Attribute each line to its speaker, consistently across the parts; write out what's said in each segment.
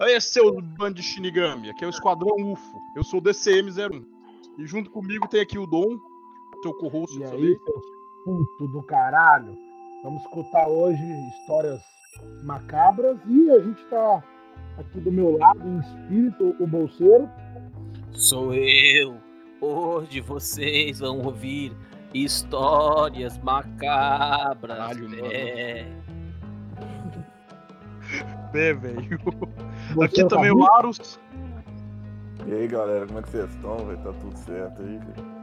Speaker 1: Aí, seu bando de Shinigami, aqui é o Esquadrão UFO. Eu sou o DCM-01. E junto comigo tem aqui o Dom, seu co-host.
Speaker 2: E aí, seus puto do caralho? Vamos escutar hoje histórias macabras e a gente tá aqui do meu lado, em espírito, o bolseiro.
Speaker 3: Sou eu. Hoje vocês vão ouvir histórias macabras.
Speaker 1: Caralho, mano.
Speaker 3: é.
Speaker 1: É, velho.
Speaker 2: Bolseiro
Speaker 1: Aqui
Speaker 2: tá
Speaker 1: também o
Speaker 2: vivo?
Speaker 1: Larus.
Speaker 4: E aí galera, como é que vocês estão? Vai tá tudo certo aí? velho?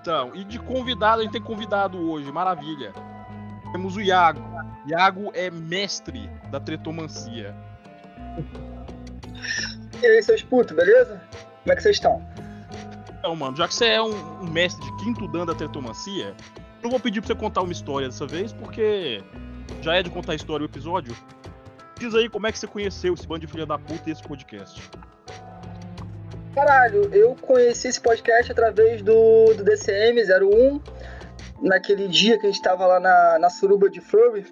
Speaker 1: Então, e de convidado, a gente tem convidado hoje, maravilha. Temos o Iago. Iago é mestre da tretomancia.
Speaker 5: E aí, seus putos, beleza? Como é que vocês estão?
Speaker 1: Então, mano, já que você é um, um mestre de quinto dan da tretomancia, eu não vou pedir pra você contar uma história dessa vez, porque já é de contar história o episódio. Diz aí como é que você conheceu esse bando de filha da puta e esse podcast.
Speaker 5: Caralho, eu conheci esse podcast através do, do DCM01, naquele dia que a gente tava lá na, na suruba de
Speaker 1: velho.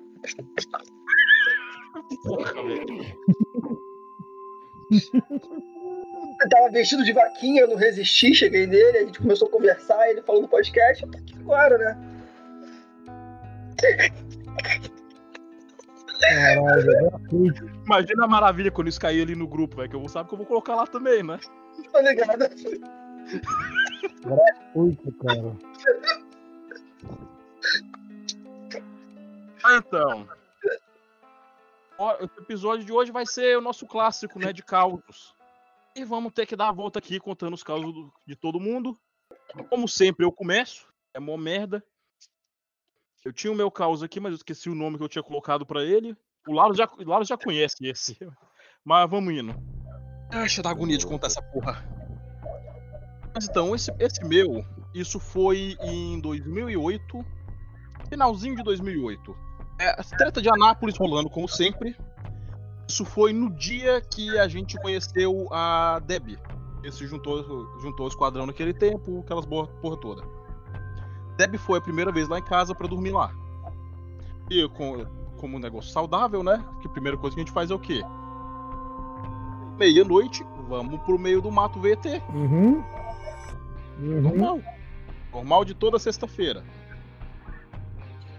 Speaker 5: Eu tava vestido de vaquinha, eu não resisti, cheguei nele, a gente começou a conversar, ele falou no podcast, eu tô aqui agora, né?
Speaker 2: Caralho, é gratuito,
Speaker 1: Imagina a maravilha quando isso cair ali no grupo, velho, que eu vou saber que eu vou colocar lá também, né?
Speaker 5: Tá ligado?
Speaker 2: muito, cara.
Speaker 1: Ah, então. O episódio de hoje vai ser o nosso clássico, né, de causos. E vamos ter que dar a volta aqui contando os causos de todo mundo. Como sempre, eu começo. É mó merda. Eu tinha o meu caos aqui, mas eu esqueci o nome que eu tinha colocado pra ele. O Laro já, o Laro já conhece esse. Mas vamos indo. Acha da agonia de contar essa porra. Mas então, esse, esse meu, isso foi em 2008. Finalzinho de 2008. É, treta de Anápolis rolando, como sempre. Isso foi no dia que a gente conheceu a Deb. Ele se juntou, juntou ao esquadrão naquele tempo, aquelas porra, porra toda. Deb foi a primeira vez lá em casa pra dormir lá. E com, como um negócio saudável, né? Que a primeira coisa que a gente faz é o quê? Meia-noite, vamos pro meio do mato VT.
Speaker 2: Uhum. Uhum.
Speaker 1: Normal. Normal de toda sexta-feira.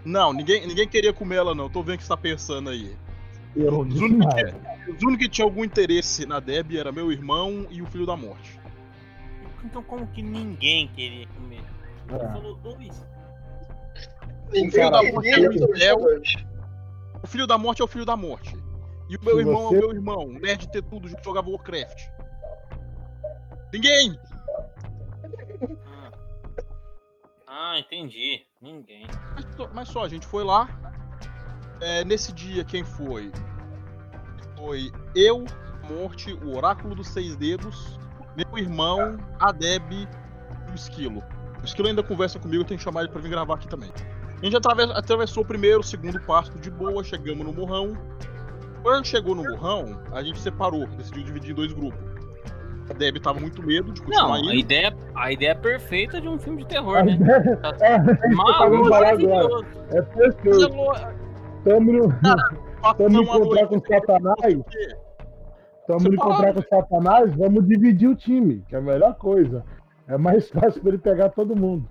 Speaker 1: Não, ninguém, ninguém queria comer ela, não. Tô vendo o que você tá pensando aí.
Speaker 2: Eu
Speaker 1: Os únicos, que, os únicos que tinham algum interesse na Deb era meu irmão e o filho da morte.
Speaker 3: Então como que ninguém queria comer?
Speaker 2: É.
Speaker 3: falou dois.
Speaker 5: Ninguém
Speaker 1: filho da
Speaker 5: queria,
Speaker 1: puta é o. O filho da morte é o filho da morte. E o meu
Speaker 2: E
Speaker 1: irmão
Speaker 2: você?
Speaker 1: é o meu irmão, um nerd de ter tudo, que jogava Warcraft. Ninguém!
Speaker 3: Ah. Ah, entendi. Ninguém.
Speaker 1: Mas, só- mas só, a gente foi lá. É, nesse dia, quem foi? Foi eu, Morte, o Oráculo dos Seis Dedos, meu irmão, a Deb e o Esquilo. O Esquilo ainda conversa comigo, eu tenho que chamar ele pra vir gravar aqui também. A gente atraves- atravessou o primeiro, o segundo pasto de boa, chegamos no morrão. Quando chegou no morrão, a gente separou, decidiu dividir em dois grupos. A Deb tava muito medo de continuar
Speaker 3: Não, a
Speaker 1: indo.
Speaker 3: ideia, a ideia perfeita de um filme de terror,
Speaker 2: A
Speaker 3: né?
Speaker 2: ideia-
Speaker 3: Tá
Speaker 2: É, é
Speaker 3: maluco, maravilhoso.
Speaker 2: É perfeito. Tamo no, tamo
Speaker 1: Não,
Speaker 2: encontrar com o Satanás. Tamo
Speaker 1: Você
Speaker 2: encontrar com o Satanás, vamos dividir o time, que é a melhor coisa. É mais fácil pra ele pegar todo mundo.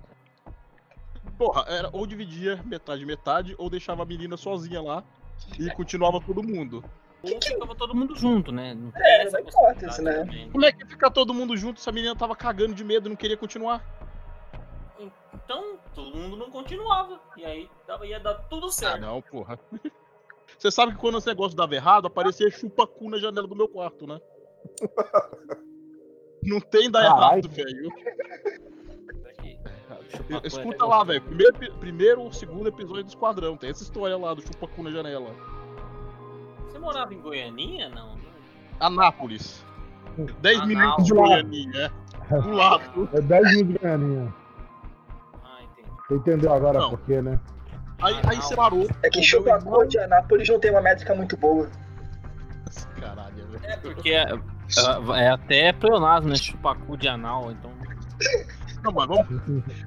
Speaker 1: Porra, era, ou dividia metade metade, ou deixava a menina sozinha lá e continuava todo mundo.
Speaker 3: Ou ficava todo mundo junto, né? Não
Speaker 5: É,
Speaker 3: essa
Speaker 5: isso, né?
Speaker 3: também.
Speaker 1: Como é que fica todo mundo junto se a menina tava cagando de medo e não queria continuar?
Speaker 3: Então, todo mundo não continuava. E aí dava- ia dar tudo
Speaker 1: Ah,
Speaker 3: certo.
Speaker 1: não, porra. Você sabe que quando esse negócio dava errado, aparecia chupacu na janela do meu quarto, né? Não tem dar errado, velho.
Speaker 3: Chupacu é
Speaker 1: Escuta lá, velho. Primeiro, primeiro ou segundo episódio do Esquadrão. Tem essa história lá do chupacu na janela.
Speaker 3: Você morava em Goianinha? Não.
Speaker 1: Anápolis. 10
Speaker 3: Ah,
Speaker 1: minutos
Speaker 3: não.
Speaker 1: de Goianinha. é. Do lado.
Speaker 2: É 10 minutos de ganinha.
Speaker 3: Ah, entendi.
Speaker 2: Você entendeu agora
Speaker 1: Não.
Speaker 2: por quê, né?
Speaker 1: Aí, aí separou.
Speaker 5: É que
Speaker 1: irmão-
Speaker 5: de Anápolis não tem uma métrica muito boa.
Speaker 1: Caralho, velho.
Speaker 3: É porque é, até pleonasmo, né? Chupacu de anal, então.
Speaker 1: Não, mas vamos.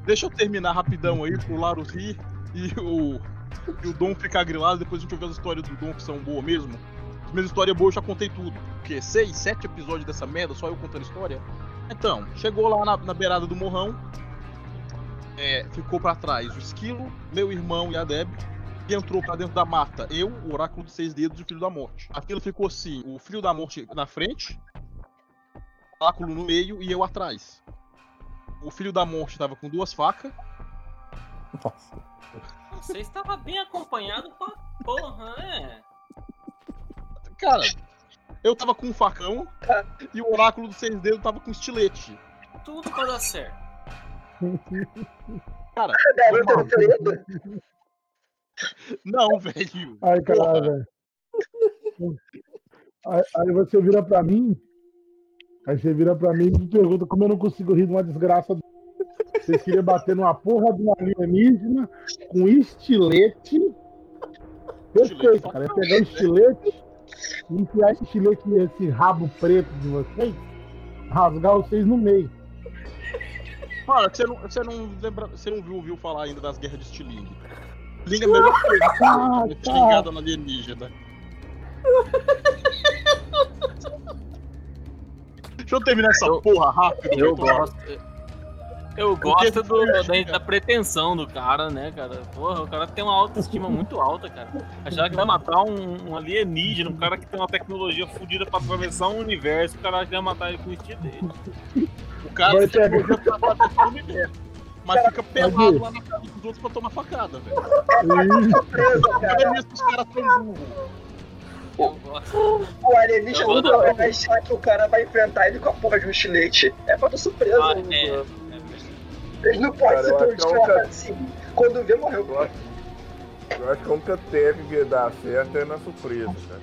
Speaker 1: Deixa eu terminar rapidão aí pro Larus rir e o, e o Dom ficar grilado. Depois a gente ouve as histórias do Dom que são boas mesmo. As minhas histórias boas eu já contei tudo. Porque seis, sete episódios dessa merda, só eu contando história. Então, chegou lá na, na beirada do morrão. é, ficou pra trás o esquilo, meu irmão e a Deb. E entrou pra dentro da mata. Eu, o oráculo de seis dedos e o filho da morte. Aquilo ficou assim: o filho da morte na frente, o oráculo no meio e eu atrás. O filho da morte tava com duas facas.
Speaker 4: Nossa.
Speaker 3: Você estava bem acompanhado pra porra, né?
Speaker 1: Cara, eu tava com um facão e o oráculo dos seis dedos tava com estilete.
Speaker 3: Tudo pra dar certo.
Speaker 1: Cara,
Speaker 5: Garota do Fredo.
Speaker 1: não, velho.
Speaker 2: Ai, caralho, velho. Aí, aí você vira pra mim. Aí você vira pra mim e me pergunta como eu não consigo rir de uma desgraça. Vocês queriam bater numa porra de uma alienígena com estilete. Perfeito, cara. É pegar o estilete e enfiar esse estilete nesse rabo preto de vocês, rasgar vocês no meio.
Speaker 1: Mano, você não, você não lembra. Você não viu, ouviu falar ainda das guerras de Stiling. Stiling é a melhor coisa.
Speaker 2: Ah, tá.
Speaker 1: Na alienígena. Deixa eu terminar essa
Speaker 3: Eu-
Speaker 1: porra rápido.
Speaker 3: Eu gosto. Eu gosto do, da, da pretensão do cara, né, cara? Porra, o cara tem uma autoestima muito alta, cara. Achar que vai matar um, um alienígena, um cara que tem uma tecnologia fodida pra atravessar um universo, o cara acha que vai matar ele com o estilo dele.
Speaker 1: O cara
Speaker 2: Vai
Speaker 1: tecnologia pra bater no universo. Mas fica pelado lá na casa dos outros pra tomar facada, velho.
Speaker 5: Cara.
Speaker 1: Olha isso que os caras são burros.
Speaker 3: Gosto.
Speaker 5: O alienígena nunca
Speaker 3: dar-
Speaker 5: vai achar que o cara vai enfrentar ele com a porra de um estilete. É pra surpresa.
Speaker 3: Ah,
Speaker 5: mano.
Speaker 3: é.
Speaker 5: Ele não pode
Speaker 4: Cara,
Speaker 5: ser tão
Speaker 4: é cara-
Speaker 5: assim. Quando vê, morreu.
Speaker 4: Eu acho, eu acho que a única técnica que dá certo é na surpresa, cara.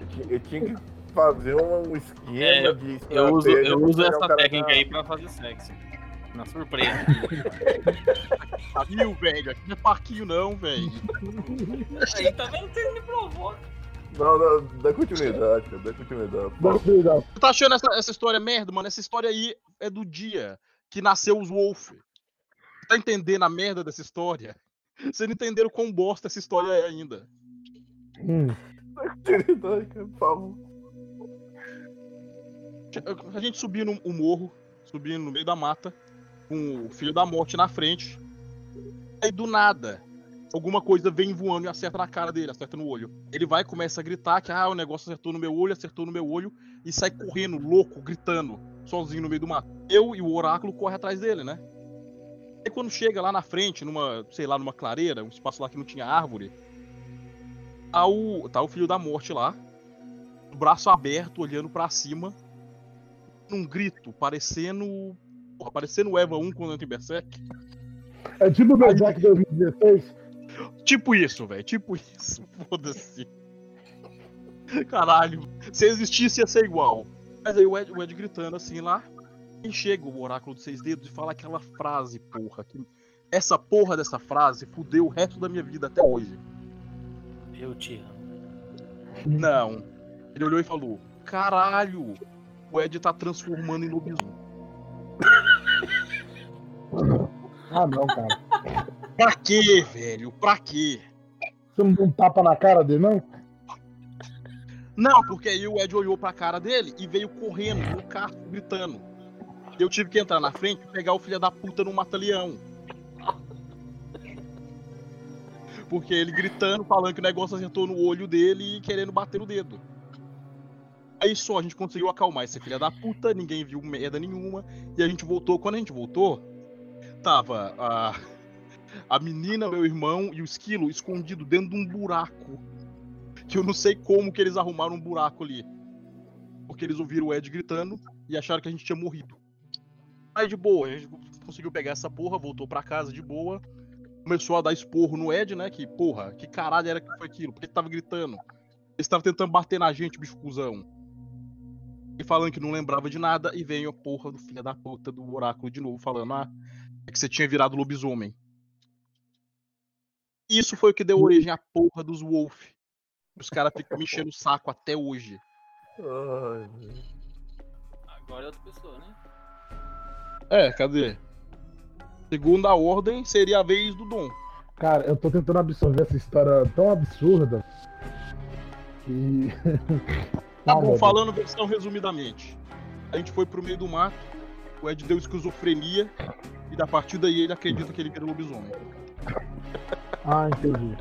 Speaker 4: Eu tinha, eu tinha que fazer um, esquema
Speaker 3: É, eu-
Speaker 4: de
Speaker 3: Eu uso, eu uso essa
Speaker 4: o
Speaker 3: técnica aí pra fazer sexo. Na surpresa.
Speaker 1: Viu, velho? Aqui não é parquinho, não, velho.
Speaker 3: aí tá vendo? Vocês me provocam.
Speaker 4: Não, não, dá continuidade, cara, dá continuidade.
Speaker 2: Não, cuidado.
Speaker 1: Você tá achando essa, essa história merda, mano? Essa história aí é do dia que nasceu os Wolf. Você tá entendendo a merda dessa história? Vocês não entenderam quão bosta essa história é ainda.
Speaker 2: Hum.
Speaker 4: Dá continuidade, cara, por favor.
Speaker 1: A gente subindo o morro, subindo no meio da mata, com o filho da morte na frente. Aí do nada, alguma coisa vem voando e acerta na cara dele, acerta no olho. Ele vai começa a gritar que ah, o negócio acertou no meu olho, acertou no meu olho, e sai correndo, louco, gritando, sozinho no meio do mato. Eu e o oráculo corre atrás dele, né? Aí quando chega lá na frente, numa, sei lá, numa clareira, um espaço lá que não tinha árvore, tá o, tá o filho da morte lá, braço aberto, olhando pra cima, num grito, parecendo. Porra, parecendo o Eva 1 quando entra em Berserk.
Speaker 2: É tipo o Berserk 2016.
Speaker 1: Tipo isso, velho. Tipo isso. Foda-se. Caralho. Se existisse, ia ser igual. Mas aí o Ed, o Ed gritando assim lá. E chega o oráculo dos seis dedos e fala aquela frase, porra. Que... Essa porra dessa frase fudeu o resto da minha vida até hoje.
Speaker 3: Eu te amo.
Speaker 1: Não. Ele olhou e falou: Caralho, o Ed tá transformando em lobisomem.
Speaker 2: Ah, não, cara.
Speaker 1: Pra quê, velho? Pra quê?
Speaker 2: Você não deu um tapa na cara dele, não?
Speaker 1: Não, porque aí o Ed olhou pra cara dele e veio correndo no carro, gritando. Eu tive que entrar na frente e pegar o filho da puta no mata-leão. Porque ele gritando, falando que o negócio acertou no olho dele e querendo bater o dedo. Aí só a gente conseguiu acalmar esse filho da puta, ninguém viu merda nenhuma. E a gente voltou. Quando a gente voltou, tava a, a menina, meu irmão e o esquilo escondido dentro de um buraco que eu não sei como que eles arrumaram um buraco ali. Porque eles ouviram o Ed gritando e acharam que a gente tinha morrido. Aí de boa, a gente conseguiu pegar essa porra, voltou pra casa de boa. Começou a dar esporro no Ed, né? Que, porra, que caralho era que foi aquilo? Porque ele tava gritando. Eles estavam tentando bater na gente, bicho cuzão. E falando que não lembrava de nada, e veio a porra do filho da puta do oráculo de novo, falando, ah, é que você tinha virado lobisomem. Isso foi o que deu origem à porra dos Wolf. Os caras ficam me enchendo o saco até hoje.
Speaker 3: Agora é outra pessoa, né?
Speaker 1: É, cadê? Segunda ordem seria a vez do Dom.
Speaker 2: Cara, eu tô tentando absorver essa história tão absurda E...
Speaker 1: Tá
Speaker 2: Ah,
Speaker 1: bom, falando versão resumidamente. A gente foi pro meio do mato, o Ed deu esquizofrenia, e da partir daí ele acredita que ele vira lobisomem.
Speaker 2: Ah, entendi.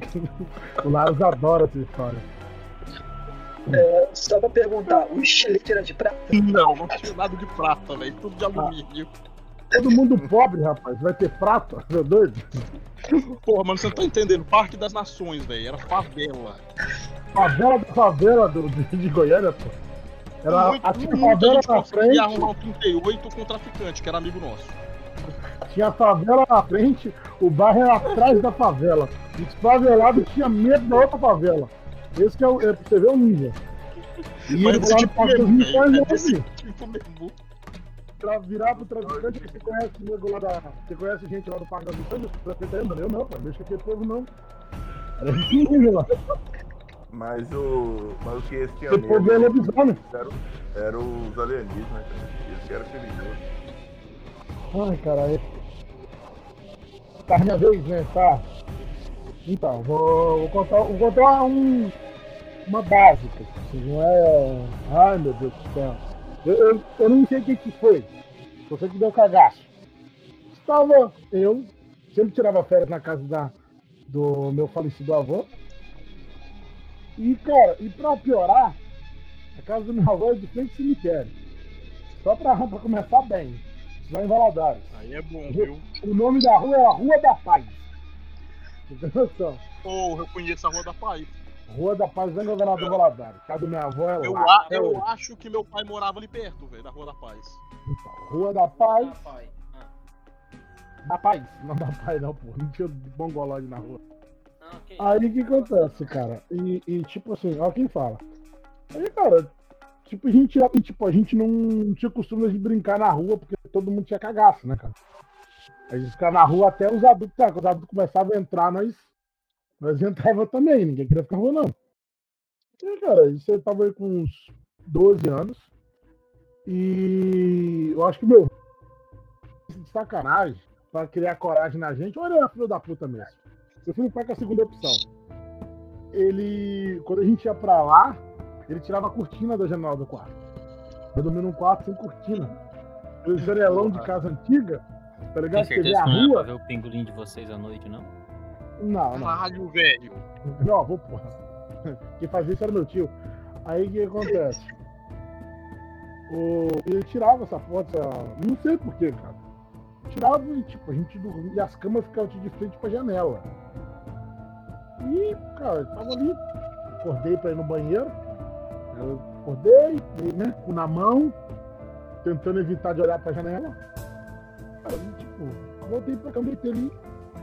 Speaker 2: o Laros adora essa história.
Speaker 5: Só pra perguntar, o estilete era de prata?
Speaker 1: Não, não tinha nada de prata, velho. Tudo de alumínio.
Speaker 2: Todo mundo pobre, rapaz. Vai ter prata? Meu doido.
Speaker 1: Porra, mano, você não tá entendendo. Parque das Nações, velho. Era favela.
Speaker 2: Favela da favela do, de, de Goiânia, pô. Era
Speaker 1: Muito-
Speaker 2: a,
Speaker 1: muita
Speaker 2: favela
Speaker 1: gente
Speaker 2: na frente,
Speaker 1: arrumar um 38 com um traficante, que era amigo nosso.
Speaker 2: tinha a favela na frente, o bairro era atrás da favela. Os favelados tinham medo da outra favela. Esse que é o. É, pra você ver o nível. E
Speaker 1: Mas
Speaker 2: ele no
Speaker 1: tipo
Speaker 2: Parque das
Speaker 1: mesmo,
Speaker 2: Missões,
Speaker 1: velho.
Speaker 2: eu
Speaker 1: É desse tipo mesmo.
Speaker 2: Pra virar pro traficante, você conhece o nego lá da. Você conhece gente lá do Parque das Missões? O traficante ainda? Eu não, pô. Deixa aquele povo não. Era esse nível lá.
Speaker 4: Mas o. Mas o que esse tinha
Speaker 2: Esse povo é
Speaker 4: medo
Speaker 2: lobisomem.
Speaker 4: era, era os alienígenas, né, cara? Esse que era perigoso.
Speaker 2: Ai, caralho. Tá minha vez, né? Tá. Então, vou, vou contar, vou contar um, uma básica. Assim, não é. Ai, meu Deus do céu. Eu, eu, eu não sei o que, que foi. Sei que deu cagaço. Estava eu, sempre tirava férias na casa da, do meu falecido avô. E, cara, e pra piorar, a casa do meu avô é de frente ao cemitério. Só pra, pra começar bem. Lá em Valadares.
Speaker 1: Aí é bom, viu?
Speaker 2: O nome da rua é a Rua da Paz. Você tem noção?
Speaker 1: Pô, eu conheço a Rua da Paz.
Speaker 2: Rua da Paz, lá em Governador Valadares. Casa da minha avó é
Speaker 1: Eu,
Speaker 2: lá.
Speaker 1: a- eu
Speaker 2: hoje.
Speaker 1: acho que meu pai morava ali perto, velho, da Rua da Paz.
Speaker 2: Então, Rua da Paz,
Speaker 3: Pai. Ah,
Speaker 2: da Paz. Não da Paz não, pô. Não tinha bongolode na rua.
Speaker 3: ah, ok.
Speaker 2: Aí o que acontece, cara? E, e, tipo assim, ó quem fala. Aí, cara, tipo, a gente, tipo, a gente não tinha costume de brincar na rua porque todo mundo tinha cagaço, né, cara? A gente ficava na rua até os adultos, tá? Quando os adultos começavam a entrar, nós, nós entrava também, ninguém queria ficar rua, não. E, cara, isso eu tava aí com uns 12 anos. E eu acho que, meu, de sacanagem, pra criar coragem na gente, olha a filho da puta mesmo. Eu fui para com a segunda opção. Ele, quando a gente ia pra lá, ele tirava a cortina da janela do quarto. Eu dormi num quarto sem cortina. O janelão de casa antiga, tá ligado?
Speaker 3: Tem certeza
Speaker 2: a
Speaker 3: que não é pra
Speaker 2: rua.
Speaker 3: ver o pingolim de vocês à noite, não?
Speaker 2: Não, não.
Speaker 1: Caralho, velho.
Speaker 2: Não, vou porra. Quem fazia isso era meu tio. Aí o que acontece? O... Ele tirava essa foto, não sei porquê, cara. Tirava e tipo, a gente dormia. E as camas ficavam de frente pra janela. E, cara, eu tava ali, acordei pra ir no banheiro. Eu acordei, e, né, com na mão, tentando evitar de olhar pra janela. Aí, tipo, voltei pra cama, deitei ali,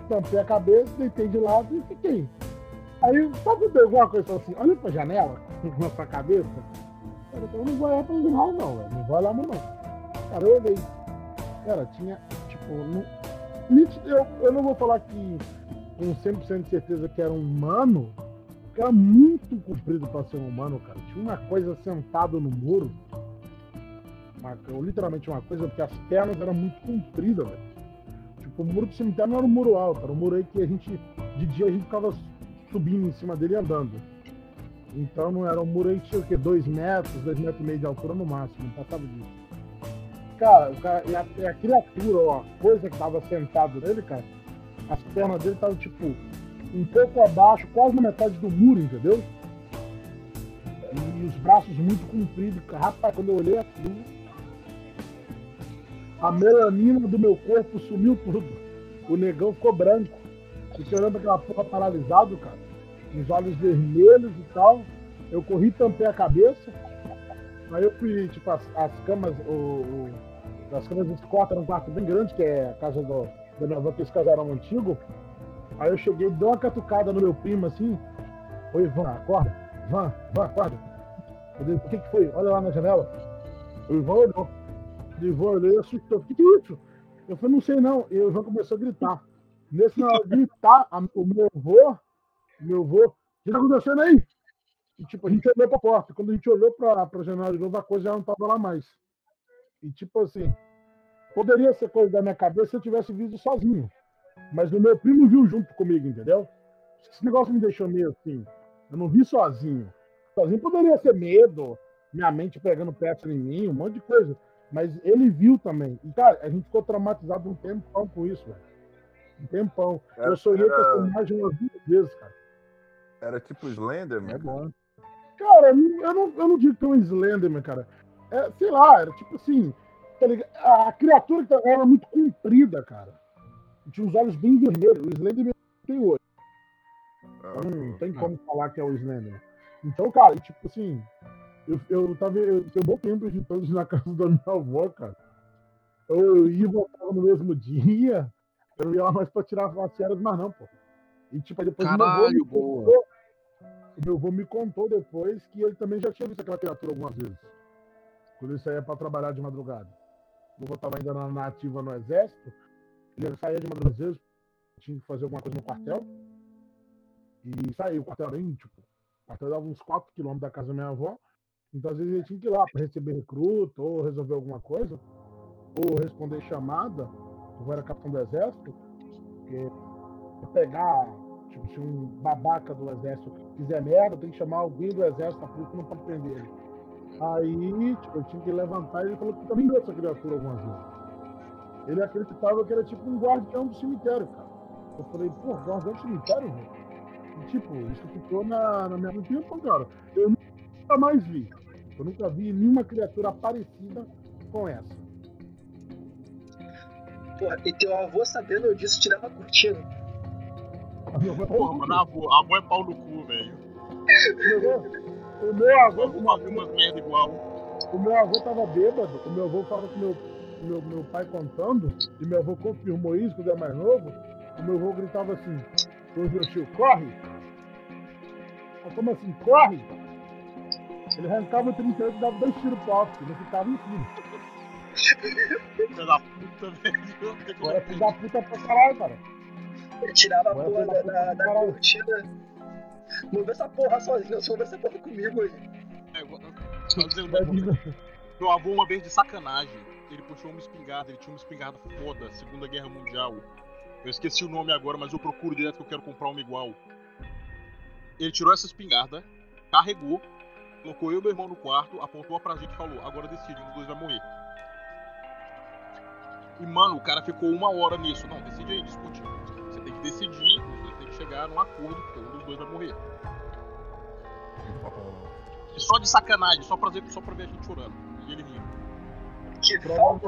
Speaker 2: tampei a cabeça, deitei de lado e fiquei. Aí, sabe quando alguma coisa assim, olha pra janela, na sua cabeça? Cara, eu não vou olhar pra janela não. Não vou olhar não. Cara, eu olhei. Cara, tinha, tipo, eu, eu não vou falar que com 100% de certeza que era um humano, porque era muito comprido pra ser um humano, cara. Tinha uma coisa sentada no muro, uma- literalmente uma coisa, porque as pernas eram muito compridas, velho. O muro do cemitério não era um muro alto, era um muro aí que a gente, de dia a gente ficava subindo em cima dele e andando. Então não era um muro aí que tinha o quê? Dois metros, dois metros e meio de altura no máximo, não passava disso. Cara, o cara e, a, e a criatura, ó, a coisa que tava sentado nele, cara, as pernas dele estavam tipo um pouco abaixo, quase na metade do muro, entendeu? E os braços muito compridos. Rapaz, quando eu olhei aquilo, a melanina do meu corpo sumiu tudo. O negão ficou branco. Fiquei olhando aquela porra paralisado, cara. Os olhos vermelhos e tal. Eu corri, tampei a cabeça. Aí eu fui, tipo, as, as camas, o, o- as camas de quarto era um quarto bem grande, que é a casa do, da minha avó, que esse casarão antigo. Aí eu cheguei, dei uma catucada no meu primo assim. Oi, Van, acorda. Van, Van, acorda. Eu disse, o que, que foi? Olha lá na janela. O Ivan olhou. O Ivan olhou assustou. O que, que é isso? Eu falei, não sei não. E o Ivan começou a gritar. Nesse de gritar, a- o meu avô, meu avô, o que tá acontecendo aí? E, tipo, a gente olhou pra porta. Quando a gente olhou pra, pra janela de novo, a coisa já não tava lá mais. E tipo assim, poderia ser coisa da minha cabeça se eu tivesse visto sozinho. Mas o meu primo viu junto comigo, entendeu? Esse negócio me deixou meio assim. Eu não vi sozinho. Sozinho poderia ser medo, minha mente pegando peça em mim, um monte de coisa. Mas ele viu também. E, cara, a gente ficou traumatizado um tempão com isso, velho. Um tempão.
Speaker 4: Era-
Speaker 2: eu sonhei com
Speaker 4: era-
Speaker 2: essa imagem umas duas vezes, cara.
Speaker 4: Era tipo Slenderman.
Speaker 2: É bom. Cara, eu não, eu não, digo que é um Slenderman, cara. É, sei lá, era tipo assim. tá a criatura que era muito comprida, cara. Tinha os olhos bem vermelhos. O Slenderman tem olho.
Speaker 4: Ah,
Speaker 2: Então não tem como falar que é o Slenderman. Então, cara, tipo assim. Eu, eu tava. Eu um bom tempo de todos na casa da minha avó, cara. Eu ia voltava no mesmo dia. Eu não ia lá mais pra tirar as férias, mas não, pô. E tipo, depois meu avô
Speaker 1: Caralho, boa.
Speaker 2: contou- meu avô me contou depois que ele também já tinha visto aquela criatura algumas vezes. Quando ele saía pra trabalhar de madrugada. O avô tava ainda na, na ativa no exército. Ele saía de madrugada às vezes, tinha que fazer alguma coisa no quartel. E saía, o quartel era bem, tipo, o quartel dava uns 4 quilômetros da casa da minha avó. Então, às vezes, ele tinha que ir lá para receber recruta, ou resolver alguma coisa, ou responder chamada. Eu era capitão do exército, porque pegar, tipo, se um babaca do exército fizer merda, tem que chamar alguém do exército, a polícia não pode prender ele. Aí, tipo, eu tinha que levantar e ele falou que também viu essa criatura algumas vezes. Ele acreditava que era tipo um guardião do cemitério, cara. Eu falei, pô, guardião do cemitério, velho? Tipo, isso ficou na, na minha então, cara. Eu nunca mais vi. Eu nunca vi nenhuma criatura parecida com essa.
Speaker 5: Porra, e teu avô sabendo disso te dava curtindo.
Speaker 1: Porra, mano, a avó, a avó é pau no cu, velho.
Speaker 2: O meu avô,
Speaker 1: Eu vou fazer umas merda igual.
Speaker 2: o meu avô tava bêbado, o meu avô fala com meu, meu, meu pai contando, e meu avô confirmou isso quando era mais novo. O meu avô gritava assim: Ô meu tio, corre! Mas como assim, corre? Ele arrancava o 38 e dava dois tiros pro alto, não ficava em cima.
Speaker 1: Filha da puta, velho.
Speaker 2: Agora filho da puta pra caralho, cara.
Speaker 5: Ele tirava a
Speaker 2: Vai
Speaker 5: porra
Speaker 2: pra
Speaker 5: da, da, da. Move essa porra sozinho, só move essa porra comigo aí.
Speaker 1: É, vou- fazer
Speaker 2: Vai
Speaker 1: negócio.
Speaker 2: vir-
Speaker 1: Meu avô, uma vez de sacanagem, ele puxou uma espingarda. Ele tinha uma espingarda foda, Segunda Guerra Mundial. Eu esqueci o nome agora, mas eu procuro direto que eu quero comprar uma igual. Ele tirou essa espingarda, carregou, colocou eu e meu irmão no quarto, apontou pra gente e falou: agora decide, um dos dois vai morrer. E mano, o cara ficou uma hora nisso. Não, decide aí, discute. Você tem que decidir, os dois têm que chegar num acordo, porque um dos dois vai morrer. E só de sacanagem, só pra, ver, só pra ver a gente chorando. E ele rindo.
Speaker 5: Que falta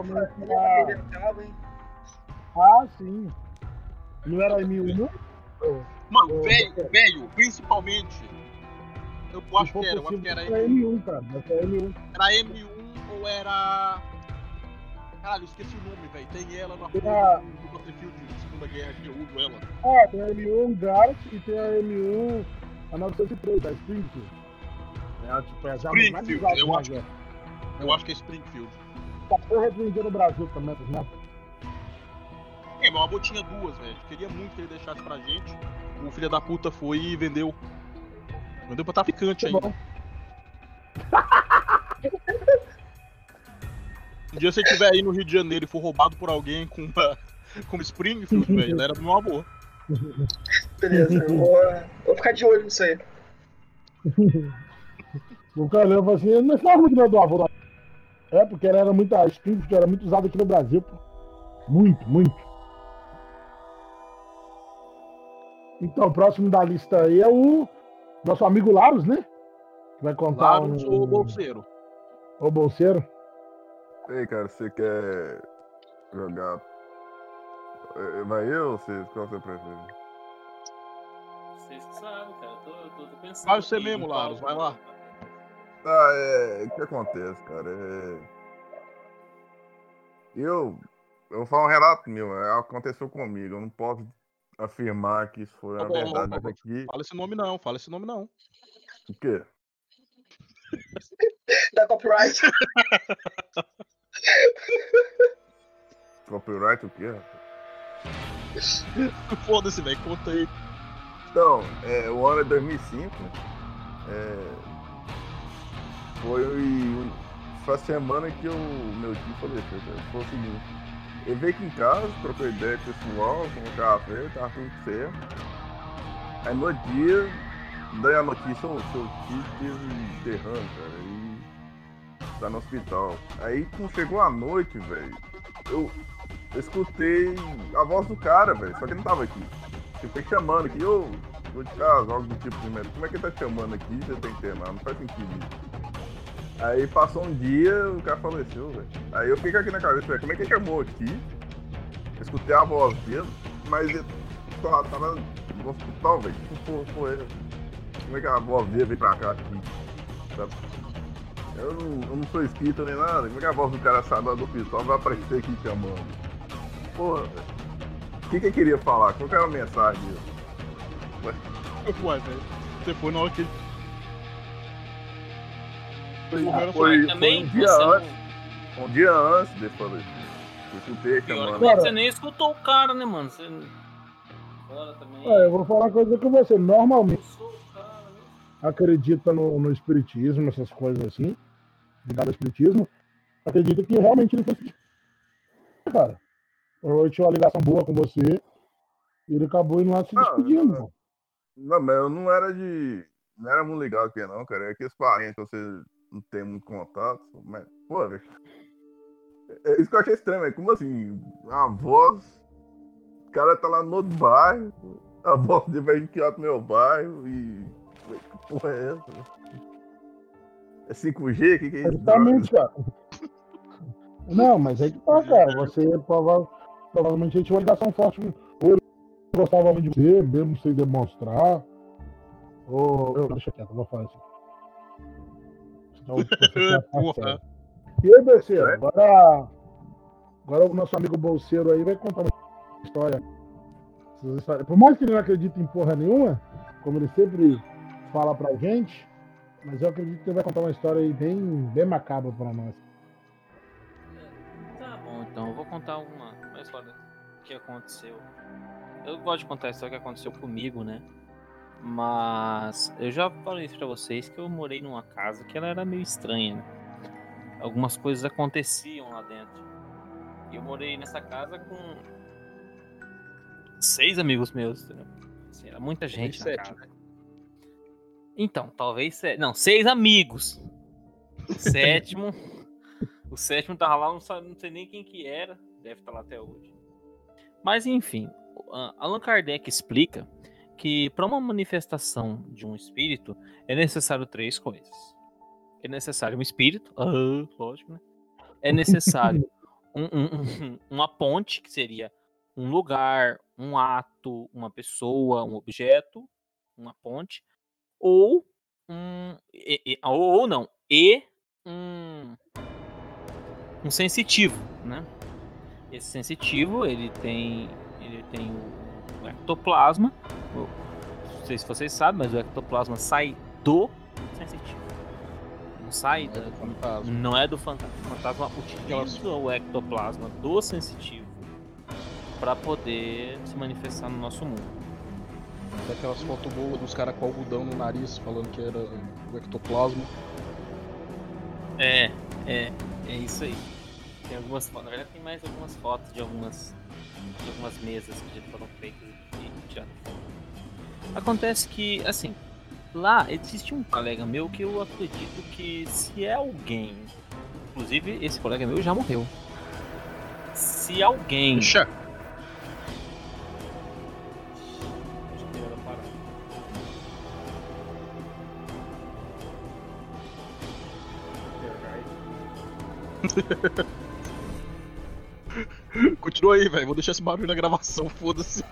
Speaker 5: hein?
Speaker 2: Ah, sim. Não era M1?
Speaker 1: Mano,
Speaker 2: Ô,
Speaker 1: velho,
Speaker 2: Beto.
Speaker 1: velho, principalmente. Eu acho que era, eu acho que era,
Speaker 2: era M1, cara. É M1.
Speaker 1: era M1 ou era. Caralho, eu esqueci o nome, velho. Tem ela na
Speaker 2: Tem
Speaker 1: porra
Speaker 2: a-
Speaker 1: do Battlefield de Segunda Guerra que eu uso ela.
Speaker 2: Ah, tem a M1 Garrett e tem a M1 a 903, da Springfield. É, a, tipo, é mais
Speaker 1: Springfield,
Speaker 2: usada
Speaker 1: eu
Speaker 2: na
Speaker 1: acho. Eu acho que é Springfield.
Speaker 2: Essa porra é vendida no Brasil também, né?
Speaker 1: É, meu avô tinha duas, velho. Queria muito que ele deixasse pra gente. O filho da puta foi e vendeu. Vendeu pra traficante
Speaker 2: Tá
Speaker 1: ainda.
Speaker 2: bom.
Speaker 1: Um dia você estiver aí no Rio de Janeiro e for roubado por alguém com uma, com uma Springfield, velho, ela era do meu avô.
Speaker 5: Beleza, eu vou, vou ficar de olho nisso aí.
Speaker 2: O cara falou assim, não fala muito do avô. não. É, porque ela era muito, a Springfield era muito usada aqui no Brasil. pô. Muito, muito. Então, o próximo da lista aí é o nosso amigo Laros, né? Que vai contar
Speaker 1: Laros
Speaker 2: um...
Speaker 1: ou bolseiro?
Speaker 2: O bolseiro.
Speaker 4: Ei, cara, você quer jogar. Eh, Vai eu ou você? Qual você prefere?
Speaker 3: Vocês que sabem, cara. Tô, tô, tô pensando.
Speaker 1: Vai você mesmo,
Speaker 3: qual-
Speaker 1: Laros, vai lá.
Speaker 4: Ah, é. O que acontece, cara? É. Eu. Eu vou falar um relato meu, é, aconteceu comigo. Eu não posso afirmar que isso foi
Speaker 1: Tá
Speaker 4: a
Speaker 1: bom,
Speaker 4: verdade,
Speaker 1: tá bom.
Speaker 4: aqui.
Speaker 1: Fala esse nome não, fala esse nome não.
Speaker 4: O quê?
Speaker 5: Da copyright.
Speaker 4: Copyright o quê, rapaz?
Speaker 1: Foda-se, velho, conta aí.
Speaker 4: Então, é, o ano é 2005. É, foi, foi a semana que o meu tio faleceu. Foi o seguinte: ele veio aqui em casa, trocou ideia com o pessoal, com o café, tava tudo certo. Aí no dia, daí a notícia, o seu tio teve derrame, cara, e tá no hospital. Aí quando chegou a noite, velho, eu, eu escutei a voz do cara, velho, só que ele não tava aqui. Tipo, ele chamando aqui, ô, vou te casa, algo do tipo de médico. Como é que ele tá chamando aqui? Você tem que ter, não faz sentido isso. Aí passou um dia, o cara faleceu, velho. Aí eu fiquei aqui na cabeça, velho, como é que ele chamou aqui? Eu escutei a voz dele, mas ele tava, no hospital, velho. Tipo, pô, ele. Como é que a voz dele veio pra cá aqui? Eu não, eu não sou espírita nem nada. Como é que a voz do cara sai do hospital vai aparecer aqui chamando? Porra, velho. O que, que ele queria falar? Qual que era a mensagem?
Speaker 1: Ué, velho. Depois na hora que ele.
Speaker 4: Foi,
Speaker 3: Foi
Speaker 4: foi
Speaker 3: também,
Speaker 4: um dia
Speaker 3: você não-
Speaker 4: antes. Um dia antes de falecer. Eu escutei chamando.
Speaker 3: que você nem escutou o cara, né, mano? Você.
Speaker 2: É, eu vou falar uma coisa com você. Normalmente
Speaker 3: Escutou o cara, né?
Speaker 2: acredita no, no espiritismo, essas coisas assim, ligado ao espiritismo, acredita que realmente ele foi. Cara, eu tinha uma ligação boa com você e ele acabou indo lá se
Speaker 4: Não,
Speaker 2: despedindo.
Speaker 4: não.
Speaker 2: pô.
Speaker 4: Não, mas eu não era de. Não era muito ligado aqui, não, cara. É aqueles parentes que você não tem muito contato. Mas, pô, velho. É isso que eu achei estranho, velho. Como assim? A voz. O cara tá lá no outro bairro. A voz dele vai lá no meu bairro e. Que porra é essa? É 5G? O que, que é isso?
Speaker 2: Exatamente, cara. Não, mas aí que tá, cara. Você prova- provavelmente tinha uma ligação forte. Ou ele gostava de você, mesmo sem demonstrar. Ou. Eu, deixa quieto, eu vou falar assim. Quer
Speaker 1: Porra.
Speaker 2: passar. E aí, Berceiro, agora. Agora o nosso amigo Bolseiro aí vai contar uma história. Por mais que ele não acredite em porra nenhuma, como ele sempre fala pra gente, mas eu acredito que ele vai contar uma história aí bem, bem macabra pra nós.
Speaker 3: Tá bom, então eu vou contar uma, uma história que aconteceu. Eu gosto de contar a história que aconteceu comigo, né? Mas eu já falei isso pra vocês que eu morei numa casa que ela era meio estranha, né? Algumas coisas aconteciam lá dentro. E eu morei nessa casa com seis amigos meus, entendeu? Assim, era muita gente na
Speaker 1: sete,
Speaker 3: casa. Então, talvez sete. Não, seis amigos. O sétimo. o sétimo tava lá, não, sabe, não sei nem quem que era. Deve estar lá até hoje. Mas enfim, Allan Kardec explica que para uma manifestação de um espírito é necessário três coisas. É necessário um espírito, ah, lógico, né? É necessário um- um- um- uma ponte, que seria um lugar, um ato, uma pessoa, um objeto, uma ponte, ou um. e- e- ou, ou não, e um. um sensitivo, né? Esse sensitivo, ele tem. Ele tem o ectoplasma. não sei se vocês sabem, mas o ectoplasma sai do sensitivo. Não sai da,
Speaker 1: do fantasma.
Speaker 3: não é do fantasma. O fantasma utiliza o ectoplasma do sensitivo para poder se manifestar no nosso mundo.
Speaker 1: Daquelas fotos boas dos caras com algodão no nariz, falando que era o ectoplasma.
Speaker 3: É, é, é isso aí. Tem algumas fotos, na verdade tem mais algumas fotos de algumas, de algumas mesas que já foram feitas e. Acontece que, assim, lá existe um colega meu que eu acredito que se é alguém, inclusive esse colega meu já morreu. Se alguém
Speaker 1: Puxa! Continua aí, velho. Vou deixar esse barulho na gravação, foda-se.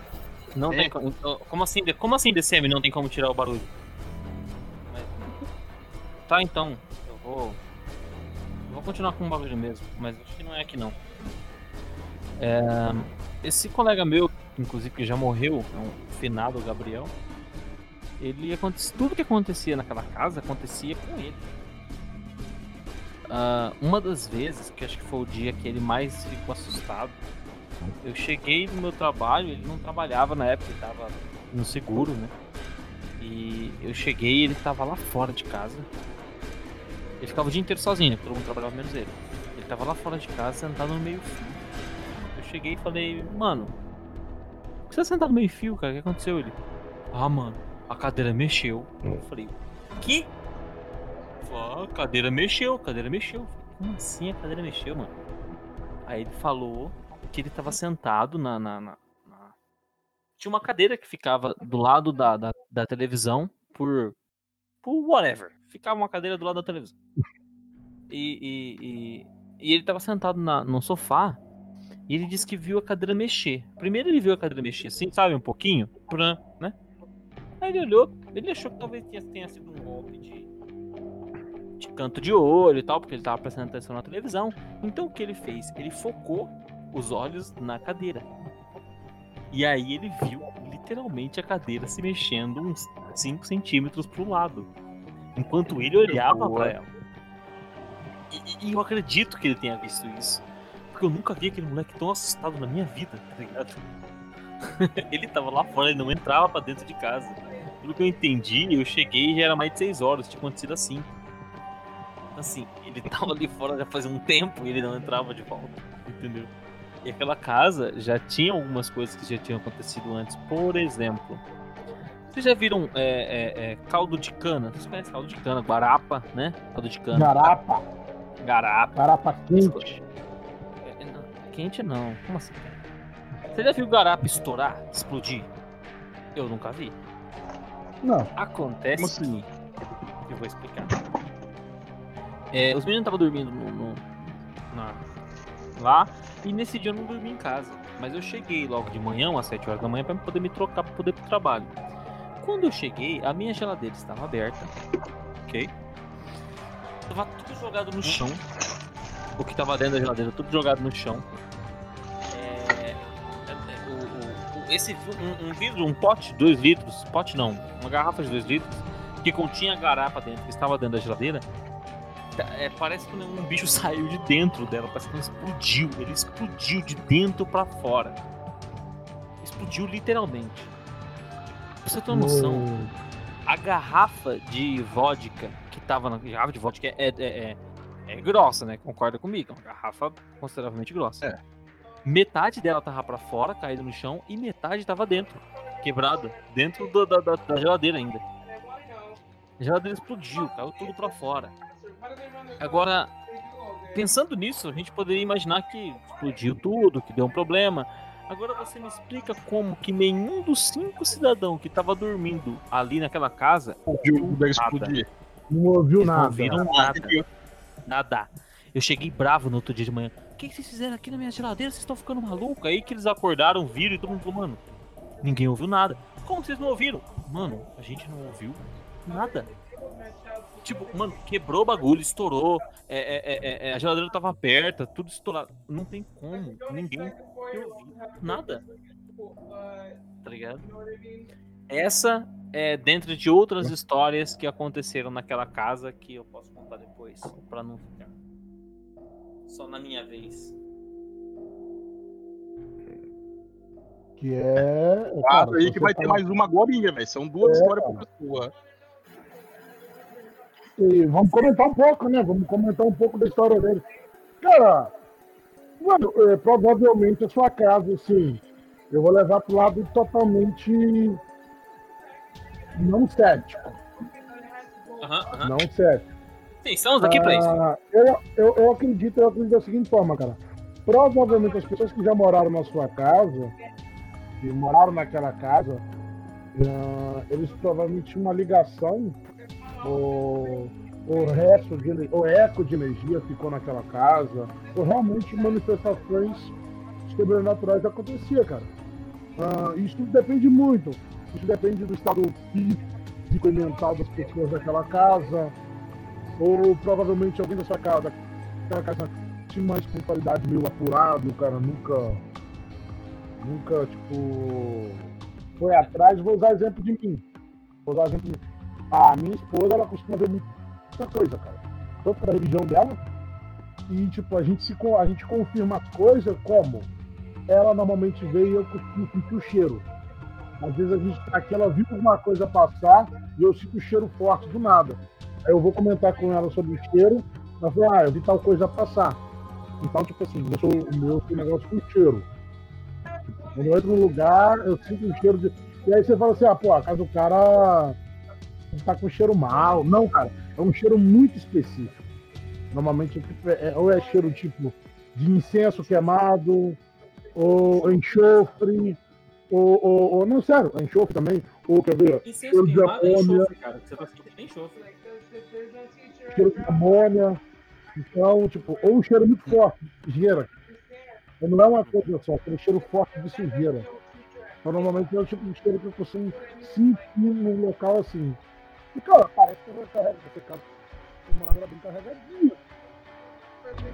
Speaker 3: Não
Speaker 1: É.
Speaker 3: tem como. Como assim, como assim DCM não tem como tirar o barulho? Mas- Tá então, eu vou. eu vou continuar com o barulho mesmo, mas acho que não é aqui não. É, esse colega meu, inclusive que já morreu, é um finado Gabriel, ele acontecia. Tudo que acontecia naquela casa acontecia com ele. Ah, uma das vezes, que acho que foi o dia que ele mais ficou assustado, eu cheguei no meu trabalho, ele não trabalhava na época, ele tava no seguro, né? E eu cheguei e ele tava lá fora de casa. Ele ficava o dia inteiro sozinho, né? todo mundo trabalhava menos ele. Ele tava lá fora de casa, sentado no meio fio. Eu cheguei e falei, mano, por que você tá sentado no meio fio, cara? O que aconteceu? Ele, ah, mano, a cadeira mexeu. Eu falei, que? Falei, a cadeira mexeu, a cadeira mexeu. Falei, Como assim a cadeira mexeu, mano? Aí ele falou que ele tava sentado na. na, na- na- Tinha uma cadeira que ficava do lado da, da, da televisão por. por whatever. Ficava uma cadeira do lado da televisão. E, e, e, e ele tava sentado na, no sofá e ele disse que viu a cadeira mexer. Primeiro ele viu a cadeira mexer assim, sabe, um pouquinho, pran, né? Aí ele olhou, ele achou que talvez tenha, tenha sido um golpe de, de canto de olho e tal, porque ele tava prestando atenção na televisão. Então o que ele fez? Ele focou os olhos na cadeira. E aí ele viu literalmente a cadeira se mexendo uns 5 centímetros pro lado. Enquanto ele olhava
Speaker 1: boa.
Speaker 3: pra ela. E, e- eu acredito que ele tenha visto isso. Porque eu nunca vi aquele moleque tão assustado na minha vida, tá ligado? ele tava lá fora, ele não entrava pra dentro de casa. Pelo que eu entendi, eu cheguei e já era mais de 6 horas, tinha acontecido assim. Assim, ele tava ali fora já fazia um tempo e ele não entrava de volta, entendeu? E aquela casa já tinha algumas coisas que já tinham acontecido antes. Por exemplo, vocês já viram é, é, é, caldo de cana? Vocês conhecem caldo de cana? Guarapa, né? Caldo de cana.
Speaker 2: Garapa,
Speaker 3: Garapa.
Speaker 2: garapa quente.
Speaker 3: É, não, Quente não. Como assim? Você já viu garapa estourar, explodir? Eu nunca vi.
Speaker 2: Não,
Speaker 3: Acontece
Speaker 1: assim?
Speaker 3: que eu vou explicar. É, os meninos estavam dormindo no, no- na- lá e nesse dia eu não dormi em casa. Mas eu cheguei logo de manhã, às 7 horas da manhã, pra poder me trocar pra poder ir pro trabalho. Quando eu cheguei, a minha geladeira estava aberta. Ok? Tava tudo jogado no chão. O que tava dentro da geladeira, tudo jogado no chão. É, é, esse um, um vidro, um pote, 2 litros, pote não, uma garrafa de 2 litros, que continha garapa dentro, que estava dentro da geladeira. Tá- é, parece que um bicho saiu de dentro dela, parece que ela explodiu. Ele explodiu de dentro pra fora. Explodiu literalmente. Pra você ter uma noção, a garrafa de vodka que tava na garrafa de vodka é, é, é, é grossa, né? Concorda comigo? É uma garrafa consideravelmente grossa.
Speaker 1: É.
Speaker 3: Metade dela tava pra fora, caída no chão, e metade tava dentro, quebrada, dentro do- da, da- da geladeira ainda. A geladeira explodiu, caiu tudo pra fora. Agora, pensando nisso, a gente poderia imaginar que explodiu tudo, que deu um problema. Agora você me explica como que nenhum dos cinco cidadãos que tava dormindo ali naquela casa
Speaker 1: Ouviu o Dega explodir.
Speaker 2: não ouviu
Speaker 3: eles não
Speaker 2: nada.
Speaker 3: ouviram nada. Nada. Eu cheguei bravo no outro dia de manhã. O que que vocês fizeram aqui na minha geladeira? Vocês estão ficando malucos? Aí que eles acordaram, viram e todo mundo falou, mano, ninguém ouviu nada. Como vocês não ouviram? Mano, a gente não ouviu nada. Tipo, mano, quebrou o bagulho, estourou. é, é, é, é, a geladeira tava aberta, tudo estourado. Não tem como. Ninguém nada. Tá ligado? Essa é dentro de outras histórias que aconteceram naquela casa que eu posso contar depois, pra não ficar só na minha vez.
Speaker 2: Que é.
Speaker 1: Ah,
Speaker 2: cara,
Speaker 1: aí que vai ter mais uma agora, velho. São duas
Speaker 2: É,
Speaker 1: histórias por pessoa.
Speaker 2: E vamos comentar um pouco, né? Vamos comentar um pouco da história dele. Cara, mano, é, provavelmente a sua casa, assim, eu vou levar pro lado totalmente não cético.
Speaker 3: Aham, aham.
Speaker 2: Não cético.
Speaker 3: Sim, estamos aqui pra isso.
Speaker 2: Ah, eu, eu, eu acredito, eu acredito da seguinte forma, cara. Provavelmente as pessoas que já moraram na sua casa, que moraram naquela casa, ah, eles provavelmente tinham uma ligação, ou o resto de eco de energia ficou naquela casa, ou realmente manifestações sobrenaturais acontecia, cara. Ah, isso depende muito. Isso depende do estado físico e mental das pessoas daquela casa, ou provavelmente alguém da sua casa, aquela casa tinha uma espiritualidade meio apurada, cara nunca, nunca, tipo, foi atrás. Vou usar exemplo de mim. Vou usar exemplo de mim. A minha esposa, ela costuma ver muita coisa, cara. Tanto da religião dela, e, tipo, a gente, se, a gente confirma as coisas como ela normalmente vê e eu costumo sentir o cheiro. Às vezes a gente tá aqui, ela viu alguma coisa passar e eu sinto o cheiro forte do nada. Aí eu vou comentar com ela sobre o cheiro, ela falou, ah, eu vi tal coisa passar. Então, tipo assim, eu sou, o meu negócio com cheiro. Quando eu entro num lugar, eu sinto um cheiro de. E aí você fala assim, ah, pô, a casa do cara tá com cheiro mal. Não, cara, é um cheiro muito específico. Normalmente é, ou é cheiro tipo de incenso queimado, ou enxofre, ou, ou, ou não, sério, enxofre também, ou quer ver, cheiro de amônia. Tá cheiro de amônia. Então, tipo, ou um cheiro muito forte de sujeira. Não é uma coisa só, aquele cheiro forte de sujeira. Então, normalmente é o tipo de cheiro que eu costumo sentir num local assim. E, cara, parece que eu carrego você, cara. Uma água bem carregadinha.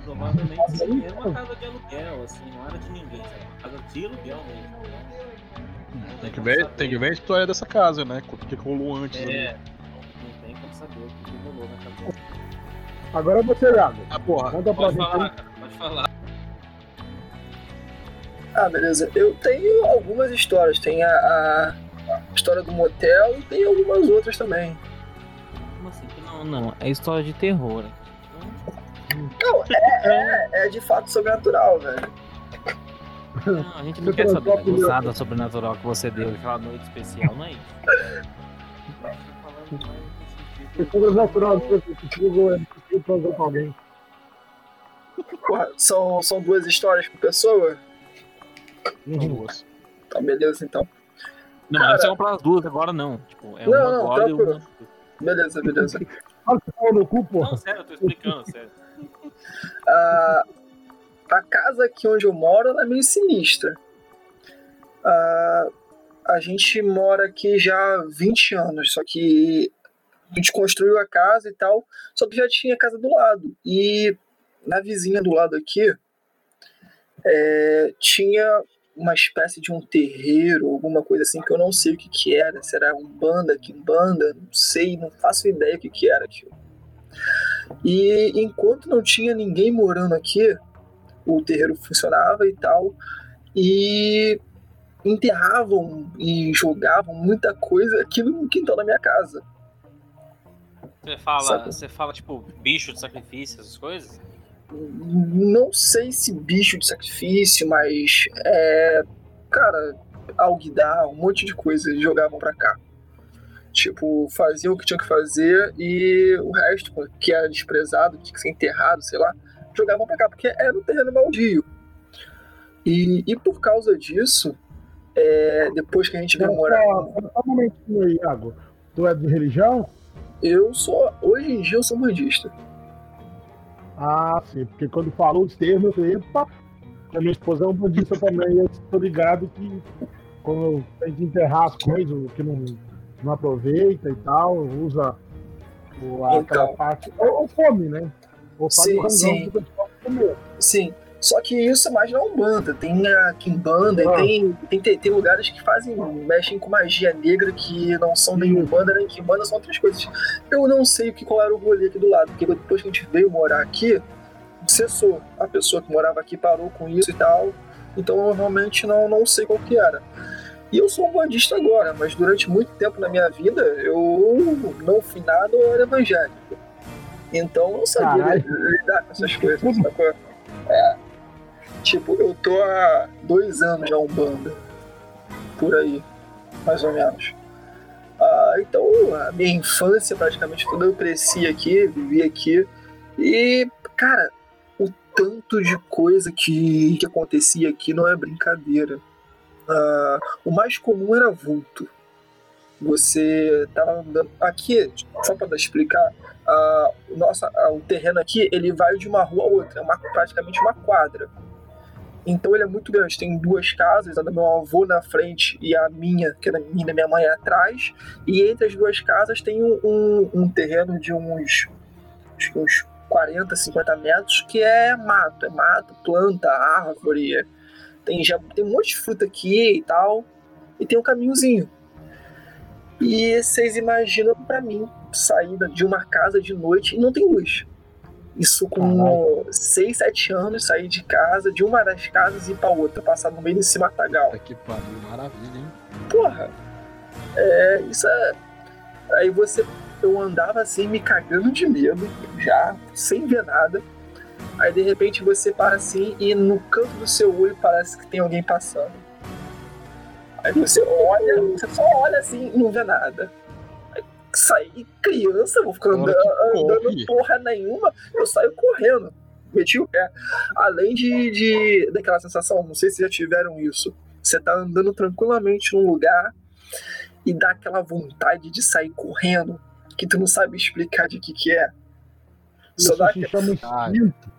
Speaker 3: Provavelmente sim, era uma casa de aluguel, assim, não era de ninguém, era uma casa de aluguel mesmo. Né?
Speaker 1: Tem que, ver, tem que ver a história dessa casa, né? O que rolou antes.
Speaker 3: É, ali. não tem como saber o que rolou na casa.
Speaker 2: Agora é você, Iago.
Speaker 1: Ah, porra.
Speaker 3: Conta pra pode falar, cara, pode falar.
Speaker 5: Ah, beleza. Eu tenho algumas histórias. Tem a, a história do motel e tem algumas outras também.
Speaker 3: Como assim? Não, não. É história de terror.
Speaker 5: Não, é, é, é de fato sobrenatural, velho.
Speaker 3: Não, a gente não quer saber da gozada sobrenatural que você deu naquela noite especial, não é isso?
Speaker 2: É sobrenatural, você chegou com alguém.
Speaker 5: Porra, são, são duas histórias por pessoa?
Speaker 1: Duas.
Speaker 5: Tá, beleza então.
Speaker 3: Não, Cara... não são as duas agora, não. Tipo, é uma não, agora e uma.
Speaker 5: Beleza, beleza.
Speaker 2: no cu, porra.
Speaker 3: Não, sério, eu tô explicando, sério.
Speaker 5: a, a casa aqui onde eu moro é meio sinistra. A, a gente mora aqui já há 20 anos, só que a gente construiu a casa e tal, só que já tinha casa do lado. E na vizinha do lado aqui é, tinha uma espécie de um terreiro, alguma coisa assim, que eu não sei o que, que era. Será um banda, que banda, não sei, não faço ideia o que, que era aquilo. E enquanto não tinha ninguém morando aqui, o terreiro funcionava e tal, e enterravam e jogavam muita coisa aqui no quintal da minha casa.
Speaker 3: Você fala, você fala tipo bicho de sacrifício, essas coisas?
Speaker 5: Não sei se bicho de sacrifício, mas é, cara, alguidar, um monte de coisa eles jogavam pra cá. Tipo, faziam o que tinham que fazer e o resto, que era desprezado, que tinha que ser enterrado, sei lá, jogavam pra cá, porque era um terreno baldio. E, e por causa disso, é, depois que a gente veio morar.
Speaker 2: Só um momentinho aí, Iago. Tu é de religião?
Speaker 5: Eu sou. Hoje em dia eu sou bandista.
Speaker 2: Ah, sim, porque quando falou os termos, eu falei, epa, a minha esposa é um bandista também, eu tô ligado que quando tem que enterrar as coisas, que não não aproveita e tal, usa o, aquela então, parte. Ou, ou, come, né? Ou faz
Speaker 5: sim, sim. Sim. Só que isso é mais na Umbanda. Tem a Kimbanda ah. tem, tem, tem, lugares que fazem, mexem com magia negra que não são nem Umbanda nem Kimbanda, são outras coisas. Eu não sei o que, qual era o rolê aqui do lado, porque depois que a gente veio morar aqui, cessou. A pessoa que morava aqui parou com isso e tal. Então eu realmente não, não sei qual que era. E eu sou um bandista agora, mas durante muito tempo na minha vida eu não fui nada ou era evangélico. Então eu não sabia Caralho. lidar com essas coisas, sacou? É. Tipo, eu tô há dois anos já Umbanda. Por aí, mais ou menos. Ah, então, a minha infância praticamente toda eu cresci aqui, vivi aqui. E, cara, o tanto de coisa que, que acontecia aqui não é brincadeira. Uh, o mais comum era vulto. Você estava andando. Aqui, só para explicar, uh, nossa, uh, o terreno aqui ele vai de uma rua a outra, é uma, praticamente uma quadra. Então ele é muito grande. Tem duas casas, a do meu avô na frente e a minha, que é da minha, minha mãe atrás. E entre as duas casas tem um, um, um terreno de uns, uns 40, 50 metros que é mato. É mato, planta, árvore, tem, já, tem um monte de fruta aqui e tal. E tem um caminhozinho. E vocês imaginam para mim sair de uma casa de noite e não tem luz. Isso com 6, 7 anos, sair de casa, de uma das casas e ir pra outra, passar no meio desse matagal.
Speaker 1: Que pariu, maravilha, hein?
Speaker 5: Porra! É, isso é. Aí você. Eu andava assim, me cagando de medo, já, sem ver nada. Aí de repente você para assim e no canto do seu olho parece que tem alguém passando. Aí você olha, você só olha assim e não vê nada. Saí criança, vou ficar andando, andando porra nenhuma, eu saio correndo. Meti o pé. Além de, de daquela sensação, não sei se já tiveram isso. Você tá andando tranquilamente num lugar e dá aquela vontade de sair correndo que tu não sabe explicar de que que é.
Speaker 2: Só Isso dá se chama instinto.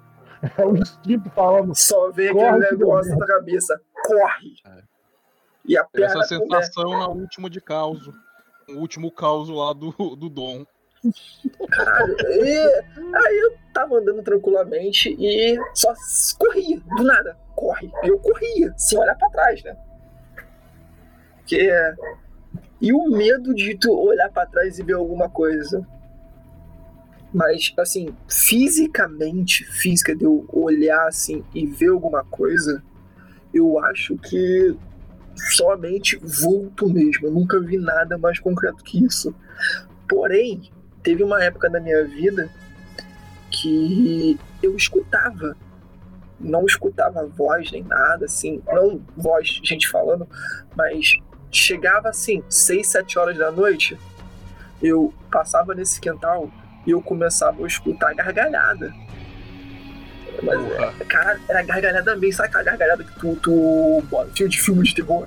Speaker 2: É o instinto falando.
Speaker 5: Só vê aquele negócio na cabeça. Corre! É.
Speaker 1: E a perna Essa sensação na última de caos. O último caos lá do, do Dom.
Speaker 5: Caralho, e, aí eu tava andando tranquilamente e só corria, do nada, corre. Eu corria, sem olhar pra trás, né? Que e o medo de tu olhar para trás e ver alguma coisa. Mas, assim, fisicamente, física de eu olhar assim e ver alguma coisa, eu acho que somente vulto mesmo. Eu nunca vi nada mais concreto que isso. Porém, teve uma época da minha vida que eu escutava. Não escutava voz nem nada, assim. Não voz, gente falando, mas chegava assim, 6, 7 horas da noite, eu passava nesse quintal e eu começava a escutar gargalhada. Mas, é, cara, era gargalhada bem, sabe aquela gargalhada que tu, tu bota de filme de terror?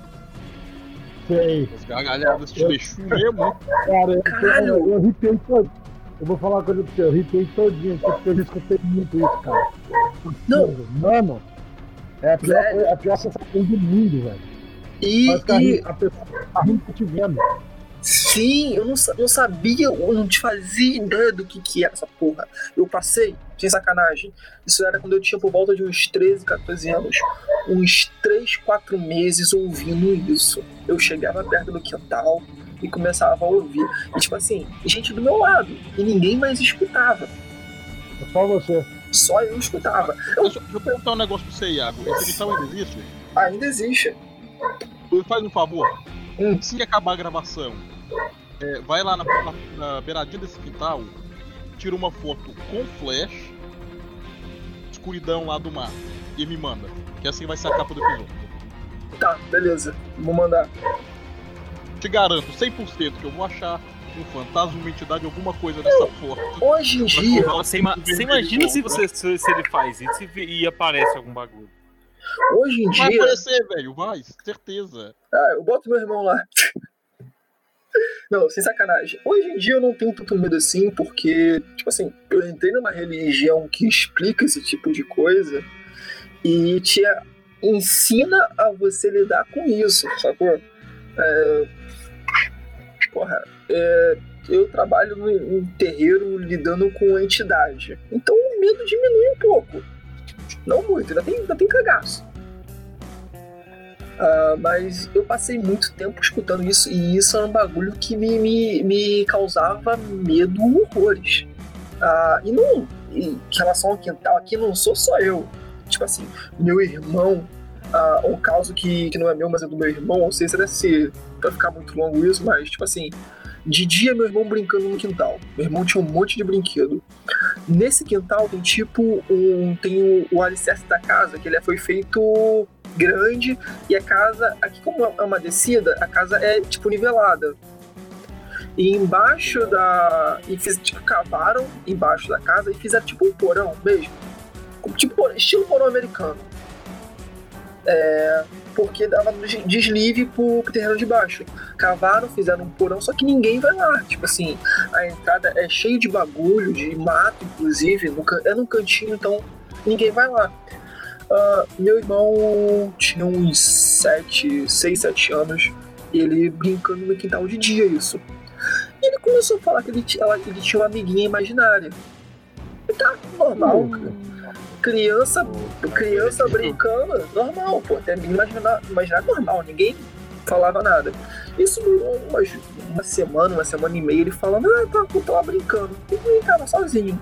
Speaker 2: Sei.
Speaker 1: As gargalhadas te deixam mesmo.
Speaker 2: Cara, Caralho. eu, arrepiei todo. Eu vou falar uma coisa pra você, eu arrepiei todinho, porque eu já escutei muito isso, cara.
Speaker 5: Não.
Speaker 2: Mano, é a pior, a pior sensação do mundo, velho.
Speaker 5: E, e...
Speaker 2: a pessoa tá rindo te vendo.
Speaker 5: Sim, eu não, não sabia, eu não te fazia ideia do que, que era essa porra. Eu passei, sem sacanagem. Isso era quando eu tinha por volta de uns 13, 14 anos. Uns 3, 4 meses ouvindo isso. Eu chegava perto do quintal e começava a ouvir. E tipo assim, gente do meu lado. E ninguém mais escutava.
Speaker 2: É só você.
Speaker 5: Só eu escutava.
Speaker 1: Eu... Deixa, deixa eu perguntar um negócio pra você, Iago. Esse quintal ainda existe?
Speaker 5: Ainda existe.
Speaker 1: Faz um favor. Assim que acabar a gravação, é, vai lá na, na, na beiradinha desse quintal, tira uma foto com flash, escuridão lá do mar, e me manda. Que assim vai ser a capa do episódio.
Speaker 5: Tá, beleza. Vou mandar.
Speaker 1: Te garanto, 100% que eu vou achar um fantasma, uma entidade, alguma coisa dessa foto.
Speaker 5: Hoje em dia.
Speaker 3: Você, ima você imagina se, você, se, se ele faz isso e aparece algum bagulho.
Speaker 5: Hoje em
Speaker 1: vai
Speaker 5: dia.
Speaker 1: Vai aparecer, velho, vai, certeza.
Speaker 5: Ah, eu boto meu irmão lá. Não, sem sacanagem. Hoje em dia eu não tenho tanto medo assim, porque, tipo assim, eu entrei numa religião que explica esse tipo de coisa e te ensina a você lidar com isso, sacou? É... Porra, é... eu trabalho no terreiro lidando com entidade. Então o medo diminui um pouco. Não muito, ainda tem, ainda tem cagaço. Uh, mas eu passei muito tempo escutando isso e isso é um bagulho que me, me, me causava medo horrores. Uh, e não, em relação ao quintal aqui, não sou só eu. Tipo assim, meu irmão, uh, um caso que, que não é meu, mas é do meu irmão, não sei se deve ser pra ficar muito longo isso, mas tipo assim, de dia, meu irmão brincando no quintal. Meu irmão tinha um monte de brinquedo. Nesse quintal tem tipo um. Tem o, o alicerce da casa, que ele foi feito grande e a casa, aqui como é uma descida, a casa é tipo nivelada. E embaixo da. E fiz, tipo, cavaram embaixo da casa e fizeram tipo um porão mesmo. Tipo, estilo porão americano. É, porque dava deslive pro terreno de baixo. Cavaram, fizeram um porão, só que ninguém vai lá. Tipo assim, a entrada é cheia de bagulho, de mato, inclusive, no, é num cantinho, então ninguém vai lá. Uh, meu irmão tinha uns 7, 6, 7 anos, ele brincando no quintal de dia, isso. E ele começou a falar que ele, ele tinha uma amiguinha imaginária. E tá normal, hum. Criança, criança brincando, normal, pô. Até imaginar, imaginar normal, ninguém falava nada. Isso durou uma, uma semana, uma semana e meia, ele falando, ah, tá, eu tava brincando. E brincava sozinho.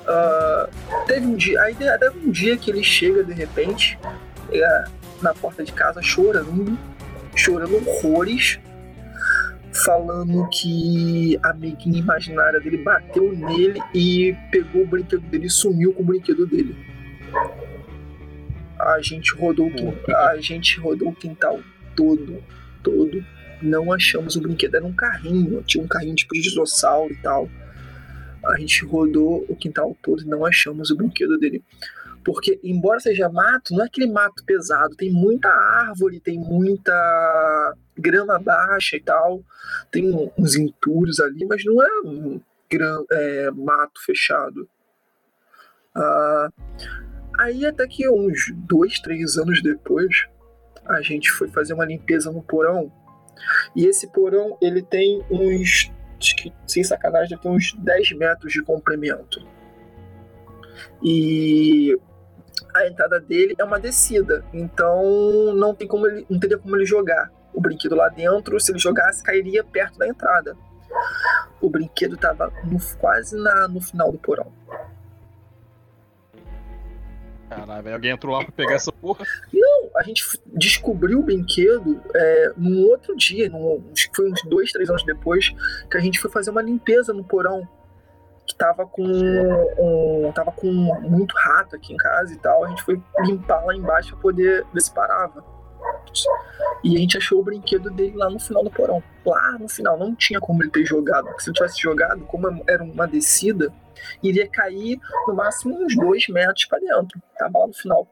Speaker 5: Uh, teve um dia, aí teve um dia que ele chega de repente é, na porta de casa chorando, chorando horrores, falando que a amiguinha imaginária dele bateu nele e pegou o brinquedo dele e sumiu com o brinquedo dele. A gente rodou o quintal, a gente rodou o quintal todo todo, não achamos o brinquedo. Era um carrinho, tinha um carrinho tipo de dinossauro e tal. A gente rodou o quintal todo e não achamos o brinquedo dele. Porque, embora seja mato, não é aquele mato pesado, tem muita árvore, tem muita grama baixa e tal, tem uns entulhos ali, mas não é um é, mato fechado. Ah, aí até que uns dois, três anos depois, a gente foi fazer uma limpeza no porão. E esse porão, ele tem uns, sem sacanagem, tem uns 10 metros de comprimento. E a entrada dele é uma descida, então não tem como ele, não teria como ele jogar o brinquedo lá dentro. Se ele jogasse, cairia perto da entrada. O brinquedo estava quase na, no final do porão.
Speaker 1: Caralho, alguém entrou lá pra pegar essa porra?
Speaker 5: Não, a gente descobriu o brinquedo é, num outro dia, num, foi uns dois, três anos depois, que a gente foi fazer uma limpeza no porão. Tava com. Um, tava com muito rato aqui em casa e tal. A gente foi limpar lá embaixo pra poder ver se parava. E a gente achou o brinquedo dele lá no final do porão. Lá no final, não tinha como ele ter jogado. Porque se ele tivesse jogado, como era uma descida, iria cair no máximo uns dois metros para dentro. Tava lá no final.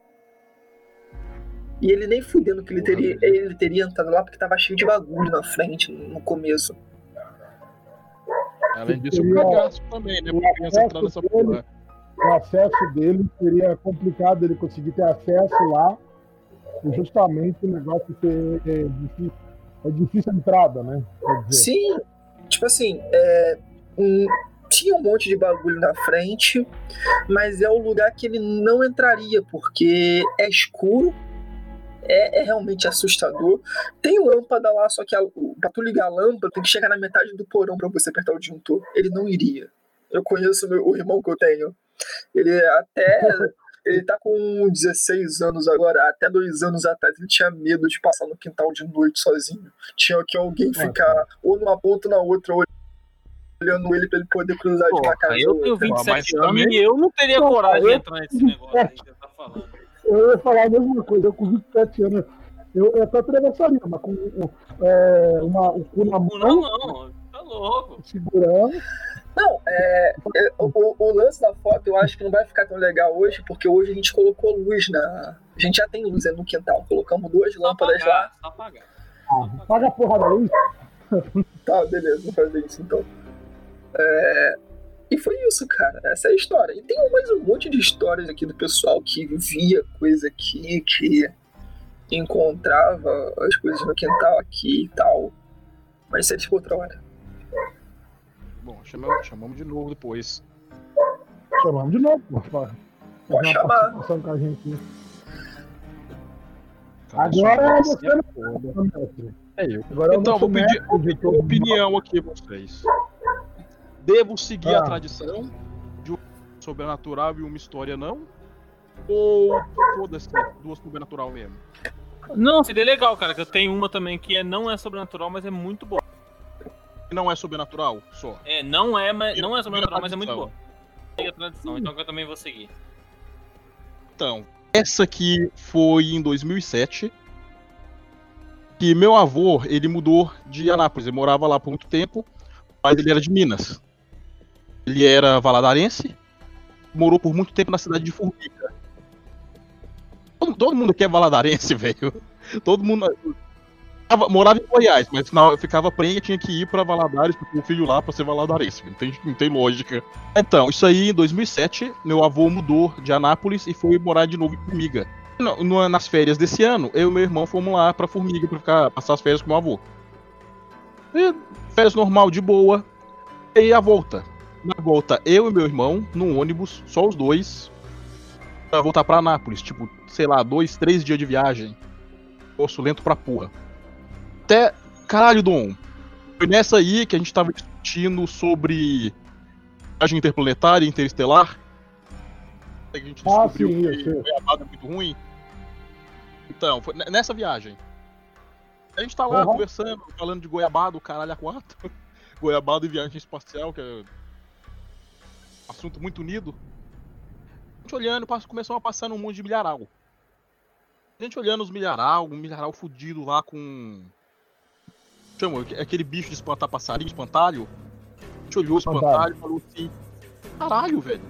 Speaker 5: E ele nem fudendo que ele teria, ele teria entrado lá porque tava cheio de bagulho na frente, no começo.
Speaker 1: Além disso, o cagaço também, né? Pra criança entrar nessa porra.
Speaker 2: O acesso dele seria complicado ele conseguir ter acesso lá justamente o negócio ser é, difícil, é difícil a entrada, né?
Speaker 5: Sim, tipo assim, é, um, tinha um monte de bagulho na frente, mas é o lugar que ele não entraria, porque é escuro, é, é, realmente assustador. Tem lâmpada lá, só que a, pra tu ligar a lâmpada, tem que chegar na metade do porão para você apertar o disjuntor. Ele não iria. Eu conheço meu, o irmão que eu tenho. Ele até Ele tá com 16 anos agora. Até dois anos atrás ele tinha medo de passar no quintal de noite sozinho. Tinha que alguém ficar ou numa ponta ou na outra, olhando ele pra ele poder cruzar Pô, de uma casa.
Speaker 3: Eu tenho 27 anos também... e eu não teria coragem de entrar nesse negócio aí que você tá falando.
Speaker 2: Eu ia falar a mesma coisa, eu com 27 anos. Eu, eu até atravessaria, mas com é, uma, o cu na mão.
Speaker 3: Não, não, tá louco.
Speaker 2: Segurando.
Speaker 5: Não, é, é o, o, lance da foto eu acho que não vai ficar tão legal hoje, porque hoje a gente colocou luz na. A gente já tem luz no quintal, colocamos duas só lâmpadas apagar, lá. Só apagar.
Speaker 2: Ah, apaga a porra da luz.
Speaker 5: tá, beleza, vou fazer isso então. É, e foi isso, cara. Essa é a história. E tem mais um monte de histórias aqui do pessoal que via coisa aqui, que encontrava as coisas no quintal aqui e tal. Mas isso é de outra hora.
Speaker 1: Bom, chamamos, chamamos de novo depois.
Speaker 2: Chamamos de novo, pô.
Speaker 5: Pode chamar.
Speaker 2: Com a gente. Agora você não
Speaker 1: é eu. Agora então, vou pedir, vou pedir opinião aqui vocês. Devo seguir ah. a tradição de um sobrenatural e uma história não? Ou foda-se, duas sobrenatural mesmo?
Speaker 3: Não, seria legal, cara, que eu tenho uma também que é, não é sobrenatural, mas é muito boa
Speaker 1: não é sobrenatural só.
Speaker 3: É, não é, mas, não é sobrenatural, mas é muito boa. Segue a tradição, hum. então eu também vou seguir.
Speaker 1: Então, essa aqui foi em 2007. Que meu avô, ele mudou de Anápolis, ele morava lá por muito tempo. O pai dele era de Minas. Ele era valadarense, morou por muito tempo na cidade de Formiga. Todo, todo mundo aqui é valadarense, velho. Todo mundo morava em Goiás, mas não, ficava prenha tinha que ir pra Valadares, porque o filho lá pra ser valadarense. Não tem, não tem lógica. Então, isso aí em 2007, meu avô mudou de Anápolis e foi morar de novo em Formiga. No, no, nas férias desse ano, eu e meu irmão fomos lá pra Formiga pra ficar, passar as férias com meu avô. E, férias normal, de boa. E a volta. Na volta, eu e meu irmão, num ônibus, só os dois, pra voltar pra Anápolis. Tipo, sei lá, dois, três dias de viagem. Osso lento pra porra até. Caralho, Dom. Foi nessa aí que a gente tava discutindo sobre viagem interplanetária e interestelar. A gente ah, descobriu sim, que o Goiabada é muito ruim. Então, foi nessa viagem. A gente tá lá uhum. conversando, falando de Goiabada, o caralho a quatro. Goiabada e viagem espacial, que é assunto muito unido. A gente olhando, começou a passar num monte de milharal. A gente olhando os milharal, um milharal fudido lá com chama, aquele bicho de espantar passarinho, espantalho. A gente olhou o espantalho e falou assim: caralho, velho.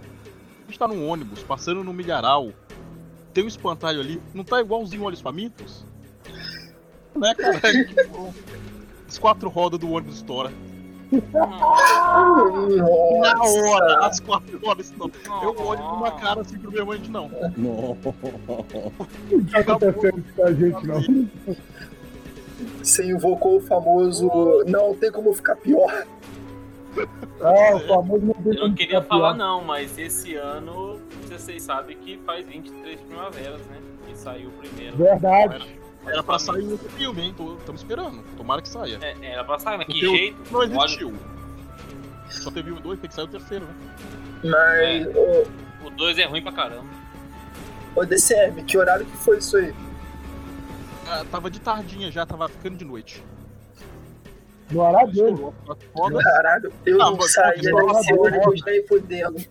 Speaker 1: A gente tá num ônibus, passando no milharal. Tem um espantalho ali, não tá igualzinho Olhos Famintos? Né, cara? As quatro rodas do ônibus estoura. Na hora, as quatro horas estouram. Eu olho com uma cara assim pro meu mãe de não.
Speaker 2: Não. Não tá acontecendo com a gente, não.
Speaker 5: Você invocou o famoso não tem como ficar pior.
Speaker 2: Ah, o famoso não tem
Speaker 3: Eu não queria falar não, mas esse ano vocês sabem que faz 23 primaveras, né? Que saiu o primeiro.
Speaker 2: Verdade.
Speaker 1: Era pra sair outro filme, hein? Estamos esperando. Tomara que saia.
Speaker 3: É, era pra sair, mas que
Speaker 1: Porque o-
Speaker 3: jeito?
Speaker 1: Não existiu. Só teve um e dois, tem que sair o terceiro, né?
Speaker 5: Mas, ô,
Speaker 3: O 2 é ruim pra caramba.
Speaker 5: ô DCM, que horário que foi isso aí?
Speaker 1: Ah, tava de tardinha já, tava ficando de noite.
Speaker 2: No horário dele.
Speaker 5: Caralho, eu
Speaker 1: Não,
Speaker 5: não
Speaker 1: pode
Speaker 5: desse ônibus nem podendo.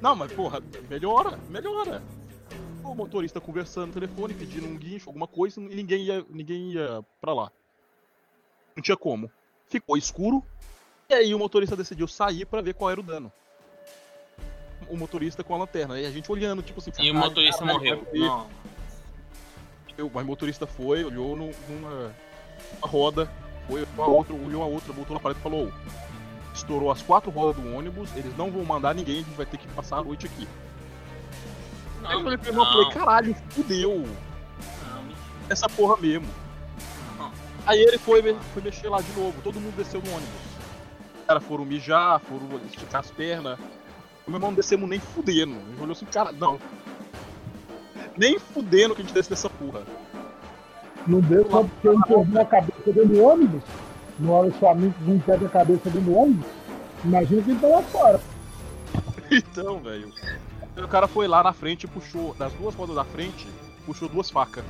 Speaker 1: Não, mas porra, melhora, melhora. O motorista conversando no telefone, pedindo um guincho, alguma coisa, e ninguém ia, ninguém ia pra lá. Não tinha como. Ficou escuro, e aí o motorista decidiu sair pra ver qual era o dano. O motorista com a lanterna, e a gente olhando, tipo assim.
Speaker 3: E o
Speaker 1: "Caralho,
Speaker 3: motorista
Speaker 1: caralho,
Speaker 3: morreu.
Speaker 1: vai ver."
Speaker 3: Não.
Speaker 1: Eu- Mas o motorista foi, olhou no- numa uma roda, foi a outra, olhou a outra, voltou na parede e falou: estourou as quatro rodas do ônibus, eles não vão mandar ninguém, a gente vai ter que passar a noite aqui. Aí eu
Speaker 3: Não,
Speaker 1: falei pra ele, eu falei,
Speaker 3: não,
Speaker 1: caralho, fudeu
Speaker 3: não, mentira.
Speaker 1: essa porra mesmo.
Speaker 3: Não.
Speaker 1: Aí ele foi, foi mexer lá de novo, todo mundo desceu do ônibus. Os caras foram mijar, foram esticar as pernas. O meu irmão não descemos nem fudendo. Ele olhou assim, cara, não. Nem fudendo que a gente desce dessa porra.
Speaker 2: Não deu só porque eu perdi a cabeça dentro do ônibus. No hora os famintos não perdem a cabeça dentro do ônibus. Imagina quem tá lá fora.
Speaker 1: Então, velho. O cara foi lá na frente e puxou, das duas rodas da frente, puxou duas facas.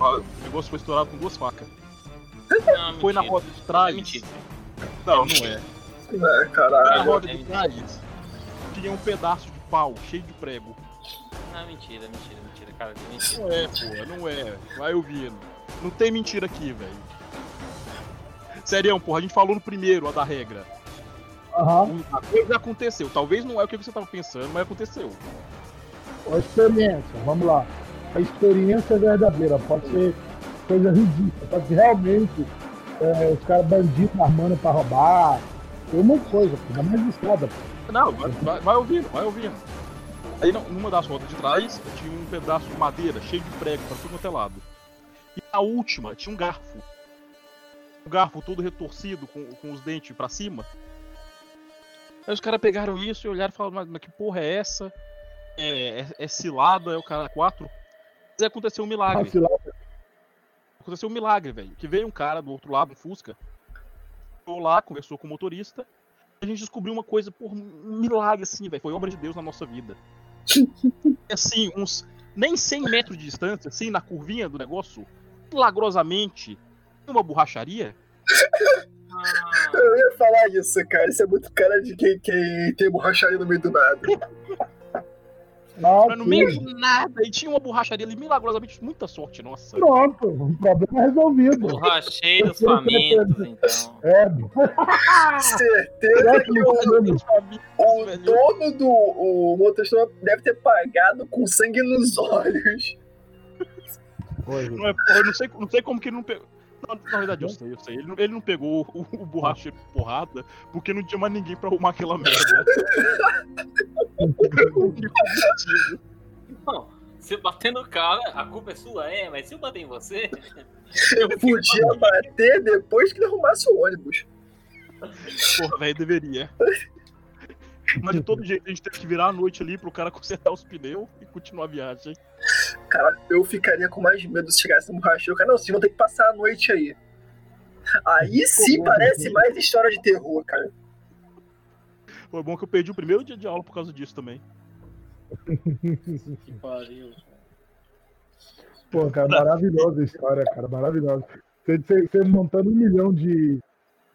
Speaker 1: O negócio foi estourado com duas facas.
Speaker 3: Não,
Speaker 1: Foi na
Speaker 3: mentira.
Speaker 1: roda de trás.
Speaker 3: É mentira.
Speaker 1: Não, não é.
Speaker 5: Ah,
Speaker 1: Na
Speaker 5: caralho.
Speaker 1: roda de trás tinha um pedaço de pau cheio de prego.
Speaker 3: Não, mentira, mentira, mentira, cara. que Mentira.
Speaker 1: Não é, porra, não é. Vai ouvindo. Não tem mentira aqui, velho. Serião, porra, a gente falou no primeiro, a da regra. A coisa aconteceu. Talvez não é o que você tava pensando, mas aconteceu.
Speaker 2: A experiência, vamos lá. A experiência é verdadeira, pode ser coisa ridícula, pode ser realmente é, os caras bandidos armando pra roubar. Tem um de coisa, pô, ainda mais estrada.
Speaker 1: Não, vai, vai, vai ouvindo, vai ouvindo. Aí numa das rodas de trás tinha um pedaço de madeira cheio de prego pra tudo quanto é lado. E na última tinha um garfo. Um garfo todo retorcido, com, com os dentes pra cima. Aí os caras pegaram isso e olharam e falaram, mas, mas que porra é essa? É, é, é cilada, é o cara 4. Mas aconteceu um milagre.
Speaker 2: Ah,
Speaker 1: Aconteceu um milagre, velho. Que veio um cara do outro lado, um Fusca. Foi lá, conversou com o motorista. A gente descobriu uma coisa, por um milagre, assim, velho. Foi obra de Deus na nossa vida. E, assim, uns. Nem 100 metros de distância, assim, na curvinha do negócio, milagrosamente, uma borracharia.
Speaker 5: Eu ia falar isso, cara. Isso é muito cara de quem, quem tem borracharia no meio do nada.
Speaker 1: Mas no meio de nada. E tinha uma borracharia ali, milagrosamente, muita sorte, nossa.
Speaker 2: Pronto, o problema é resolvido.
Speaker 3: borracheiros famintos, então.
Speaker 2: É,
Speaker 5: Certeza que o, o dono do o motorista deve ter pagado com sangue nos olhos.
Speaker 1: Não, é, não sei, não sei como que ele não pegou. Na, na verdade, eu sei, eu sei. Ele, não- ele não pegou o, o borracheiro de porrada porque não tinha mais ninguém pra arrumar aquela merda.
Speaker 3: Não, se eu bater no cara, a culpa é sua, é, mas se eu bater em você.
Speaker 5: Eu podia bater depois que ele arrumasse o ônibus.
Speaker 1: Porra, velho, deveria. Mas de todo jeito a gente teve que virar a noite ali pro cara consertar os pneus e continuar a viagem.
Speaker 5: Cara, eu ficaria com mais medo se chegasse no borracheiro. Cara, não, vocês vão ter que passar a noite aí. Aí sim parece mais história de terror, cara.
Speaker 1: Foi bom que eu perdi o primeiro dia de aula por causa disso também.
Speaker 3: Que pariu.
Speaker 2: Pô, cara, maravilhosa a história, cara, maravilhosa. Você, você- você montando um milhão de,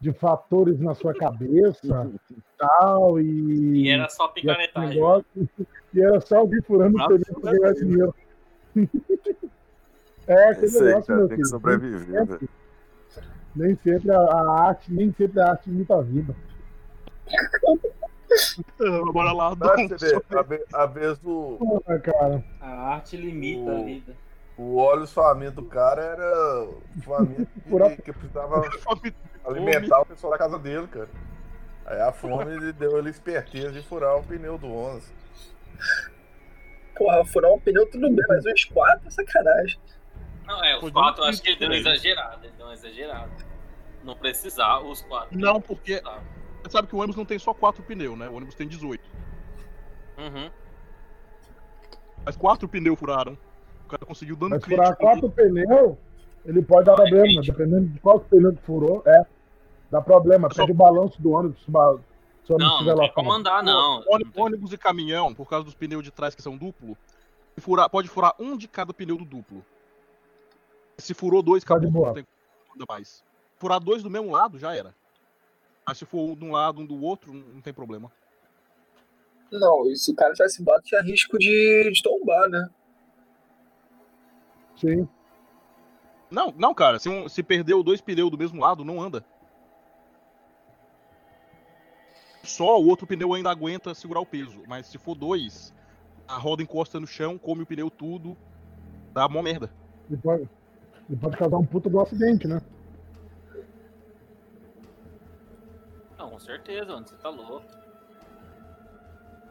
Speaker 2: de fatores na sua cabeça tal, e.
Speaker 3: E era só
Speaker 2: e
Speaker 3: picaretagem.
Speaker 2: negócio, e era só alguém furando o
Speaker 1: Nossa,
Speaker 2: ganhar dinheiro. É, aquele
Speaker 4: aí,
Speaker 2: negócio,
Speaker 4: cara,
Speaker 2: meu
Speaker 4: tem que
Speaker 2: filho.
Speaker 4: sobreviver, velho.
Speaker 2: Nem sempre a, a arte, nem sempre a arte imita a vida.
Speaker 1: Bora lá,
Speaker 4: vê, a, ve- a vez do
Speaker 2: Porra, cara.
Speaker 6: A arte limita
Speaker 4: O-
Speaker 6: a vida.
Speaker 4: o óleo faminto do cara era o faminto que, que precisava alimentar o pessoal da casa dele, cara. Aí a fome deu ele esperteza de furar o pneu do Onça.
Speaker 5: Porra, furar um pneu tudo bem, mas os quatro é sacanagem.
Speaker 3: Não, é, os
Speaker 1: Podia
Speaker 3: quatro eu acho que ele deu uma exagerada. Ele deu uma exagerada. Não precisar, os quatro.
Speaker 1: Não, porque
Speaker 3: Tá.
Speaker 1: você sabe que o ônibus não tem só quatro pneus, né? O ônibus tem 18.
Speaker 3: Uhum.
Speaker 1: Mas quatro pneus furaram. O cara conseguiu dando
Speaker 2: Mas furar
Speaker 1: crítico.
Speaker 2: quatro pneus, ele pode dar
Speaker 3: É
Speaker 2: problema,
Speaker 3: crítico.
Speaker 2: dependendo de qual pneu que furou, é. Dá problema,
Speaker 1: Só-
Speaker 2: perde o balanço do ônibus se se ônibus
Speaker 3: Não, não
Speaker 2: lá
Speaker 3: tem como andar, não.
Speaker 1: Ônibus,
Speaker 3: Não
Speaker 1: e caminhão, por causa dos pneus de trás que são duplo, se furar- pode furar um de cada pneu do duplo. Se furou dois,
Speaker 2: Tá
Speaker 1: acabou, não tem mais. Furar dois do mesmo lado, já era. Mas se for um de um lado, um do outro, não não tem problema.
Speaker 5: Não, e se o cara tivesse embaixo, tinha risco de, de tombar, né?
Speaker 2: Sim.
Speaker 1: Não, não, cara. Se, um- se perdeu dois pneus do mesmo lado, não anda. Só o outro pneu ainda aguenta segurar o peso. Mas se for dois, a roda encosta no chão, come o pneu tudo, dá mó merda.
Speaker 2: Ele pode, ele pode causar um puta do acidente, né?
Speaker 3: Não, com certeza, mano. Você tá louco.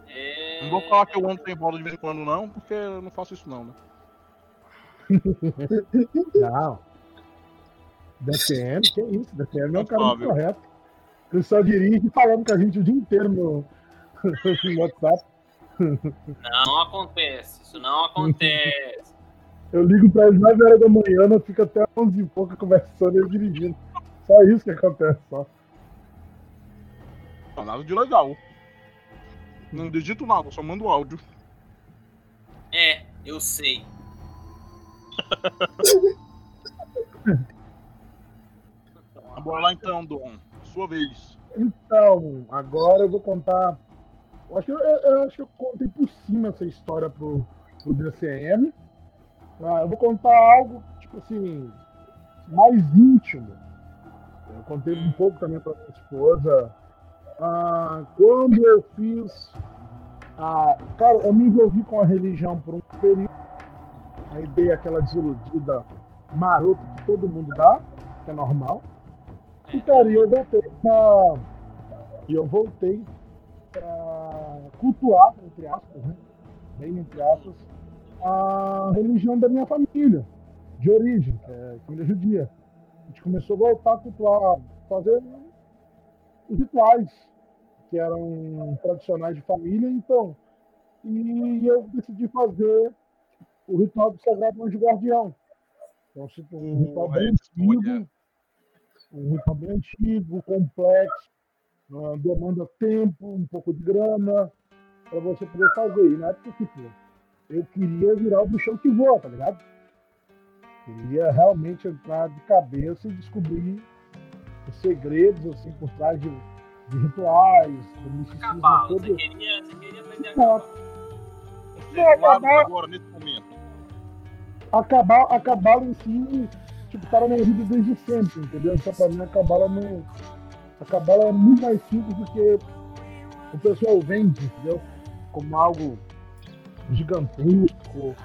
Speaker 3: É...
Speaker 1: Não vou falar que eu ando sem roda de vez em quando, não, porque eu não faço isso, não, né?
Speaker 2: Não. DCM, que isso? DCM é um cara correto. Ele só dirige falando com a gente o dia inteiro no, no WhatsApp.
Speaker 3: Não acontece. Isso não acontece.
Speaker 2: Eu ligo pra ele 9 horas da manhã, eu fico até 11 e pouco conversando e dirigindo. Só isso que acontece, só.
Speaker 1: Não, nada de legal. Não digito nada, só mando áudio.
Speaker 3: É, eu sei.
Speaker 1: Bora lá então, Dom. Sua vez.
Speaker 2: Então, agora eu vou contar. Eu acho que eu, eu acho que eu contei por cima essa história pro, pro DCM. Ah, eu vou contar algo, tipo assim, mais íntimo. Eu contei um pouco também pra minha esposa. Ah, quando eu fiz. Ah, cara, eu me envolvi com a religião por um período. Aí dei aquela desiludida marota que todo mundo dá, que é normal. E cara, e eu voltei pra. E eu voltei pra cultuar, entre aspas, né? Bem entre aspas, a religião da minha família, de origem, que é a família judia. A gente começou a voltar a cultuar, fazer os rituais que eram tradicionais de família, então. E eu decidi fazer o ritual do Sagrado Anjo Guardião. Então, tipo, um ritual bem antigo, um bem antigo, complexo, ah, demanda tempo, um pouco de grana para você poder fazer. E na época, tipo, eu queria virar o bichão que voa, tá ligado? Queria realmente entrar de cabeça e descobrir os segredos, assim, por trás de, de rituais, do misticismo
Speaker 3: Cabala.
Speaker 2: todo.
Speaker 3: Você queria, você queria aprender a cabala.
Speaker 1: Vocês lados agora, nesse momento.
Speaker 2: acabar, a cabala em si, tipo, tá na vida desde sempre, entendeu? Então pra mim a cabala não. A cabala é muito mais simples do que o pessoal vende, entendeu? Como algo gigantesco,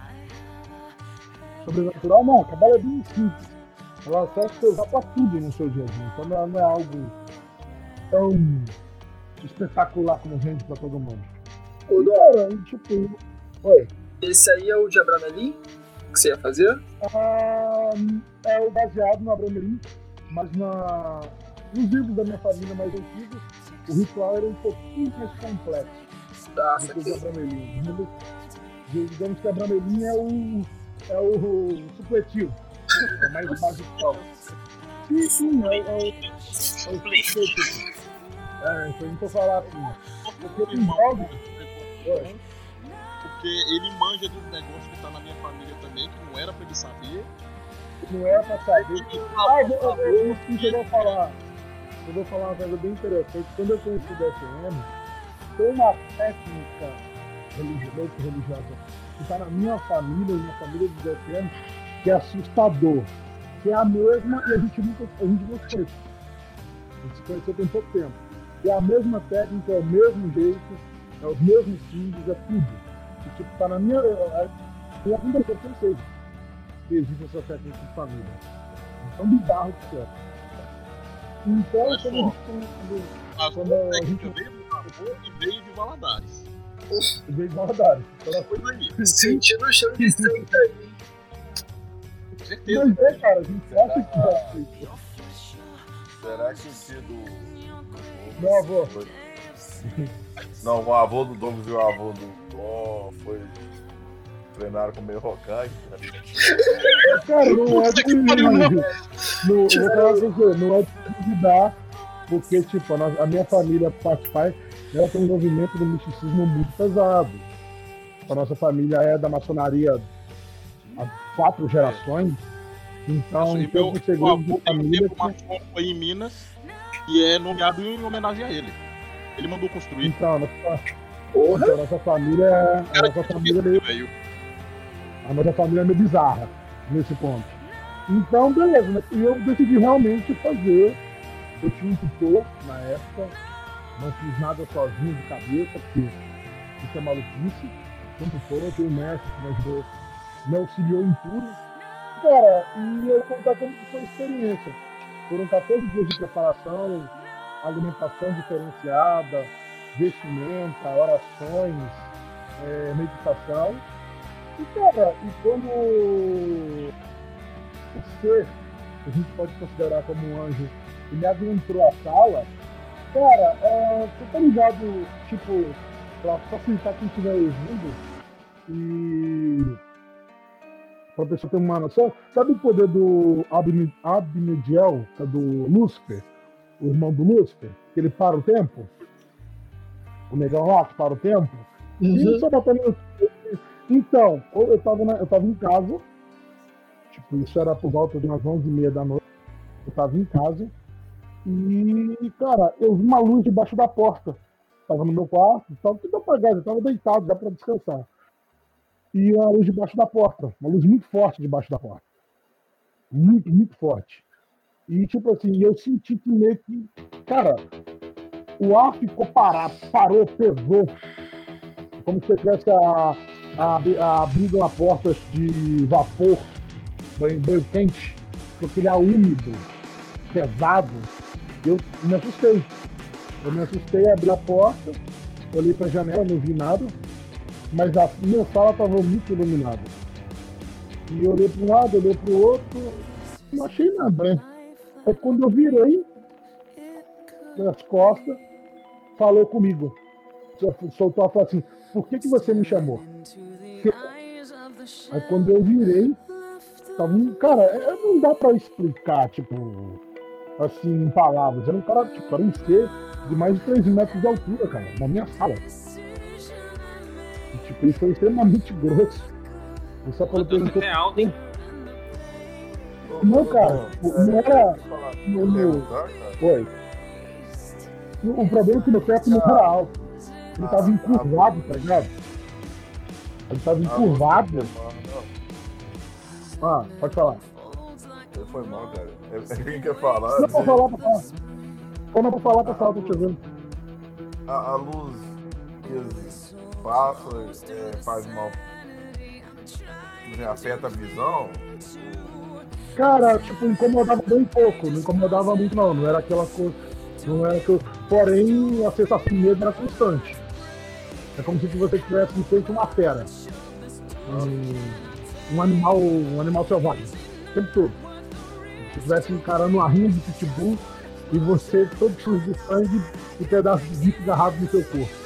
Speaker 2: sobrenatural, não, a cabala é bem simples. Ela serve pra você usar pra tudo no seu dia a dia. Então ela não é algo tão espetacular como vende pra todo mundo. E, tipo, oi.
Speaker 5: esse aí é o de Abramelin que você ia fazer?
Speaker 2: Ah, é o baseado no Abramelin, mas na, nos livros da minha família mais antigos, o ritual era um pouquinho mais complexo
Speaker 5: Tá,
Speaker 2: do que o de. Abramelin. Digamos- que Abramelin é o, é o supletivo, é o mais básico. Sim, sim, é, é, o- é o supletivo. É, aí que eu falar assim. Porque tem jogos.
Speaker 1: Porque ele manja dos negócios que tá na minha família também, que não era pra ele saber.
Speaker 2: não é pra saber. Ah, eu, vou- eu, eu, eu, vou falar. Eu vou falar uma coisa bem interessante. Quando eu conheci o DSM, tem uma técnica religiosa, religiosa que está na minha família na família do DSM, que é assustador. que é a mesma e a gente nunca a gente não se conhece. A gente se conheceu tem pouco tempo. É a mesma técnica, é o mesmo jeito, é os mesmos símbolos, é tudo. E, tipo, tá na minha. É, é a primeira coisa que eu sei que existe essa técnica de família. Então bizarro que é. Então,
Speaker 6: Olha
Speaker 2: quando
Speaker 6: só.
Speaker 2: a gente.
Speaker 6: A
Speaker 2: Quando
Speaker 6: sua
Speaker 2: a gente-
Speaker 6: veio do e veio de Valadares.
Speaker 2: Veio de Valadares. Então,
Speaker 6: Foi daí,
Speaker 5: Sentindo o cheiro de sangue aí.
Speaker 6: com certeza.
Speaker 2: Mas é, cara, a gente acha que fez.
Speaker 4: Será que o tio do.
Speaker 2: Meu avô.
Speaker 4: Não, o avô do Douglas e o avô do Tom foi. Treinaram com meio rocante.
Speaker 2: Cara, não é
Speaker 1: que
Speaker 2: de não, você, não é de duvidar, porque, tipo, a, minha família, parte pai, ela tem um movimento do misticismo muito pesado. A nossa família é da maçonaria há quatro gerações, então,
Speaker 1: E
Speaker 2: tem
Speaker 1: meu, meu avô
Speaker 2: de
Speaker 1: tem um
Speaker 2: família
Speaker 1: tempo aí em Minas e é nomeado em homenagem a ele. Ele mandou
Speaker 2: que,
Speaker 1: construir.
Speaker 2: então, nossa,
Speaker 5: Porra.
Speaker 2: então, a nossa família, é- a nossa família é meio. A nossa família é meio bizarra nesse ponto. Então, beleza, né? E eu decidi realmente fazer. Eu tinha um tutor na época, não fiz nada sozinho de cabeça, porque isso é maluquice. Um tutor, eu tenho um mestre que me ajudou, me auxiliou em tudo. Cara, e eu contar como que foi a experiência. Foram 14 dias de preparação, alimentação diferenciada, vestimenta, orações, eh, meditação. E, cara, e quando o ser, que a gente pode considerar como um anjo, ele adentrou a sala, cara, é, você tá ligado, tipo, pra facilitar quem estiver ouvindo e pra pessoa ter uma noção, sabe o poder do Abne- Abnediel, que é do Lúcifer, o irmão do Lúcifer, que ele para o tempo? O negão que para o tempo? E
Speaker 5: Uhum.
Speaker 2: só botando no- Então, eu tava, na- eu tava em casa, tipo, isso era por volta de umas 11 e meia da noite, eu tava em casa, e, cara, eu vi uma luz debaixo da porta, tava no meu quarto, tava tudo apagado, eu tava deitado, dá pra descansar. E a luz debaixo da porta, uma luz muito forte debaixo da porta. Muito, muito forte. E, tipo assim, eu senti que meio que, cara, o ar ficou parado, parou, pesou, como se tivesse a, a, a abrindo uma porta de vapor, banho, banho quente, com aquele ar úmido, pesado. Eu me assustei. Eu me assustei, abri a porta, olhei pra janela, não vi nada, mas a minha sala estava muito iluminada. E olhei para um lado, olhei para o outro, não achei nada, né? Aí quando eu virei as costas, falou comigo. Soltou a falou assim, por que, que você me chamou? Aí quando eu virei, tava um. Cara, é- não dá pra explicar, tipo, assim, em palavras. Era um cara, tipo, era um ser de mais de 3 metros de altura, cara, na minha sala. E, tipo, ele foi extremamente grosso. Eu só quando
Speaker 3: Deus,
Speaker 2: perguntou.
Speaker 3: é alto.
Speaker 2: Não, cara, não era. no- no-
Speaker 4: Perguntar,
Speaker 2: O problema é que meu teto não era alto. Ele tava encurvado, tá ligado? Ele tava encurvado.
Speaker 4: Não,
Speaker 2: Ah, pode falar.
Speaker 4: não, foi mal, cara. É, é quem quer falar.
Speaker 2: Não, pra falar, pra falar. Quando eu vou falar, pra falar, tô te ouvindo.
Speaker 4: a, a luz que eles passam é, faz mal. Afeta a visão.
Speaker 2: Cara, tipo, incomodava bem pouco. Não incomodava muito, não. Não era aquela coisa. Não era que eu... Porém, a sensação de medo era constante. É como se você tivesse em frente uma fera. Um, um animal, um animal selvagem. O tempo todo. Se estivesse encarando uma rinha de pitbull e você todo sujo de sangue e pedaços de bico agarrados no seu corpo.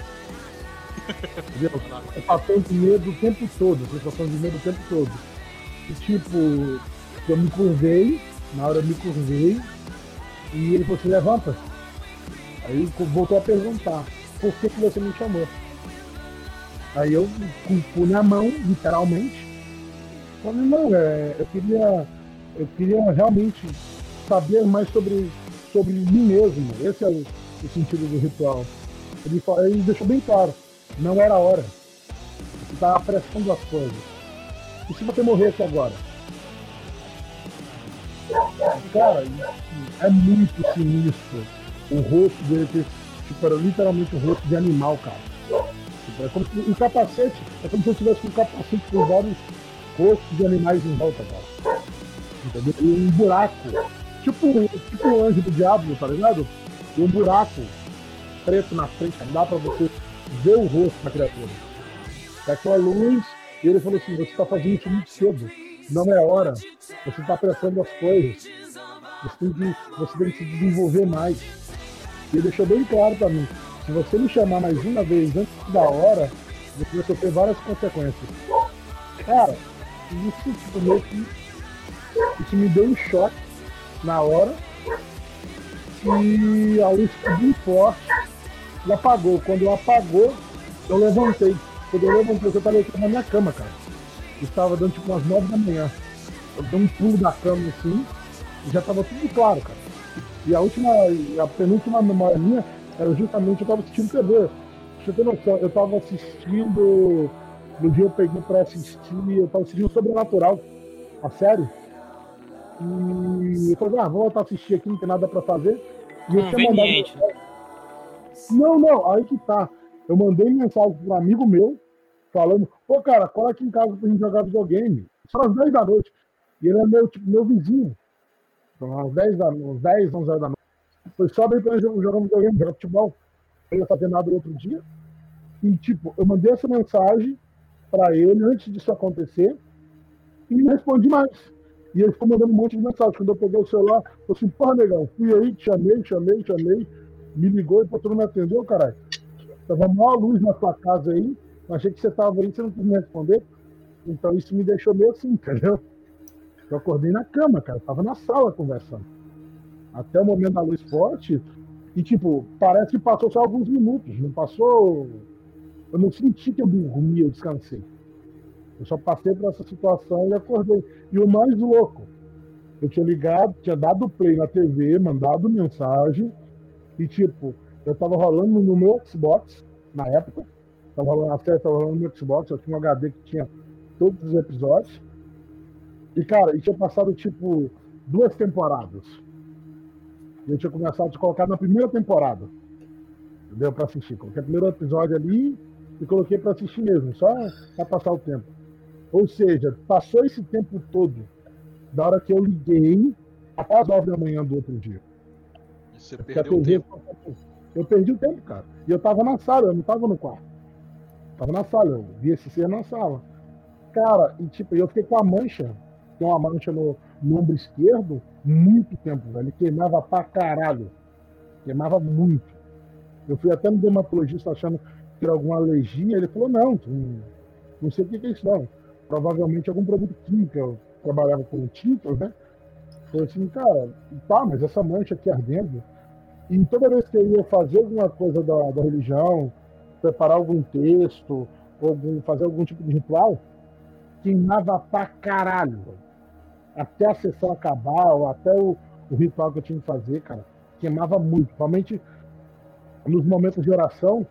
Speaker 2: Entendeu? Sensação de medo o tempo todo. Sensação de medo o tempo todo. E tipo, eu me curvei, na hora eu me curvei, e ele falou assim, levanta. Aí voltou a perguntar, por que, que você me chamou? Aí eu, com o na mão, literalmente, falei, não, é, eu queria. Eu queria realmente saber mais sobre, sobre mim mesmo. Esse é o, o sentido do ritual. Ele, ele deixou bem claro, não era a hora. Você estava apressando as coisas. E se você morresse agora? cara, é muito sinistro o rosto dele tipo, era literalmente um rosto de animal, cara. Tipo, é como se um capacete, é como se eu tivesse um capacete com vários rostos de animais em volta, cara. Entendeu? E um buraco. Tipo, tipo o anjo do diabo, tá ligado? E um buraco preto na frente, não dá pra você ver o rosto da criatura. É aquela luz, e ele falou assim, você tá fazendo isso muito cedo, não é hora, você tá apressando as coisas, você tem que, você tem que se desenvolver mais. Ele deixou bem claro pra mim, se você me chamar mais uma vez antes da hora, você vai sofrer várias consequências. Cara, isso tipo, meio que isso me deu um choque na hora. E a luz bem forte e apagou. Quando apagou, eu levantei. Quando eu levantei, eu estava na minha cama, cara. estava dando tipo umas nove da manhã. Eu dei um pulo da cama assim e já estava tudo claro, cara. E a última, a penúltima memória minha era justamente eu estava assistindo TV. Deixa eu ter noção, eu estava assistindo. No dia eu peguei para assistir, eu estava assistindo Sobrenatural, a série. E eu falei, ah, vou voltar a assistir aqui, não tem nada pra fazer.
Speaker 3: E eu tinha mandado.
Speaker 2: Não, não, aí que tá. Eu mandei mensagem para um amigo meu, falando, pô, cara, cola aqui em casa pra gente jogar videogame. Só às 10 da noite. E ele é meu, tipo, meu vizinho. Então, às 10, da, às 10, 11 horas da noite. Foi só bem gente jogar videogame, futebol. Eu ia fazer nada outro dia. E, tipo, eu mandei essa mensagem para ele antes disso acontecer e não respondi mais. E ele ficou mandando um monte de mensagem. Quando eu peguei o celular, eu assim, porra, negão, fui aí, te chamei, chamei, chamei, me ligou e tu não me atendeu, caralho. Tava maior luz na tua casa aí, achei que você tava aí, você não quis me responder. Então isso me deixou meio assim, entendeu? Eu acordei na cama, cara, tava na sala conversando. Até o momento da luz forte, e tipo, parece que passou só alguns minutos, não passou. Eu não senti que eu dormi, eu descansei. Eu só passei por essa situação e acordei. E o mais louco, eu tinha ligado, tinha dado play na TV, mandado mensagem, e tipo, eu tava rolando no meu Xbox, na época, tava rolando a série, tava rolando no meu Xbox, eu tinha um HD que tinha todos os episódios. E cara, e tinha passado tipo duas temporadas. E eu tinha começado a colocar na primeira temporada. Entendeu? Pra assistir. Coloquei o primeiro episódio ali e coloquei pra assistir mesmo, só pra passar o tempo. Ou seja, passou esse tempo todo, da hora que eu liguei, até as 9 da manhã do outro dia.
Speaker 1: Você perdeu o tempo.
Speaker 2: Eu perdi o tempo, cara. E eu tava na sala, eu não tava no quarto. tava na sala, eu vi esse ser na sala. Cara, e tipo, eu fiquei com a mancha, tem uma mancha no, no ombro esquerdo, muito tempo, velho. Queimava pra caralho. Queimava muito. Eu fui até no dermatologista achando que era alguma alergia. Ele falou: não, não sei o que é isso, não provavelmente algum produto químico. Eu trabalhava com tintas, né? Falei assim, cara, tá, mas essa mancha aqui ardendo. E toda vez que eu ia fazer alguma coisa da, da religião, preparar algum texto, algum, fazer algum tipo de ritual, queimava pra caralho. Até a sessão acabar, ou até o, o ritual que eu tinha que fazer, cara, queimava muito. Principalmente nos momentos de oração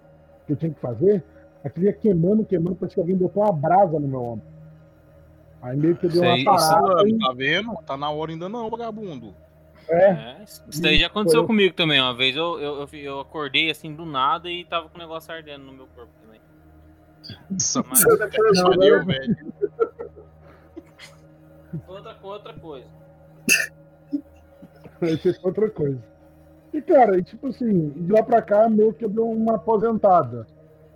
Speaker 2: que eu tinha que fazer, aquilo ia queimando, queimando, parece que alguém botou uma brasa no meu ombro. Aí meio que deu
Speaker 1: Sei,
Speaker 2: uma parada.
Speaker 1: isso, Tá vendo? Tá na hora ainda não, vagabundo.
Speaker 2: É,
Speaker 3: É, isso daí já aconteceu
Speaker 2: Foi.
Speaker 3: comigo também. Uma vez eu, eu, eu, eu acordei assim do nada e tava com o negócio ardendo no meu corpo também.
Speaker 1: Nossa,
Speaker 3: Mas
Speaker 2: Não,
Speaker 1: Valeu,
Speaker 2: não.
Speaker 1: velho.
Speaker 3: Outra, outra coisa.
Speaker 2: Isso é outra coisa. E, cara, e, tipo assim, de lá pra cá, meio que eu dei uma aposentada.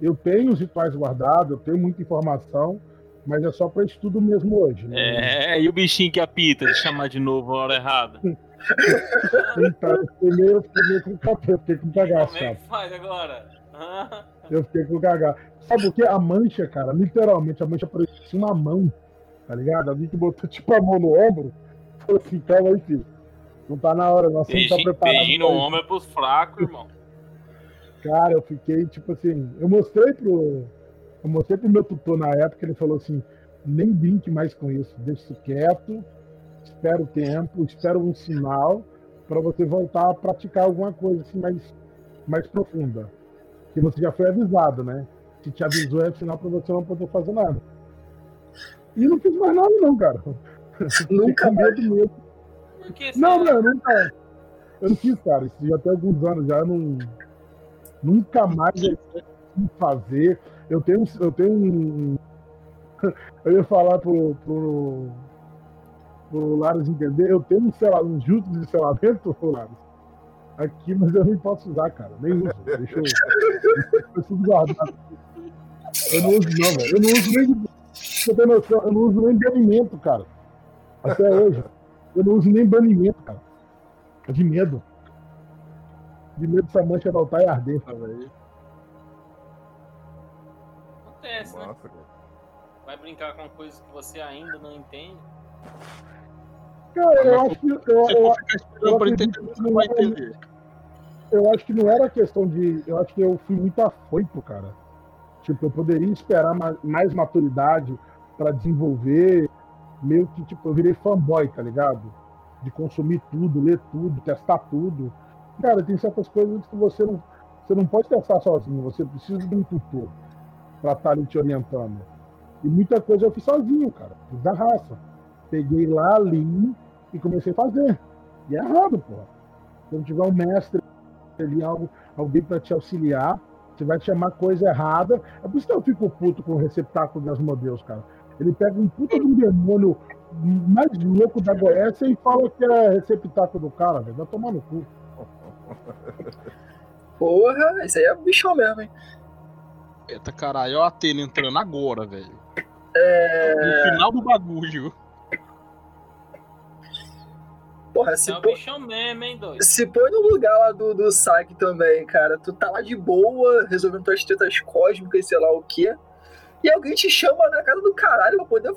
Speaker 2: Eu tenho os rituais guardados, eu tenho muita informação, mas é só pra estudo mesmo hoje. Né?
Speaker 3: É, e o bichinho que apita de chamar de novo a hora errada?
Speaker 2: Então, eu fiquei meio, eu fiquei meio com capeta, eu fiquei com cagaço,
Speaker 3: Como é que faz agora? Ah,
Speaker 2: Eu fiquei com cagaço. Sabe o que? A mancha, cara, literalmente, a mancha parecia uma mão, tá ligado? Alguém que botou tipo a mão no ombro, falou assim, calma aí, filho. Não tá na hora, nós temos que estar
Speaker 3: beijinho
Speaker 2: preparados.
Speaker 3: beijinho no
Speaker 2: pra isso."
Speaker 3: ombro é pros fracos, irmão.
Speaker 2: Cara, eu fiquei, tipo assim, eu mostrei pro. Eu mostrei pro meu tutor na época, ele falou assim, nem brinque mais com isso, deixa isso quieto, espera o tempo, espera um sinal para você voltar a praticar alguma coisa assim mais, mais profunda. Que você já foi avisado, né? Se te avisou é sinal para você não poder fazer nada. E não fiz mais nada não, cara.
Speaker 5: Nunca
Speaker 2: medo mesmo.
Speaker 3: Por que
Speaker 2: Não, não, eu nunca. Eu não fiz, cara. Isso já tem alguns anos já. Eu não. Nunca mais eu quis fazer. Eu tenho, eu tenho um. Eu ia falar pro. pro, pro Laros entender. Eu tenho um, sela, um jutsu de selamento, ô Laros, aqui, mas eu nem posso usar, cara. Nem uso. Deixa eu. Eu preciso guardar. Eu não uso, não, velho. Eu não uso nem. de- Você tem noção? Eu não uso nem banimento, cara. Até hoje. Eu não uso nem banimento, cara. De medo. De medo dessa mancha voltar e arder.
Speaker 3: Acontece, né? Vai brincar com coisas que você ainda não entende.
Speaker 2: Cara, eu acho que. Eu,
Speaker 1: Se
Speaker 2: eu,
Speaker 1: for ficar esperando pra
Speaker 2: eu
Speaker 1: entender,
Speaker 2: acredito
Speaker 1: você não vai
Speaker 2: que não-
Speaker 1: entender.
Speaker 2: eu acho que não era questão de. Eu acho que eu fui muito afoito, cara. Tipo, eu poderia esperar ma- mais maturidade pra desenvolver. Meio que, tipo, eu virei fanboy, tá ligado? De consumir tudo, ler tudo, testar tudo. Cara, tem certas coisas que você não, você não pode testar sozinho. Você precisa de um tutor pra estar ali te orientando. E muita coisa eu fiz sozinho, cara. Fiz da raça. Peguei lá, li e comecei a fazer. E é errado, porra. Se não tiver um mestre ali, algo, alguém para te auxiliar, você vai chamar coisa errada. É por isso que eu fico puto com o receptáculo das modelos, cara. Ele pega um puta de um demônio mais louco da Goécia e fala que é receptáculo do cara, velho. Vai tomar no cu.
Speaker 5: Porra, esse aí é bichão mesmo, hein?
Speaker 1: Eita caralho, ó a Atena entrando agora, velho.
Speaker 5: É.
Speaker 1: No final do bagulho.
Speaker 5: Porra, se,
Speaker 3: É o
Speaker 5: pô-
Speaker 3: bichão mesmo, hein, doido?
Speaker 5: se põe no lugar lá do, do saque também, cara. Tu tá lá de boa, resolvendo tuas tretas cósmicas, sei lá o quê. E alguém te chama na casa do caralho pra poder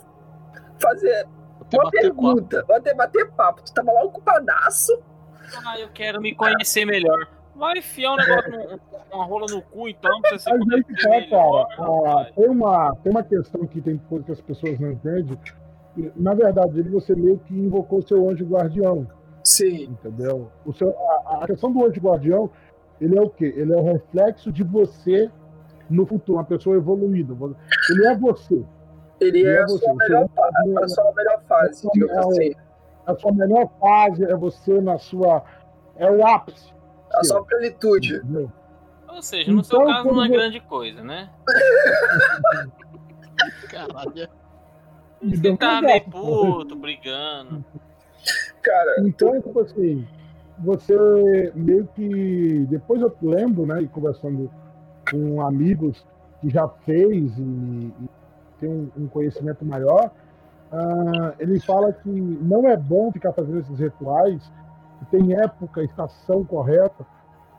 Speaker 5: fazer uma
Speaker 1: bater papo.
Speaker 5: pergunta, bater, bater papo. Tu tava lá ocupadaço.
Speaker 3: Ah, eu quero me conhecer melhor. Vai enfiar um negócio, num- uma rola no cu, então, pra você se
Speaker 2: Mas aí que
Speaker 3: conhecer
Speaker 2: tá,
Speaker 3: melhor.
Speaker 2: cara. Ah, tem, uma, tem uma questão que tem que as pessoas não entendem. Na verdade, ele você meio que invocou seu anjo guardião.
Speaker 5: Sim.
Speaker 2: entendeu? O seu, a, a questão do anjo guardião, ele é o quê? Ele é o reflexo de você no futuro, uma pessoa evoluída. Ele é você.
Speaker 5: Ele é
Speaker 2: é
Speaker 5: a
Speaker 2: você,
Speaker 5: sua
Speaker 2: você
Speaker 5: melhor,
Speaker 2: é
Speaker 5: a sua melhor fase,
Speaker 2: É,
Speaker 5: digamos
Speaker 2: é o-
Speaker 5: assim.
Speaker 2: A sua melhor fase é você na sua. É o ápice.
Speaker 5: A
Speaker 2: seu,
Speaker 5: sua plenitude.
Speaker 2: entendeu?
Speaker 3: Ou seja, no seu
Speaker 2: Então,
Speaker 3: caso não é grande coisa, né?
Speaker 1: Caralho.
Speaker 2: Deu
Speaker 3: tá meio puto, brigando.
Speaker 5: Cara,
Speaker 2: Então, tipo assim, você meio que. Depois eu lembro, né, e conversando com amigos que já fez e, e tem um, um conhecimento maior, ah, ele fala que não é bom ficar fazendo esses rituais, que tem época, estação correta,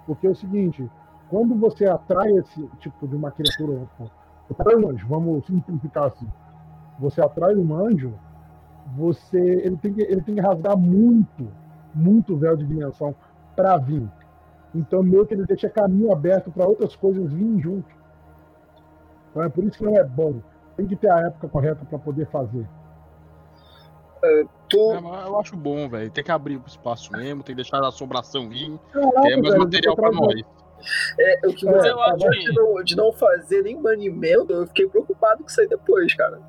Speaker 2: porque é o seguinte, quando você atrai esse tipo de uma criatura, anjo, vamos simplificar assim, você atrai um anjo, você ele tem que, ele tem que rasgar muito, muito véu de dimensão para vir. Então meio que ele deixa caminho aberto para outras coisas virem junto. Então é por isso que não é bom. Tem que ter a época correta para poder fazer.
Speaker 1: É, mas eu acho bom, velho. Tem que abrir o espaço mesmo, tem que deixar a assombração vir.
Speaker 2: Caraca,
Speaker 1: É mais
Speaker 2: velho,
Speaker 1: material
Speaker 2: traz-
Speaker 1: nós.
Speaker 5: é, o que
Speaker 2: É,
Speaker 5: você
Speaker 3: eu acho
Speaker 5: falou
Speaker 3: que-
Speaker 5: de não, de não fazer nem banimento, eu fiquei preocupado com isso aí depois, cara.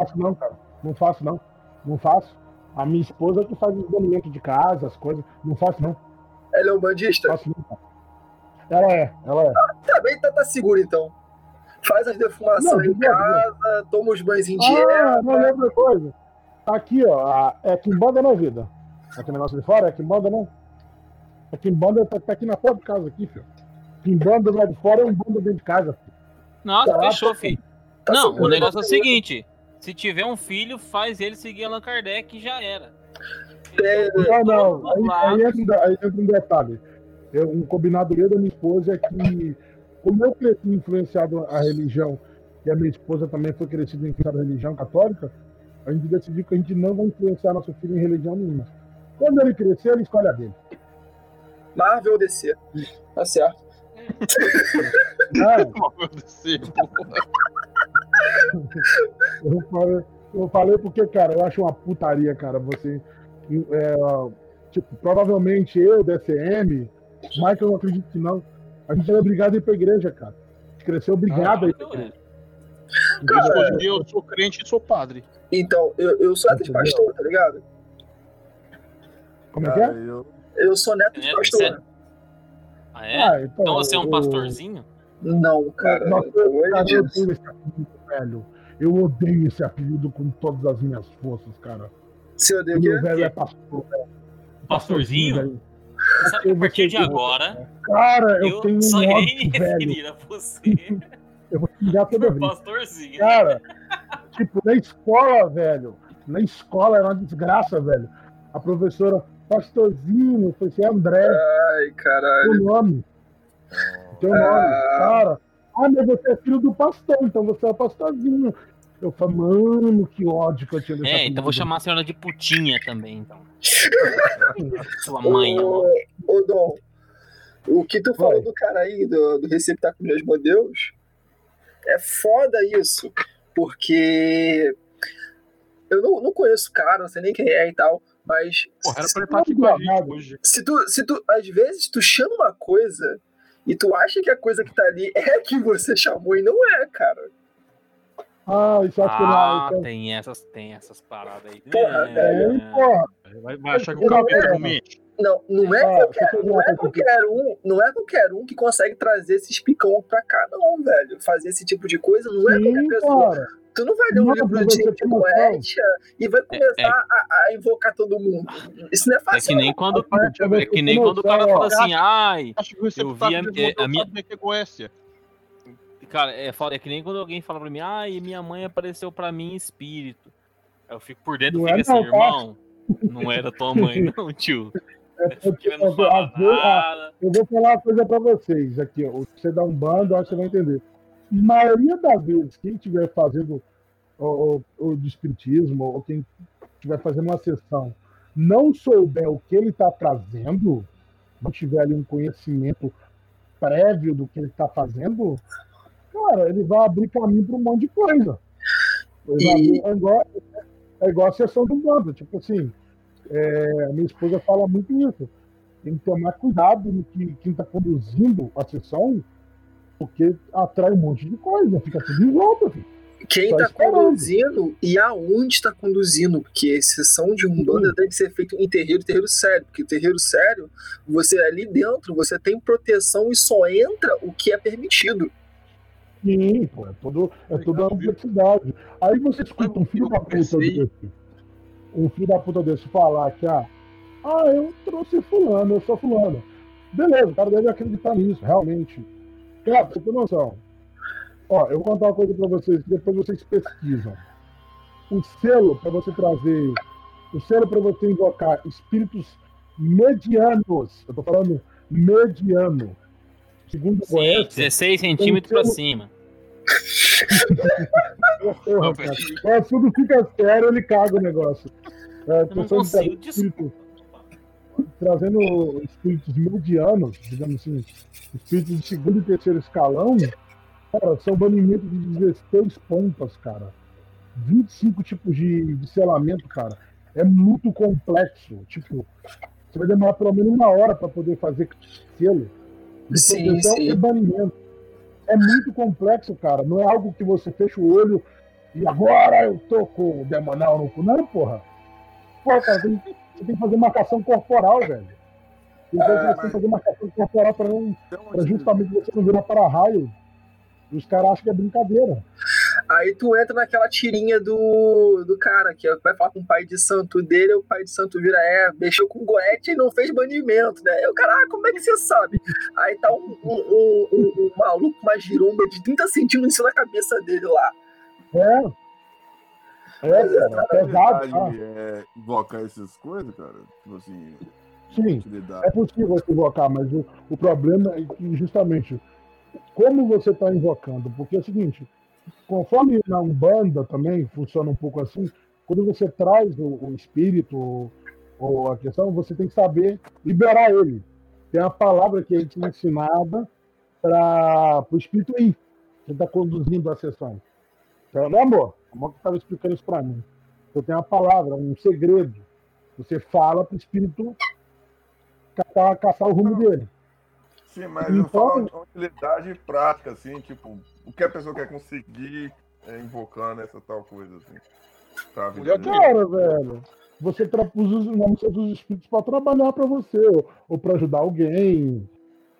Speaker 2: Não faço não, cara. Não faço não. Não faço. A minha esposa que faz os banimentos de casa, as coisas. Não faço não.
Speaker 5: Ela é um bandista?
Speaker 2: Faço não, cara. Ela é, ela é.
Speaker 5: Também tá, tá seguro, então. Faz as defumações
Speaker 2: Não,
Speaker 5: em casa, toma os banhos em
Speaker 2: Ah,
Speaker 5: dieta.
Speaker 2: não é outra coisa. Aqui, ó. a- É Kimbanda na vida. Aquele negócio de fora é Kimbanda, não? A Kimbanda tá, tá aqui na porta de casa, aqui, filho. Kimbanda lá de fora é um banda dentro de casa. Filho.
Speaker 3: Nossa,
Speaker 2: Caraca,
Speaker 3: fechou, filho.
Speaker 5: Tá
Speaker 3: não, o negócio é
Speaker 5: tá
Speaker 3: o seguinte: se tiver um filho, faz ele seguir Allan Kardec e já era.
Speaker 5: É,
Speaker 2: Não, não. Aí, aí, entra, um aí entra um detalhe. Eu, um combinado meu da minha esposa é que, como eu cresci influenciado a religião, e a minha esposa também foi crescida influenciada a religião católica, a gente decidiu que a gente não vai influenciar nosso filho em religião nenhuma. Quando ele crescer, ele escolhe a dele.
Speaker 5: Marvel ou DC. Tá certo.
Speaker 2: Ah, eu, falei, eu falei porque, cara, eu acho uma putaria, cara, você. é, tipo, provavelmente eu, DCM, Michael, eu não acredito que não. A gente era obrigado a ir pra igreja, cara. A gente cresceu obrigado a ir pra
Speaker 3: Eu
Speaker 2: igreja.
Speaker 1: Mas hoje em dia eu sou crente e sou padre.
Speaker 5: Então, eu, eu sou até de pastor, tá ligado?
Speaker 2: Como é que
Speaker 4: Cara,
Speaker 2: é?
Speaker 4: eu.
Speaker 5: Eu sou neto de
Speaker 3: Neto,
Speaker 5: pastor.
Speaker 3: Ah, é?
Speaker 2: Ah,
Speaker 3: então você é um
Speaker 2: o-
Speaker 3: pastorzinho?
Speaker 5: Não, cara.
Speaker 2: Nossa, eu
Speaker 5: Deus.
Speaker 2: odeio esse apelido, velho. Eu odeio esse apelido com todas as minhas forças, cara.
Speaker 5: Você odeia
Speaker 2: O
Speaker 5: o
Speaker 2: meu velho é pastor, velho.
Speaker 3: Pastorzinho?
Speaker 2: velho.
Speaker 3: Sabe que a partir de
Speaker 2: Eu-
Speaker 3: agora,
Speaker 2: Cara, eu,
Speaker 3: eu,
Speaker 2: tenho um
Speaker 3: só irei me referir a você
Speaker 2: Eu vou xingar toda
Speaker 3: por
Speaker 2: vez.
Speaker 3: pastorzinho.
Speaker 2: Cara, tipo, na escola, velho. Na escola era uma desgraça, velho. A professora, pastorzinho, falei assim, André,
Speaker 5: Ai, caralho.
Speaker 2: teu nome. Teu nome,
Speaker 5: Ah.
Speaker 2: cara. Ah, mas você é filho do pastor, então você é pastorzinho. Eu falei, mano, que ódio que eu tinha
Speaker 3: É, então vou chamar a senhora de putinha também, então. Sua mãe, ó.
Speaker 5: Ô, ô, Dom, o que tu falou do cara aí, do, do receptáculo de Asmodeus, é foda isso, porque eu não, não conheço o cara, não sei nem quem é e tal, mas
Speaker 1: Porra, era
Speaker 5: se,
Speaker 1: pra ele estar aqui com a gente
Speaker 2: Nada.
Speaker 1: hoje.
Speaker 5: se tu, se tu, às vezes, tu chama uma coisa e tu acha que a coisa que tá ali é a que você chamou e não é, cara.
Speaker 2: Ah, isso acho que
Speaker 3: Ah,
Speaker 2: não. Isso
Speaker 3: tem essas, tem essas paradas aí.
Speaker 5: Porra,
Speaker 2: é,
Speaker 3: É.
Speaker 2: é, porra.
Speaker 1: Vai, vai achar que o
Speaker 2: Eu não
Speaker 1: capeta
Speaker 2: quero,
Speaker 1: não.
Speaker 5: Não, não é
Speaker 2: Ah,
Speaker 5: qualquer, não é
Speaker 2: aqui.
Speaker 5: qualquer um, não é qualquer um que consegue trazer esses picão pra cá, não, velho. Fazer esse tipo de coisa não é qualquer
Speaker 2: Sim,
Speaker 5: pessoa.
Speaker 2: cara.
Speaker 5: Tu não vai ler um
Speaker 2: Não,
Speaker 5: livro de, poesia e vai começar
Speaker 3: é-
Speaker 5: A, a invocar todo mundo. Isso não é
Speaker 3: É
Speaker 5: fácil.
Speaker 3: que nem quando,
Speaker 2: Rapaz,
Speaker 3: é que nem
Speaker 2: eu
Speaker 3: quando o cara fala assim, ai,
Speaker 1: Acho que o receptáculo
Speaker 3: vi a- é,
Speaker 1: Asmodeu
Speaker 3: a minha-
Speaker 1: é.
Speaker 3: Cara, é, foda, é que nem quando alguém fala pra mim, e minha mãe apareceu pra mim em espírito. Eu fico por dentro e
Speaker 2: é
Speaker 3: fico assim,
Speaker 2: não, tá?
Speaker 3: irmão, não era tua mãe não, tio.
Speaker 2: É ah,
Speaker 3: nada.
Speaker 2: Eu vou falar uma coisa pra vocês aqui, ó. Você dá um bando, acho que você vai entender. Maioria das vezes, quem estiver fazendo o, o, o ou quem estiver fazendo uma sessão, não souber o que ele está trazendo, não tiver ali um conhecimento prévio do que ele está fazendo, cara, ele vai abrir caminho para um monte de coisa. Abrir- É igual, é igual a sessão do bando, tipo assim, é, a minha esposa fala muito isso. Tem que tomar cuidado no que quem está conduzindo a sessão, porque atrai um monte de coisa, fica tudo em volta. Filho.
Speaker 5: Quem tá
Speaker 2: esperando.
Speaker 5: conduzindo e aonde está conduzindo, porque a exceção de Umbanda tem que ser feito em terreiro, terreiro sério, porque terreiro sério, você ali dentro, você tem proteção e só entra o que é permitido.
Speaker 2: Sim, pô, é, tudo, é tudo uma complexidade. Aí você escuta um filho da puta desse, um filho da puta desse falar que, ah, ah, eu trouxe fulano, eu sou fulano. Beleza, o cara deve acreditar nisso, realmente. Cara, você tem noção. Ó, eu vou contar uma coisa pra vocês, depois vocês pesquisam. O selo para você trazer, o selo para você invocar espíritos medianos, eu tô falando mediano. Segundo
Speaker 3: Sim,
Speaker 2: Goethe,
Speaker 3: 16 centímetros pra cima.
Speaker 2: Porra, cara. É, tudo fica sério, ele caga o negócio. É,
Speaker 3: Eu não
Speaker 2: questão de trazendo espíritos medianos, digamos assim, espíritos de segundo e terceiro escalão, cara, são banimentos de 16 pontas, cara. 25 tipos de, de selamento, cara. É muito complexo. Tipo, você vai demorar pelo menos uma hora para poder fazer selo.
Speaker 5: Sim,
Speaker 2: proteção
Speaker 5: sim.
Speaker 2: e banimento. É muito complexo, cara. Não é algo que você fecha o olho e agora eu tô com o demonal no cu. Não, porra. Porra, cara, tem, você tem que fazer marcação corporal, velho. E vezes você tem que fazer marcação corporal para não, pra justamente você não virar para-raio. E os caras acham que é brincadeira.
Speaker 5: Aí tu entra naquela tirinha do, do cara, que vai falar com o pai de santo dele, o pai de santo vira, é, mexeu com o Goethe e não fez banimento, né? Aí o cara, ah, como é que você sabe? Aí tá um, um, um, um- maluco, uma giromba de 30 centímetros em cima da cabeça dele lá.
Speaker 2: É. É, cara, é pesado. tá?
Speaker 4: é invocar essas coisas, cara. Tipo assim,
Speaker 2: Sim. É possível você invocar, mas o, o problema é que justamente como você está invocando, porque é o seguinte, conforme na Umbanda também funciona um pouco assim, quando você traz o, o espírito ou, ou a questão, você tem que saber liberar ele. Tem uma palavra que é te ensinada para o espírito ir, que está conduzindo a sessão. Então, né, amor? Como que estava explicando isso para mim? Eu tenho uma palavra, um segredo. Você fala para o espírito caçar, caçar o rumo dele.
Speaker 4: Sim, mas eu
Speaker 2: Então-
Speaker 4: falo de uma utilidade prática, assim, tipo, o que a pessoa quer conseguir é, invocando essa tal coisa, assim. Sabe?
Speaker 1: De-
Speaker 2: Cara, velho. você usa os nomes dos espíritos para trabalhar para você, ou, ou para ajudar alguém,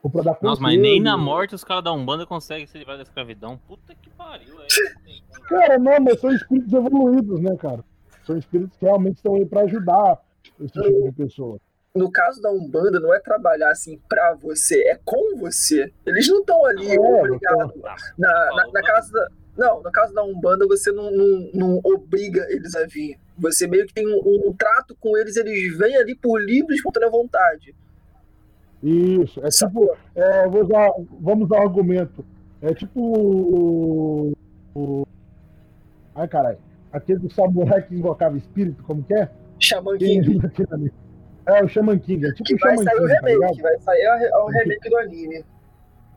Speaker 2: ou para dar
Speaker 3: Nossa, mas nem na morte os caras da Umbanda conseguem se livrar da escravidão. Puta que pariu, é.
Speaker 2: Cara, não, mas são espíritos evoluídos, né, cara? São espíritos que realmente estão aí para ajudar esse tipo de pessoa.
Speaker 5: No caso da Umbanda, não é trabalhar assim pra você, é com você. Eles não estão ali
Speaker 2: É,
Speaker 5: obrigados. Na, na, na casa da, não, no caso da Umbanda, você não, não, não obriga eles a vir. Você meio que tem um, um trato com eles, eles vêm ali por livre e espontânea vontade.
Speaker 2: Isso, é tipo, é, vou usar, vamos usar um argumento. É tipo o ai, caralho. Aquele do samurai que invocava espírito, como que é? Quem
Speaker 5: King.
Speaker 2: É, o Shaman King. É tipo
Speaker 5: Que
Speaker 2: o
Speaker 5: vai
Speaker 2: Shaman
Speaker 5: sair o
Speaker 2: King, tá
Speaker 5: remake, vai sair a- a- o remake do anime.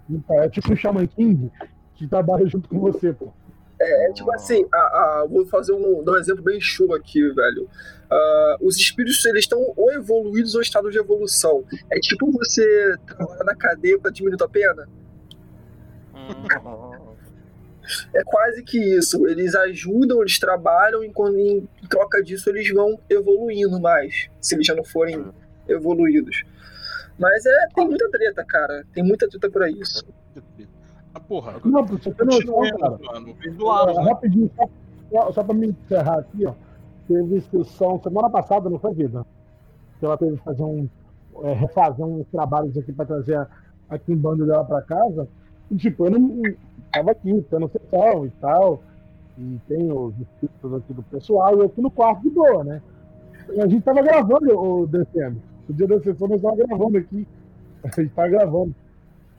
Speaker 2: Então, é tipo o Shaman King que trabalha junto com você, pô.
Speaker 5: É tipo assim, a, a- vou fazer um, dar um exemplo bem show aqui, velho. Ah, os espíritos, eles estão ou evoluídos ou em estado de evolução. É tipo você trabalhar na cadeia pra diminuir tua pena. É quase que isso. Eles ajudam, eles trabalham, e quando em troca disso eles vão evoluindo mais, se eles já não forem evoluídos. Mas é, tem muita treta, cara. Tem muita treta pra isso.
Speaker 1: Ah, porra.
Speaker 2: Não, você noção, cara.
Speaker 1: Mano.
Speaker 2: É,
Speaker 1: né?
Speaker 2: rapidinho, só, só, pra me encerrar aqui, ó. Teve inscrição semana passada, não foi, Vida? Que ela teve que fazer um. é, refazer uns trabalhos aqui pra trazer a, a Kimbanda dela pra casa. E, tipo, eu não. Não- Tava aqui, tendo sessão e tal. E tem os espíritos aqui do pessoal, e eu aqui no quarto de boa, né? A gente tava gravando o DCM. O dia da sessão nós tava gravando aqui. A gente tava gravando.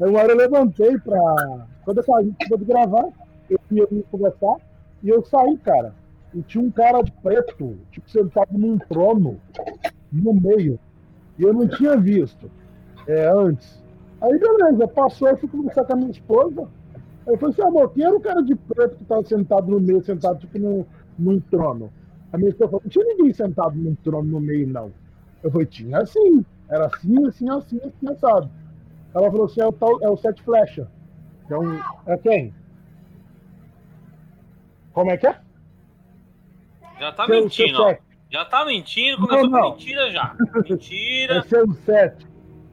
Speaker 2: Aí uma hora eu levantei pra. Quando eu saí de gravar, eu ia me conversar e eu saí, cara. E tinha um cara preto, tipo, sentado num trono, no meio. E eu não tinha visto é, antes. Aí beleza, passou, eu fui conversar com a minha esposa. Eu falei assim, amor, quem era o cara de preto que tava sentado no meio, sentado tipo num, num trono? A minha esposa falou, não tinha ninguém sentado num trono no meio, não. Eu falei, tinha assim. Era assim, assim, assim, assim, assado. Ela falou assim, é o, tal, é o Sete Flecha. É, um, é quem? Como é que é?
Speaker 3: Já tá
Speaker 2: Seu-
Speaker 3: mentindo,
Speaker 2: seu.
Speaker 3: Já tá mentindo,
Speaker 2: Não,
Speaker 3: começou
Speaker 2: não.
Speaker 3: com mentira já.
Speaker 2: É
Speaker 3: Mentira.
Speaker 2: seu Sete.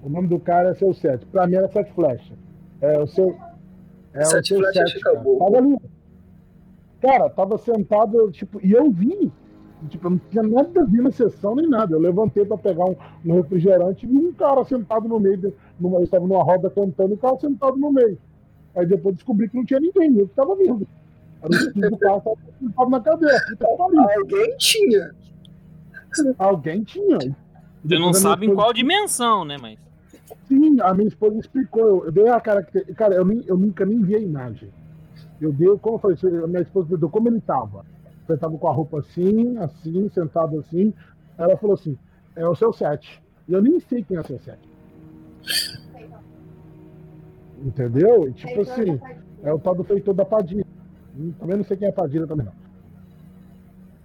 Speaker 2: O nome do cara é seu Sete. Pra mim era Sete Flecha. É o seu. É
Speaker 5: Sete Flecha
Speaker 2: Sete.
Speaker 5: bom.
Speaker 2: Tava ali. Cara, tava sentado, tipo, e eu vi. Tipo, eu não tinha nada a ver na sessão nem nada. Eu levantei pra pegar um, um refrigerante e vi um cara sentado no meio. De, numa, eu estava numa roda cantando e o cara sentado no meio. Aí depois descobri que não tinha ninguém, eu que tava vindo. Era o cara tava sentado na cadeira. tava ali.
Speaker 5: Alguém tinha.
Speaker 2: Alguém tinha.
Speaker 3: Você não sabe em qual dimensão, né? Mas.
Speaker 2: Sim, a minha esposa explicou. Eu, dei a característica. Cara, eu, nem- eu nunca nem vi a imagem. Eu dei, como eu falei, a minha esposa perguntou como ele estava. Ele estava com a roupa assim, assim, sentado assim. Ela falou assim: é o seu set. E eu nem sei quem é o seu set. Entendeu? E, tipo assim, é o tal do feitor da Padilha. Hum, Também não sei quem é a Padilha também não.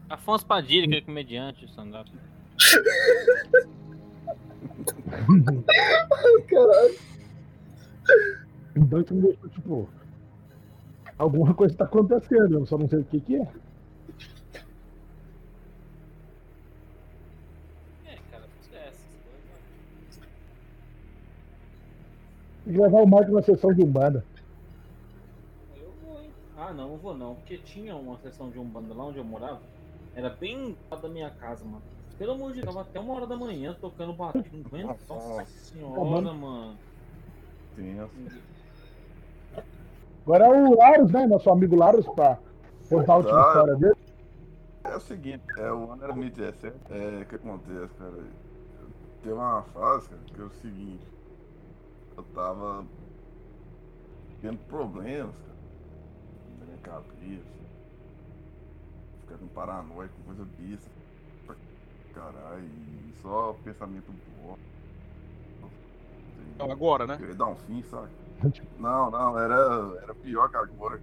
Speaker 3: Afonso Padilha, que é comediante, stand-up.
Speaker 5: Caralho.
Speaker 2: Então, isso me deixou, tipo, alguma coisa está acontecendo, eu só não sei o que, que é.
Speaker 3: É, cara, é essas coisas.
Speaker 2: Tem que levar o Marco na sessão de Umbanda.
Speaker 3: Eu vou, hein? Ah, não, não vou não. Porque tinha uma sessão de Umbanda lá onde eu morava. Era bem do lado da minha casa, mano. Pelo amor de Deus, tava até uma hora da manhã tocando. Não aguento. Nossa senhora, mano.
Speaker 4: Tenso.
Speaker 2: Agora é o Larus, né? Nosso amigo Larus, pra contar a última
Speaker 4: Tá.
Speaker 2: história dele.
Speaker 4: É o seguinte, é, o ano era 2017. É, o que acontece, cara? Tem uma fase, cara, que é o seguinte. Eu tava tendo problemas, cara, na minha cabeça. Ficando paranoico, coisa besta. Caralho, só pensamento bom.
Speaker 1: Então, agora, né?
Speaker 4: Queria dar um fim, sabe? Não, não, era, era pior que agora.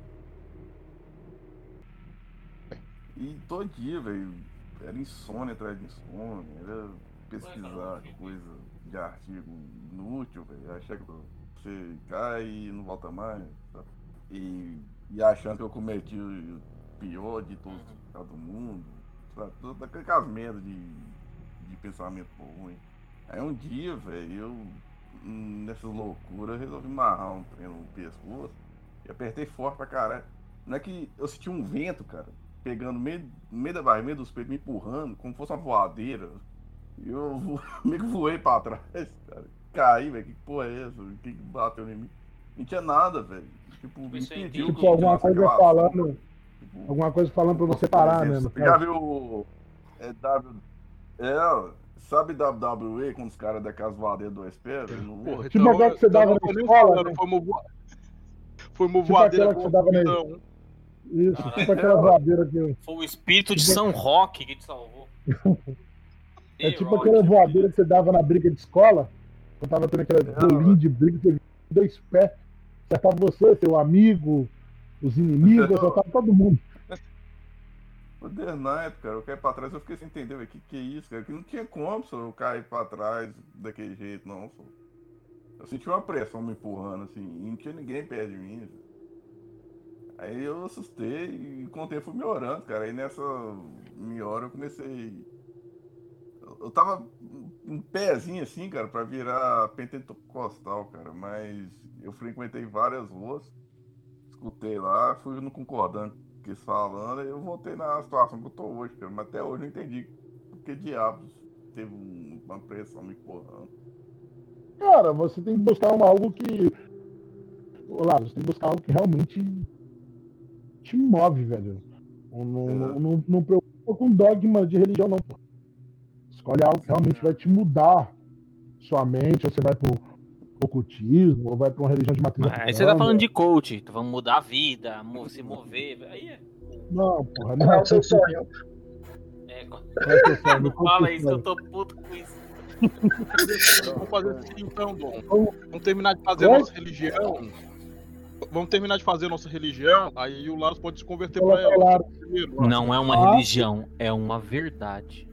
Speaker 4: E todo dia, velho, era insônia atrás de insônia, era pesquisar coisa de artigo inútil, velho. Achar que você cai e não volta mais, sabe? E, e achando que eu cometi o pior de todos do mundo, Tá tudo com aquelas merdas de, de pensamento ruim. Aí um dia, velho, eu, nessas loucuras, resolvi amarrar um trem no pescoço e apertei forte pra caralho. Não é que eu senti um vento, cara, pegando no meio, no meio da barriga, meio dos peitos, me empurrando, como se fosse uma voadeira. E eu vo- meio que voei pra trás, cara. Caí, velho. Que porra é essa? O que bateu em mim? Não tinha nada, velho. Tipo, me impediu
Speaker 3: Tipo,
Speaker 2: alguma coisa falando.
Speaker 4: Tipo,
Speaker 2: Alguma coisa falando pra você parar, né?
Speaker 4: Você já viu. É, w, é, sabe WWE quando os caras daquelas voadeiras do viu?
Speaker 1: Porra,
Speaker 2: Tipo aquela que você
Speaker 1: então
Speaker 2: dava na escola, né?
Speaker 1: Foi uma, voa- foi uma
Speaker 2: Tipo aquela que você dava na-
Speaker 1: então.
Speaker 2: Isso, tipo aquela voadeira que.
Speaker 3: Foi o espírito de São Roque que te salvou.
Speaker 2: É tipo aquela voadeira que você dava na briga de escola. Eu tava tendo aquela
Speaker 4: É,
Speaker 2: bolinha de briga, você dois pés. Acertava você, seu amigo, os inimigos,
Speaker 4: É.
Speaker 2: acertava todo mundo.
Speaker 4: O The Night, cara, eu caí pra trás, eu fiquei sem entender, velho. Que que é isso, cara? Que não tinha como, só eu cair pra trás daquele jeito, não, só. Eu senti uma pressão me empurrando, assim, e não tinha ninguém perto de mim. Aí eu assustei e com o tempo fui melhorando, cara. Aí nessa minha hora eu comecei. eu- Eu tava um pezinho assim, cara, pra virar pentecostal, cara, mas eu frequentei várias ruas, escutei lá, fui não concordando com o que eles falando, eu voltei na situação que eu tô hoje, cara, mas até hoje eu não entendi por que diabos teve um- uma pressão me empurrando.
Speaker 2: Cara, você tem que buscar uma, algo que. Olá, você tem que buscar algo que realmente te move, velho. Não, não,
Speaker 4: É.
Speaker 2: não, não, não preocupa com dogma de religião, não, pô. Escolhe algo que realmente vai te mudar sua mente, ou você vai pro ocultismo, ou vai pra uma religião de matriz
Speaker 3: Aí você tá falando de coach, então vamos mudar a vida, se mover. Aí é.
Speaker 2: Não, porra, não.
Speaker 5: é o seu sonho?
Speaker 3: é
Speaker 2: Não, é
Speaker 3: não
Speaker 2: não
Speaker 3: fala isso, eu tô puto com isso.
Speaker 1: Vamos fazer assim então, Dom.
Speaker 2: Vamos-
Speaker 1: terminar de fazer a nossa religião. Vamos terminar de fazer a nossa religião, aí o Laros pode se converter pra ela.
Speaker 3: Não é uma
Speaker 2: Ah.
Speaker 3: religião, é uma verdade.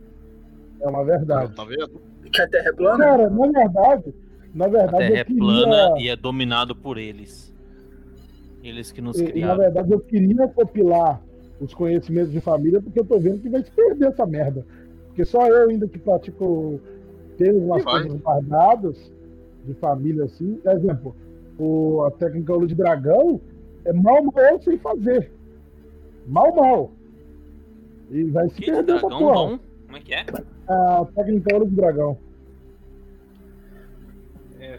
Speaker 2: É uma verdade.
Speaker 1: Tá vendo?
Speaker 5: Que a Terra é plana?
Speaker 2: Cara, na verdade, na
Speaker 3: A
Speaker 2: verdade,
Speaker 3: Terra
Speaker 2: eu
Speaker 3: é
Speaker 2: queria...
Speaker 3: plana e é dominado por eles. Eles que nos
Speaker 2: E, e, na
Speaker 3: criaram.
Speaker 2: verdade, eu queria copilar os conhecimentos de família, porque eu tô vendo que vai se perder essa merda. Porque só eu ainda que pratico, tenho umas coisas guardadas de família assim. Por exemplo, o, a técnica Olho de Dragão é mal, mal sei fazer. Mal, mal. E vai se
Speaker 3: Que de
Speaker 2: perder essa
Speaker 3: dragão
Speaker 2: porra.
Speaker 3: bom? Como é que é?
Speaker 2: A técnica de Dragão.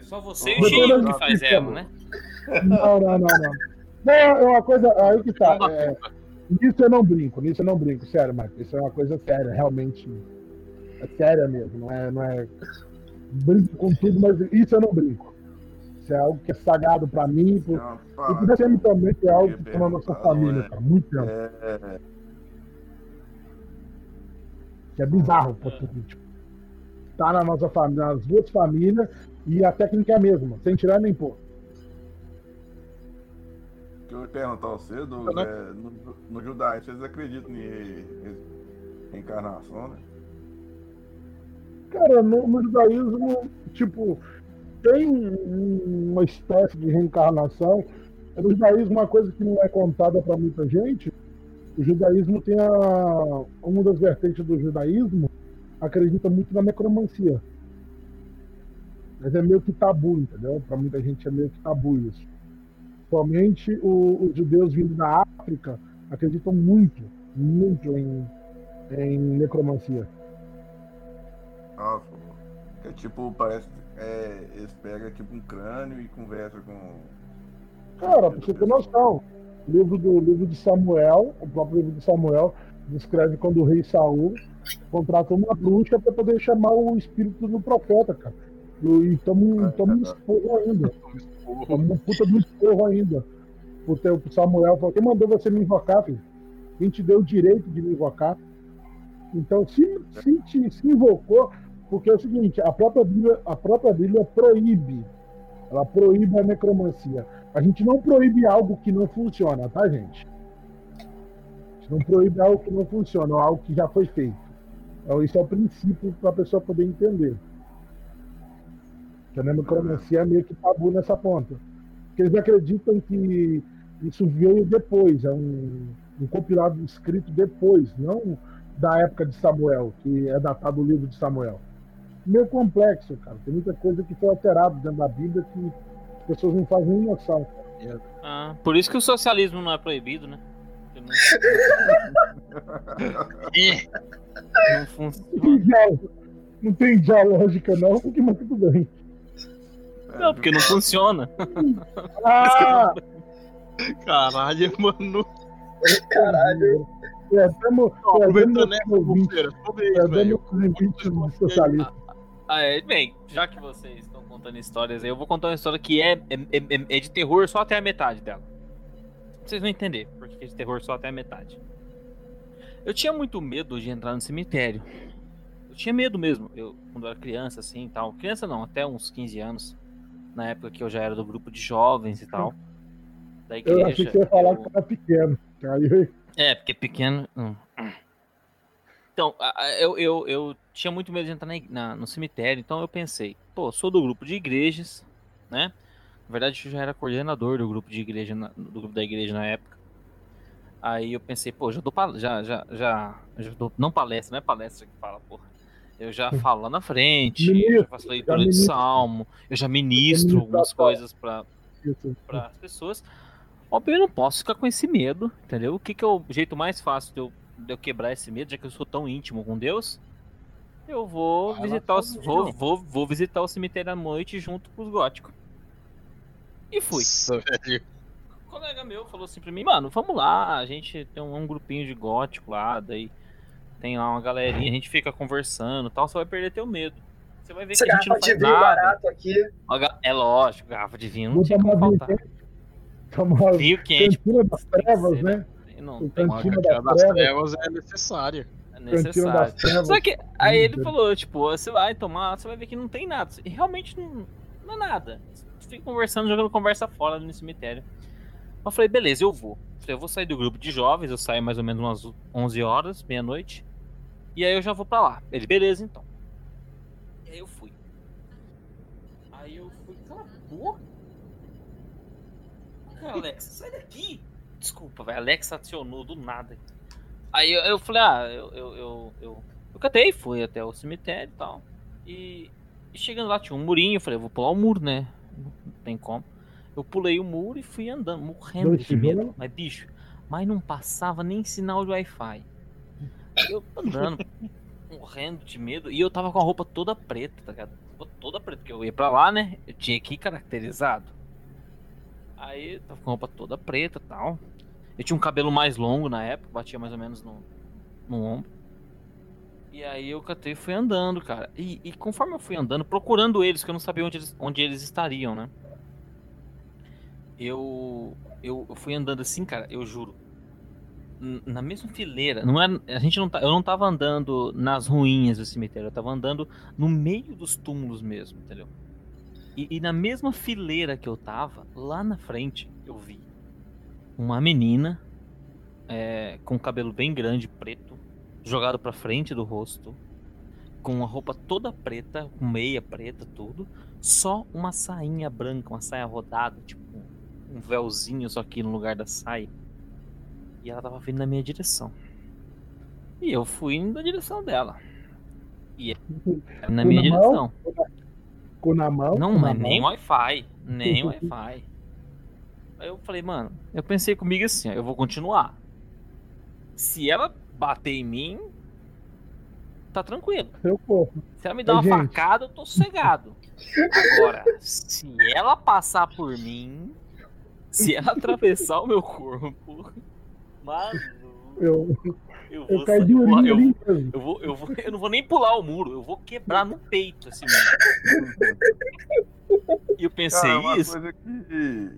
Speaker 3: É só você e o Chico que faz ela, né?
Speaker 2: Não, não, não, não. Não, é uma coisa. Aí que tá. É. Nisso eu não brinco, nisso eu não brinco, sério, Marco. Isso é uma coisa séria, realmente. É séria mesmo, não é, não é. Brinco com tudo, mas isso eu não brinco. Isso é algo que é sagrado pra mim, por...
Speaker 4: É
Speaker 2: e por sempre também que é algo que tá na nossa família,
Speaker 4: é?
Speaker 2: cara, muito tempo.
Speaker 4: É,
Speaker 2: Que é bizarro, pô, tipo, tá na nossa família, nas duas famílias, e a técnica é a mesma, sem tirar nem pôr.
Speaker 4: que eu ia perguntar a você, Douglas,
Speaker 1: Né?
Speaker 4: é, no, no judaísmo, vocês acreditam em re- reencarnação, né?
Speaker 2: Cara, no, no judaísmo, tipo, tem um- uma espécie de reencarnação. No judaísmo, uma coisa que não é contada para muita gente, o judaísmo tem a. Uma das vertentes do judaísmo acredita muito na necromancia. Mas é meio que tabu, entendeu? Para muita gente é meio que tabu isso. Somente os judeus vindo da África acreditam muito, muito em, em necromancia.
Speaker 4: Nossa, que tipo, parece. É, eles pegam tipo um crânio e conversam com.
Speaker 2: Cara, pra você ter noção, o livro do livro de Samuel, o próprio livro de Samuel, descreve quando o rei Saul contratou uma bruxa para poder chamar o espírito do profeta, cara. E toma toma um esporro ainda. Toma um puta de um esporro ainda. O teu Samuel falou: quem mandou você me invocar, filho? Quem te deu o direito de me invocar? Então, se, se, te, se invocou, porque é o seguinte, a própria Bíblia, a própria Bíblia proíbe. Ela proíbe a necromancia. A gente não proíbe algo que não funciona, tá, gente? A gente não proíbe algo que não funciona, algo que já foi feito. Então, isso é o princípio para a pessoa poder entender. Que a necromancia é meio que tabu nessa ponta. Porque eles acreditam que isso veio depois, é um, um compilado escrito depois, não da época de Samuel, que é datado o livro de Samuel. Meio complexo, cara. Tem muita coisa que foi alterada dentro da Bíblia que as pessoas não fazem nem noção.
Speaker 3: Ah, por isso que o socialismo não é proibido, né? Não, não funciona.
Speaker 2: Não tem já lógica, não, porque mas tudo bem.
Speaker 3: Não, porque não funciona.
Speaker 2: Ah!
Speaker 1: Caralho, mano.
Speaker 5: Caralho.
Speaker 2: É, tamo,
Speaker 1: Ó,
Speaker 2: é,
Speaker 1: Aproveitando essa bobeira,
Speaker 2: é.
Speaker 3: Ah, é, bem, já que vocês estão contando histórias aí, eu vou contar uma história que é, é, é- é de terror só até a metade dela. Vocês vão entender porque é de terror só até a metade. Eu tinha muito medo de entrar no cemitério. Eu tinha medo mesmo, eu, quando eu era criança, assim e tal. Criança não, até uns 15 anos. Na época que eu já era do grupo de jovens e tal. Da igreja.
Speaker 2: Eu achei que você ia falar
Speaker 3: eu-
Speaker 2: que era pequeno.
Speaker 3: É, porque pequeno. hum. Então, eu, eu, eu tinha muito medo de entrar na na- no cemitério, então eu pensei, pô, sou do grupo de igrejas, né? Na verdade, eu já era coordenador do grupo de igreja, na- do grupo da igreja na época. Aí eu pensei, pô, já dou já, já, já, já dou, não palestra, não é palestra que fala, porra. Eu já falo lá na frente, eu já
Speaker 2: Ministro,
Speaker 3: faço leitura de
Speaker 2: ministro.
Speaker 3: salmo, eu já ministro algumas coisas para as pessoas. Óbvio, eu não posso ficar com esse medo, entendeu? O que, que é o jeito mais fácil de eu, de eu quebrar esse medo, já que eu sou tão íntimo com Deus? Eu vou
Speaker 1: Vai
Speaker 3: visitar vou, vou, vou visitar o cemitério à noite junto com os góticos. E fui.
Speaker 1: Nossa, velho.
Speaker 3: Um colega meu falou assim pra mim, mano, vamos lá, a gente tem um, um grupinho de gótico lá, daí tem lá uma galerinha, a gente fica conversando e tal, você vai perder teu medo. Você vai ver
Speaker 5: Essa
Speaker 3: que a gente
Speaker 5: garrafa
Speaker 3: não
Speaker 5: de
Speaker 3: faz
Speaker 5: vinho
Speaker 3: nada.
Speaker 5: barato aqui.
Speaker 3: É lógico, garrafa de vinho não tinha como faltar.
Speaker 2: quente. Tomar
Speaker 3: Vinho quente,
Speaker 2: Cantina das Trevas,
Speaker 3: ser,
Speaker 2: né?
Speaker 3: Não,
Speaker 2: O
Speaker 3: tem
Speaker 2: Cantina das
Speaker 1: das
Speaker 2: Trevas.
Speaker 1: trevas é necessária.
Speaker 3: É necessário.
Speaker 2: Trevas.
Speaker 3: Só que aí ele falou, tipo, você vai tomar, você vai ver que não tem nada. E realmente não, não é nada. Você fica conversando, jogando conversa fora ali no cemitério. Eu falei, beleza, eu vou. Falei, eu vou sair do grupo de jovens, eu saio mais ou menos umas 11 horas, meia-noite. E aí eu já vou pra lá. Ele, beleza, então. E aí eu fui. Aí eu fui, cala a boca. Alexa, sai daqui. Desculpa, velho. Alexa acionou do nada. Aí eu, eu falei, ah, eu, eu, eu, eu, eu catei, fui até o cemitério e tal. E, e chegando lá tinha um murinho, eu falei, eu vou pular o muro, né? Não tem como. Eu pulei o muro e fui andando, morrendo de medo. Mas, bicho, mas não passava nem sinal de Wi-Fi. Eu andando, morrendo de medo. E eu tava com a roupa toda preta, tá ligado? Toda preta, porque eu ia pra lá, né? Eu tinha que ir caracterizado. Aí eu tava com a roupa toda preta e tal. Eu tinha um cabelo mais longo na época, batia mais ou menos no, no ombro. E aí eu catei e fui andando, cara. E, e conforme eu fui andando, procurando eles, que eu não sabia onde eles, onde eles estariam, né? Eu, eu, eu fui andando assim, cara, eu juro. Na mesma fileira, não era, a gente não tá, eu não tava andando nas ruínas do cemitério, eu tava andando no meio dos túmulos mesmo, entendeu? E, e na mesma fileira que eu tava, lá na frente, eu vi uma menina é, com cabelo bem grande, preto, jogado pra frente do rosto, com uma roupa toda preta, com meia preta, tudo, só uma sainha branca, uma saia rodada, tipo um véuzinho só que no lugar da saia. E ela tava vindo na minha direção. E eu fui indo na direção dela. E ela na minha
Speaker 2: na mão?
Speaker 3: direção.
Speaker 2: Com na mão.
Speaker 3: Não, mas nem
Speaker 2: mão.
Speaker 3: Wi-Fi. Nem Wi-Fi. Aí eu falei, mano, eu pensei comigo assim, ó, eu vou continuar. Se ela bater em mim, tá tranquilo.
Speaker 2: Eu corro.
Speaker 3: Se ela me dar uma
Speaker 2: gente.
Speaker 3: facada, eu tô sossegado. Agora, se ela passar por mim, se ela atravessar o meu corpo, mano,
Speaker 2: Eu,
Speaker 3: eu
Speaker 2: eu
Speaker 3: vou
Speaker 2: caí de urinha
Speaker 3: eu,
Speaker 2: ali mesmo.
Speaker 3: eu vou, eu vou, eu não vou nem pular o muro, eu vou quebrar no peito esse muro. E eu pensei
Speaker 4: Cara, uma
Speaker 3: isso.
Speaker 4: coisa que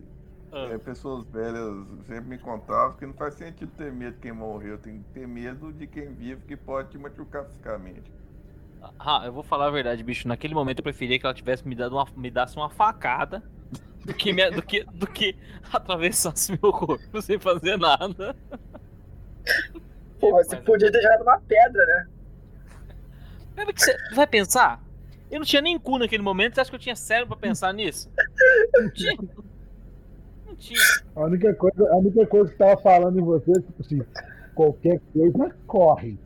Speaker 3: Ah.
Speaker 4: é, pessoas velhas sempre me contavam que não faz sentido ter medo de quem morreu, tem que ter medo de quem vive que pode te machucar fisicamente.
Speaker 3: Ah, eu vou falar a verdade, bicho. Naquele momento eu preferia que ela tivesse me dado uma, me dasse uma facada do que, me- do que, do que atravessasse meu corpo sem fazer nada.
Speaker 5: Pô, você
Speaker 3: Mas-
Speaker 5: podia ter jogado uma pedra, né?
Speaker 3: Lembra que você vai pensar? Eu não tinha nem cu naquele momento. Você acha que eu tinha cérebro pra pensar nisso? Não tinha. Não tinha.
Speaker 2: A única coisa, a única coisa que tava falando em você, tipo assim, qualquer coisa corre.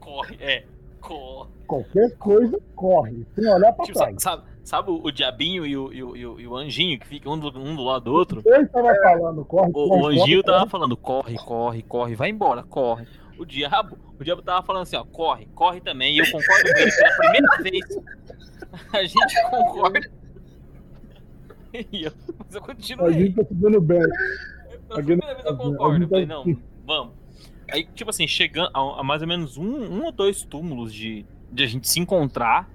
Speaker 3: Corre, é. Corre.
Speaker 2: Qualquer coisa, corre. Sem olhar pra
Speaker 3: Tipo, sabe,
Speaker 2: trás.
Speaker 3: sabe, sabe o, o diabinho e o, e, o, e o- anjinho que fica um do, um do lado do outro?
Speaker 2: Ele tava falando, corre,
Speaker 3: O,
Speaker 2: corre,
Speaker 3: o anjinho
Speaker 2: corre,
Speaker 3: tava falando, corre, corre, corre, vai embora, corre. O diabo, o diabo tava falando assim, ó, corre, corre também. E eu concordo com ele pela primeira vez. A gente concorda. E eu, mas eu
Speaker 2: A
Speaker 3: continuei.
Speaker 2: gente tá se dando bem.
Speaker 3: Pela
Speaker 2: Aqui
Speaker 3: primeira vez eu concordo. Eu falei, não, vamos. Aí, tipo assim, chegando a, a mais ou menos um, um ou dois túmulos de, de a gente se encontrar,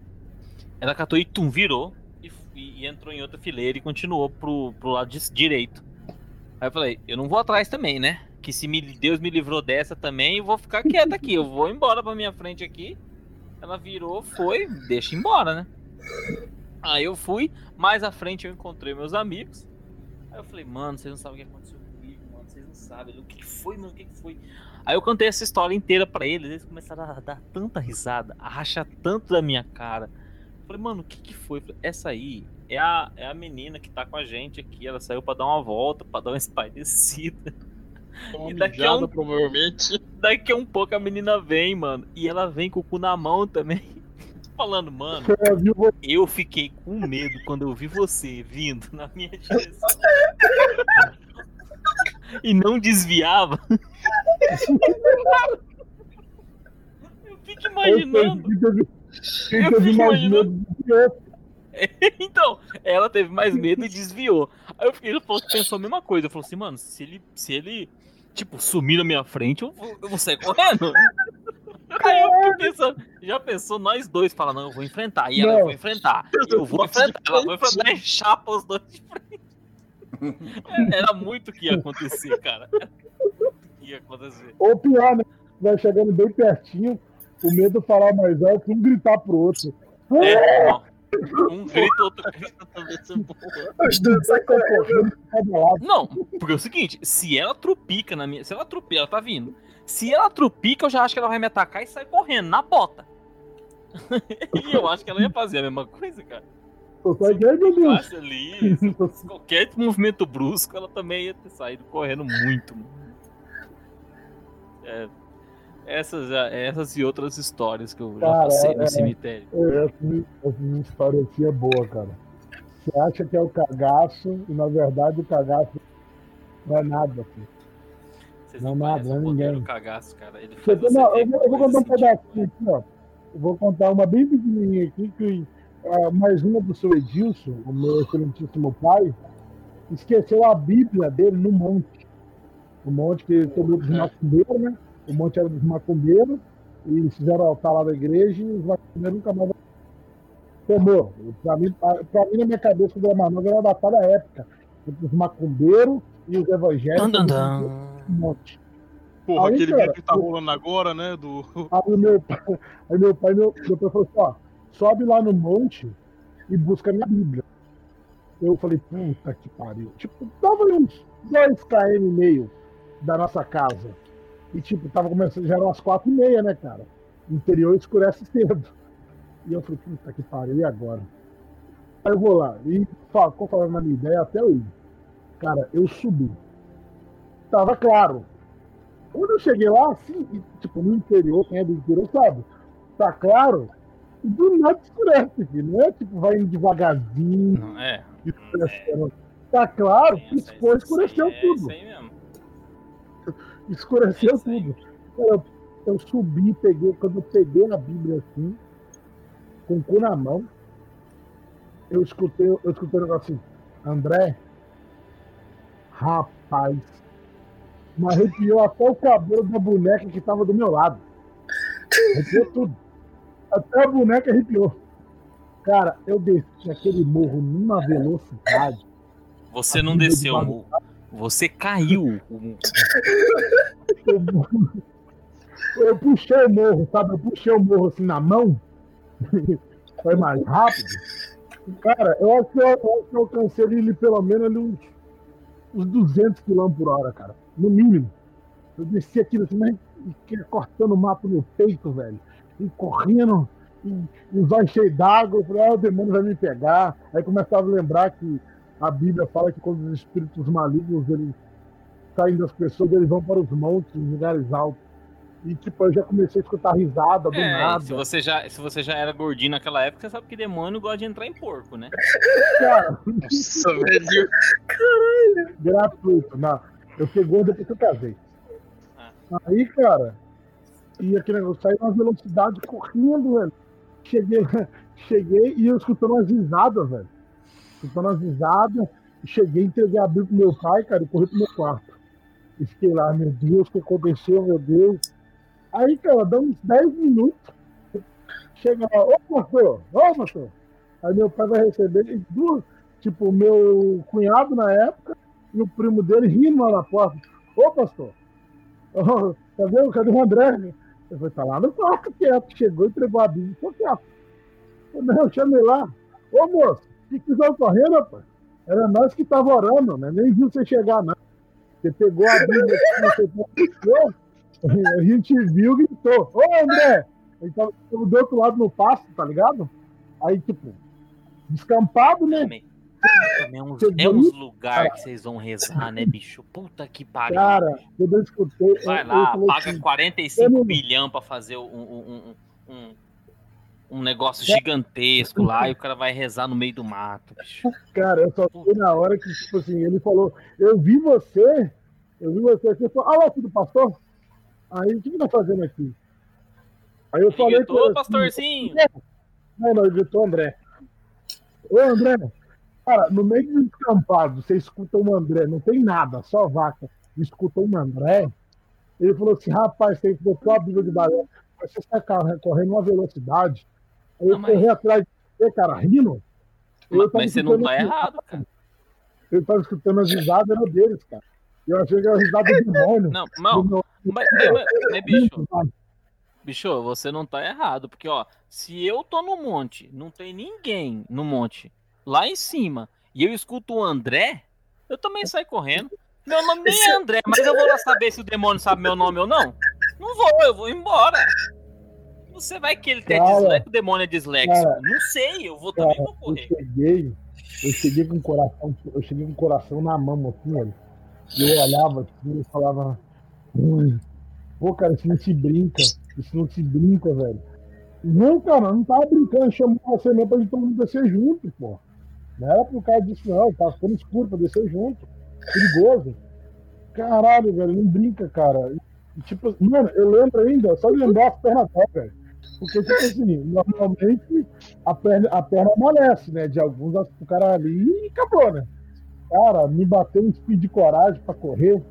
Speaker 3: ela catou e tum, virou e, e- entrou em outra fileira e continuou pro, pro lado de- direito. Aí eu falei, eu não vou atrás também, né? Que se me- Deus me livrou dessa também, eu vou ficar quieto aqui. Eu vou embora pra minha frente aqui. Ela virou, foi, deixa embora, né? Aí eu fui, mais à frente eu encontrei meus amigos. Aí eu falei, mano, vocês não sabem o que aconteceu comigo, mano. Vocês não sabem. O que, foi, mano? O que, que foi? Aí eu contei essa história inteira pra eles. Eles começaram a dar tanta risada, a rachar tanto da minha cara. Eu falei, mano, o que, que foi? Eu falei, Essa aí é a, é a menina que tá com a gente aqui. Ela saiu pra dar uma volta, pra dar uma espairecida. E daqui a um-
Speaker 1: provavelmente.
Speaker 3: Daqui a um pouco a menina vem, mano. E ela vem com o cu na mão também. Falando, mano, eu fiquei com medo quando eu vi você vindo na minha direção. E não desviava. Eu fico imaginando.
Speaker 2: Quem
Speaker 3: Eu
Speaker 2: teve mais
Speaker 3: imaginando.
Speaker 2: medo eu.
Speaker 3: Então, ela teve mais medo e desviou. Aí eu fiquei, ele falou, pensou a mesma coisa. Eu falei assim, mano, se ele, se ele tipo, sumir na minha frente, eu vou, eu vou sair correndo. Aí eu fiquei pensando, já pensou nós dois? Fala, não, eu vou enfrentar. E ela, eu
Speaker 2: Não.
Speaker 3: vou enfrentar. Eu vou enfrentar. Ela vai enfrentar e chapa os dois de frente. Era muito o que ia acontecer, cara. Era muito que ia acontecer.
Speaker 2: Ou pior, né? Vai chegando bem pertinho, o medo de falar mais alto, um gritar pro outro.
Speaker 3: É, não. Um grita, outro grita também. se boa.
Speaker 5: Os dois saem correndo.
Speaker 3: Não, porque é o seguinte, se ela trupica na minha. Se ela trupica, ela tá vindo. Se ela trupica, eu já acho que ela vai me atacar e sair correndo, na bota. e eu acho que ela ia fazer a mesma coisa, cara.
Speaker 2: Tô só aqui, ai meu Deus.
Speaker 3: Passa ali, se- qualquer movimento brusco, ela também ia ter saído correndo muito. mano. É, essas, essas e outras histórias que eu já
Speaker 2: Cara,
Speaker 3: passei
Speaker 2: é-
Speaker 3: no cemitério.
Speaker 2: É, Essa, minha- essa minha história aqui é boa, cara. Você acha que é o cagaço, e na verdade o cagaço não é nada. Filho.
Speaker 3: Vocês
Speaker 2: não,
Speaker 3: não,
Speaker 2: nada, não é ninguém.
Speaker 3: do cagaço, cara. Ele
Speaker 2: Você não, eu, vou, eu vou contar um pedacinho aqui, ó. Eu vou contar uma bem pequenininha aqui, que ah, mais uma do seu Edilson, o meu excelentíssimo pai, esqueceu a Bíblia dele no monte. O monte que tomou dos macumbeiros, né? O monte era dos macumbeiros, e fizeram o altar lá da igreja, e os macumbeiros nunca mais tomou. Pra mim, pra, pra mim, na minha cabeça, o Dramanova era datada época, entre os macumbeiros e os evangélicos.
Speaker 3: Dun, dun, dun.
Speaker 2: Um monte.
Speaker 1: Porra,
Speaker 2: Aí,
Speaker 1: aquele
Speaker 2: cara,
Speaker 1: vídeo que tá
Speaker 2: eu-
Speaker 1: rolando agora, né? Do.
Speaker 2: Aí meu pai, aí meu pai, meu, meu pai falou assim, ó, sobe lá no monte e busca a minha Bíblia. Eu falei, puta que pariu. Tipo, tava uns 2 km e meio da nossa casa. E tipo, tava começando, já eram as quatro e meia, né, cara? O interior escurece cedo. E eu falei, puta que pariu, e agora? Aí eu vou lá, e qual foi a minha ideia até eu ir. Cara, eu subi. Tava claro. Quando eu cheguei lá, assim, e, tipo, no interior, quem é do interior sabe, tá claro, e do nada escurece, filho. Não é tipo, vai devagarzinho,
Speaker 3: Não, é.
Speaker 2: Tá claro,
Speaker 3: isso
Speaker 2: escureceu
Speaker 3: é
Speaker 2: tudo.
Speaker 3: isso aí mesmo.
Speaker 2: Escureceu tudo. Eu, eu subi, peguei, quando eu peguei a Bíblia assim, com o cu na mão, eu escutei, eu escutei um negócio assim, André, rapaz, me arrepiou até o cabelo da boneca que tava do meu lado. Arrepiou tudo. Até a boneca arrepiou. Cara, eu desci aquele morro numa velocidade.
Speaker 3: Você não desceu,
Speaker 2: de.
Speaker 3: Você caiu.
Speaker 2: Eu, eu puxei o morro, sabe? Eu puxei o morro assim na mão. Foi mais rápido. Cara, eu acho que eu, eu, eu alcancei ele pelo menos ali uns, uns 200 km por hora, cara. No mínimo. Eu desci aquilo assim, mas fiquei cortando o mato no peito, velho. E correndo, e, e os olhos cheios d'água. Eu falei, ah, o demônio vai me pegar. Aí começava a lembrar que a Bíblia fala que quando os espíritos malignos eles saem das pessoas, eles vão para os montes, os lugares altos. E tipo, eu já comecei a escutar risada do
Speaker 3: É,
Speaker 2: nada.
Speaker 3: se você, já, se você já era gordinho naquela época, você sabe que demônio gosta de entrar em porco, né?
Speaker 2: Cara,
Speaker 1: Nossa, velho.
Speaker 2: gratuito. Não, eu fiquei gordo depois que eu casei. Aí, cara, e aquele negócio, saí numa velocidade correndo, velho. Cheguei, cheguei e eu escutando as risadas, velho. Escutando as. Cheguei, entreguei a Bíblia pro meu pai, cara, e corri pro meu quarto. E fiquei lá, meu Deus, o que aconteceu, meu Deus. Aí, cara, dá uns 10 minutos. Chega lá, ô pastor, ô pastor. Aí meu pai vai receber, e duas, tipo, meu cunhado na época e o primo dele rindo lá na porta. Ô pastor, ô, cadê, cadê o André? Eu falei, tá lá no quarto quieto. Chegou, entregou a Bíblia, ficou quieto. Eu, não, eu chamei lá. Ô moço, o que vocês estão correndo, rapaz? Era nós que tava orando, né? Nem viu você chegar, não. Você pegou a Bíblia que você puxou, a gente viu e gritou, ô André! Ele tava do outro lado no pasto, tá ligado? Aí, tipo, descampado, né?
Speaker 3: Também, também é uns, é uns lugares que vocês vão rezar, né, bicho? Puta que pariu.
Speaker 2: Cara, quando eu escutei.
Speaker 3: Vai
Speaker 2: eu-
Speaker 3: lá,
Speaker 2: eu
Speaker 3: paga
Speaker 2: assim,
Speaker 3: 45
Speaker 2: eu não-
Speaker 3: bilhão pra fazer um, um, um, um, um negócio gigantesco lá e o cara vai rezar no meio do mato, bicho.
Speaker 2: Cara, eu só fui na hora que, tipo assim, ele falou, eu vi você, eu vi você aqui, eu falei, ah, lá, filho do pastor? Aí, o que que tá fazendo aqui? Aí eu falei com
Speaker 3: Ô,
Speaker 2: ele assim,
Speaker 3: pastorzinho!
Speaker 2: Não, não, ele gritou André. Ô, André, cara, no meio do descampado, você escuta um André, não tem nada, só vaca, escuta um André. Ele falou assim, rapaz, você botou a Bíblia de balé, você está correndo uma velocidade. Eu
Speaker 3: Não, mas-
Speaker 2: corri atrás de você, cara, rindo.
Speaker 3: Mas, mas você não tá
Speaker 2: as
Speaker 3: errado, cara.
Speaker 2: Eu tava escutando as risadas era deles, cara. Eu achei que era risada do demônio.
Speaker 3: Não, não,
Speaker 2: meu-
Speaker 3: mas, mas- mas- bicho, bicho, você não tá errado, porque, ó, se eu tô no monte, não tem ninguém no monte, lá em cima, e eu escuto o André, eu também saio correndo. Meu nome nem é André, mas eu vou lá saber se o demônio sabe meu nome ou não? Não vou, eu vou embora. Você vai que ele tem
Speaker 2: Cara,
Speaker 3: disléxico, o demônio é disléxico.
Speaker 2: cara,
Speaker 3: não sei, eu vou também
Speaker 2: Cara,
Speaker 3: vou
Speaker 2: eu
Speaker 3: correr.
Speaker 2: cheguei, eu cheguei com o coração, eu cheguei com o coração na mão, assim, velho. E eu olhava assim e falava, hum, pô, cara, isso não se brinca, isso não se brinca, velho. Não, cara, eu não tava brincando, chamou você mesmo pra gente todo mundo descer junto, pô. Não era por causa disso, não, tava ficando escuro pra descer junto. Perigoso. Caralho, velho, não brinca, cara. E, tipo, mano, eu lembro ainda, só de lembrar as pernas dela, velho. Porque, tipo assim, normalmente a perna, a perna amolece, né? De alguns, o cara ali e acabou, né? Cara, me bateu um speed de coragem pra correr.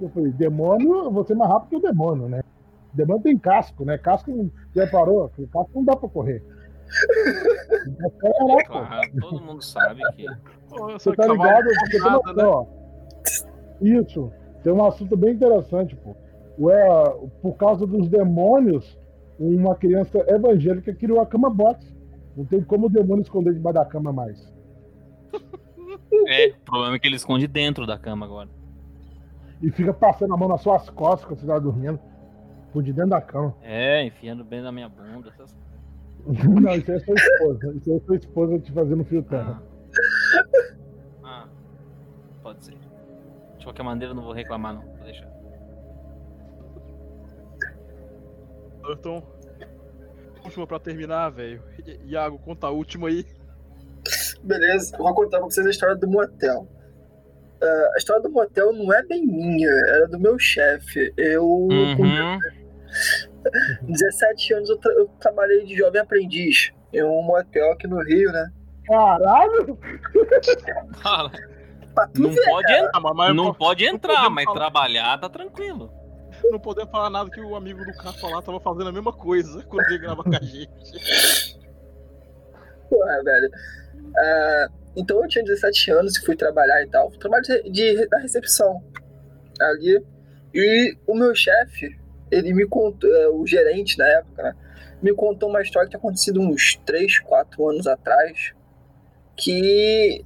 Speaker 2: Eu falei, demônio, eu vou ser mais rápido que o demônio, né? O demônio tem casco, né? Casco não. Já parou? O casco não dá pra correr. Então, lá, pô.
Speaker 3: Claro, todo mundo sabe que.
Speaker 1: Pô,
Speaker 2: Você tá ligado? Porque tem
Speaker 1: nada,
Speaker 2: uma,
Speaker 1: né?
Speaker 2: Isso. Tem um assunto bem interessante, pô. Ué, por causa dos demônios, uma criança evangélica criou a cama box. Não tem como o demônio esconder debaixo da cama mais.
Speaker 3: É, o problema é que ele esconde dentro da cama agora.
Speaker 2: E fica passando a mão nas suas costas quando você tá dormindo. Por de dentro da cama.
Speaker 3: É, enfiando bem na minha bunda. Essas...
Speaker 2: Não, isso é sua esposa. Isso é sua esposa te fazendo fio terra.
Speaker 3: Ah. ah, pode ser. De qualquer maneira, eu não vou reclamar, não. Vou deixar.
Speaker 1: Então, última pra terminar, velho. Iago, conta a última aí.
Speaker 5: Beleza, eu vou contar pra vocês a história do motel. Ah, a história do motel não é bem minha, era do meu chefe. Eu, com
Speaker 3: Uhum.
Speaker 5: 17 anos, eu, tra- eu trabalhei de jovem aprendiz em um motel aqui no Rio, né?
Speaker 2: Caralho!
Speaker 3: Não
Speaker 5: ver,
Speaker 3: pode, en-
Speaker 1: Ah, mas,
Speaker 3: não pode entrar, mas trabalhar tá tranquilo.
Speaker 1: Não podemos falar nada que o amigo do Cafa lá tava fazendo a mesma coisa quando ele grava com a gente.
Speaker 5: porra, velho. Ah, então eu tinha 17 anos e fui trabalhar e tal. Fui trabalhar de, de- na recepção ali. E o meu chefe, ele me contou, é, o gerente na época, né, me contou uma história que tinha acontecido uns 3, 4 anos atrás. Que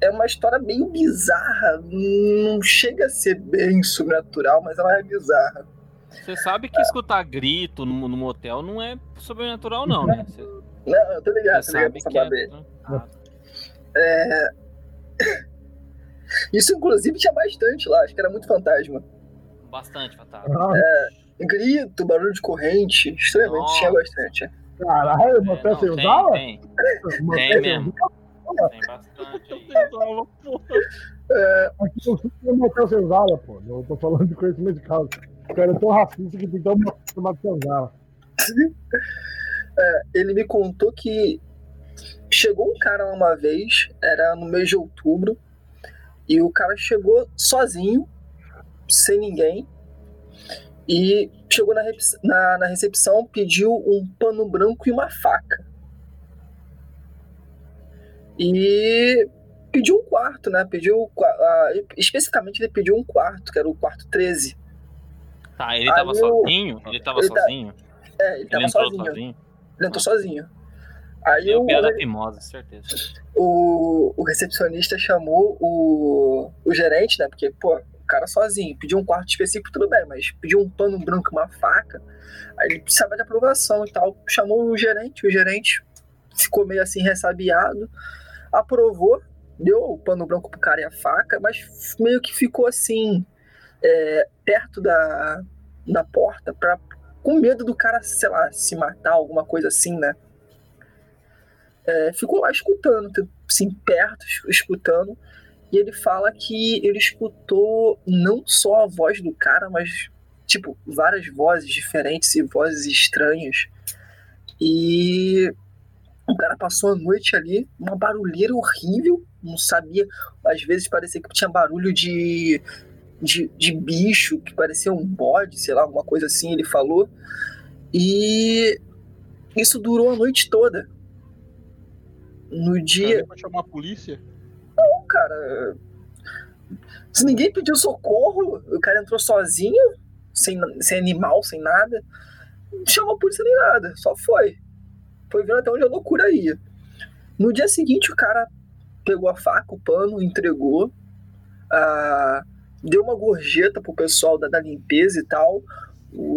Speaker 5: é uma história meio bizarra. Não chega a ser bem sobrenatural, mas ela é bizarra.
Speaker 3: Você sabe que escutar grito no, no motel não é sobrenatural, não, né? Você,
Speaker 5: Não, eu tô ligado,
Speaker 3: você sabe que é.
Speaker 5: babê.
Speaker 3: Ah,
Speaker 5: Isso, inclusive, tinha bastante lá. Acho que era muito fantasma.
Speaker 3: bastante, Fatado.
Speaker 2: Ah,
Speaker 5: grito, barulho de corrente. Extremamente,
Speaker 3: Nossa.
Speaker 5: tinha bastante.
Speaker 2: Caralho,
Speaker 3: É,
Speaker 2: Motel
Speaker 3: não, tem,
Speaker 2: Senzala?
Speaker 3: tem,
Speaker 2: Motel
Speaker 3: tem mesmo.
Speaker 2: Senzala?
Speaker 3: Tem bastante.
Speaker 1: Tentava, porra.
Speaker 2: Aqui eu Motel Senzala, pô. Eu tô falando de conhecimento de causa. O cara é tão racista que tem que um chamado Senzala.
Speaker 5: Ele me contou que chegou um cara uma vez, era no mês de outubro, e o cara chegou sozinho, sem ninguém, e chegou na, na- na recepção, pediu um pano branco e uma faca. E pediu um quarto, né? Pediu. ah, especificamente ele pediu um quarto, que era o quarto 13.
Speaker 3: Tá, ele
Speaker 5: Aí
Speaker 3: tava
Speaker 5: eu-
Speaker 3: sozinho? Ele tava
Speaker 5: ele tá-
Speaker 3: sozinho?
Speaker 5: É, ele
Speaker 3: Ele
Speaker 5: tava
Speaker 3: entrou
Speaker 5: sozinho.
Speaker 3: sozinho?
Speaker 5: Ele entrou sozinho. Aí
Speaker 3: Deu
Speaker 5: o,
Speaker 3: piada fimosa, certeza.
Speaker 5: o, o recepcionista chamou o, o gerente, né? Porque, pô, o cara sozinho, pediu um quarto específico, tudo bem, mas pediu um pano branco uma faca. Aí ele precisava de aprovação e tal. Chamou o gerente, o gerente ficou meio assim ressabiado, aprovou, deu o pano branco pro cara e a faca, mas meio que ficou assim, é, perto da, da porta, pra, com medo do cara, sei lá, se matar, alguma coisa assim, né? É, ficou lá escutando, assim, perto, es- escutando. E ele fala que ele escutou não só a voz do cara, mas, tipo, várias vozes diferentes e vozes estranhas. E o cara passou a noite ali, uma barulheira horrível, não sabia. Às vezes parecia que tinha barulho de, de, de bicho, que parecia um bode, sei lá, alguma coisa assim, ele falou. E isso durou a noite toda. No dia,
Speaker 1: pra chamar a polícia.
Speaker 5: cara. Se ninguém pediu socorro, o cara entrou sozinho, sem, sem animal, sem nada. Não chamou a polícia nem nada, só foi. Foi vendo até onde a loucura ia. No dia seguinte, o cara pegou a faca, o pano, entregou, ah, deu uma gorjeta pro pessoal da, da limpeza e tal.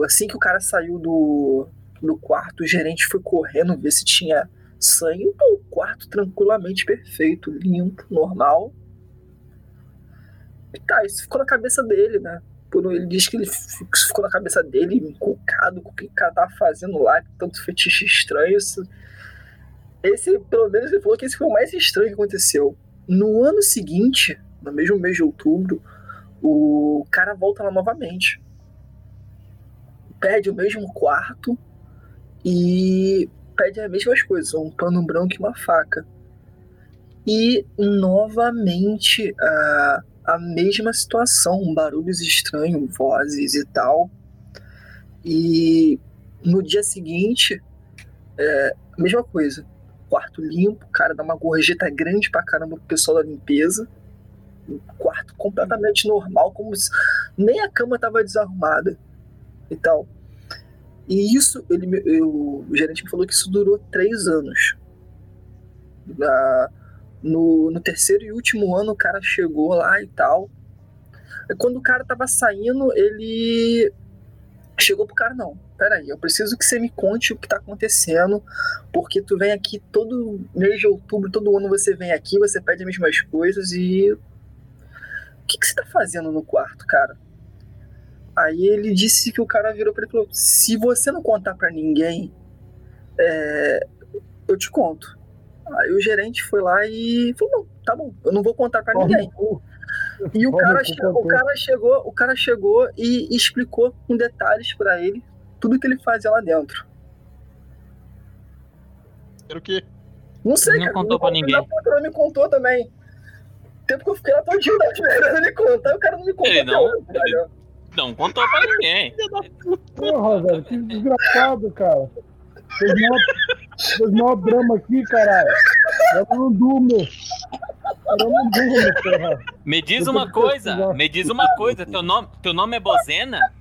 Speaker 5: Assim que o cara saiu do, do quarto, o gerente foi correndo ver se tinha sangue. Pô, o quarto tranquilamente perfeito, limpo, normal. E tá, isso ficou na cabeça dele, né? Por, ele diz que ele ficou na cabeça dele, encucado com o que o cara tava fazendo lá, tanto fetiche estranho. Isso, esse, pelo menos, ele falou que esse foi o mais estranho que aconteceu. No ano seguinte, no mesmo mês de outubro, o cara volta lá novamente. Pede o mesmo quarto e pede as mesmas coisas, um pano branco e uma faca. E novamente a, a mesma situação, barulhos estranhos, vozes e tal. E no dia seguinte, é, mesma coisa. Quarto limpo, cara dá uma gorjeta grande pra caramba pro pessoal da limpeza. Um quarto completamente normal, como se nem a cama tava desarrumada e tal. E isso, ele, eu- o gerente me falou que isso durou três anos. Na- no, no terceiro e último ano, o cara chegou lá e tal. Quando o cara tava saindo, ele chegou pro cara: Não, peraí, eu preciso que você me conte o que tá acontecendo, porque tu vem aqui todo mês de outubro, todo ano você vem aqui, você pede as mesmas coisas e. O que, que você tá fazendo no quarto, cara? Aí ele disse que o cara virou pra ele e falou: Se você não contar pra ninguém, é, eu te conto. Aí o gerente foi lá e falou: Não, tá bom, eu não vou contar pra ninguém. E o cara,
Speaker 2: tu
Speaker 5: che-
Speaker 2: contou.
Speaker 5: o cara chegou, o cara chegou e explicou com detalhes pra ele tudo que ele fazia lá dentro.
Speaker 1: Era o quê?
Speaker 5: Não sei,
Speaker 3: Não
Speaker 5: cara.
Speaker 3: contou
Speaker 5: o
Speaker 3: pra
Speaker 5: filho
Speaker 3: ninguém.
Speaker 5: da puta não me contou também. O tempo que eu fiquei lá todinho da esperando ele contar, o cara não me contou.
Speaker 3: Ele não-
Speaker 5: hoje, velho.
Speaker 3: Não contou pra ninguém.
Speaker 2: Porra, velho, que desgraçado, cara. Fez mó, fez mó drama aqui, caralho. Eu não durmo. Eu não durmo, porra.
Speaker 3: Me diz
Speaker 2: Eu
Speaker 3: uma coisa,
Speaker 2: pesquisar.
Speaker 3: me diz uma coisa, teu nome, teu nome é Bozena?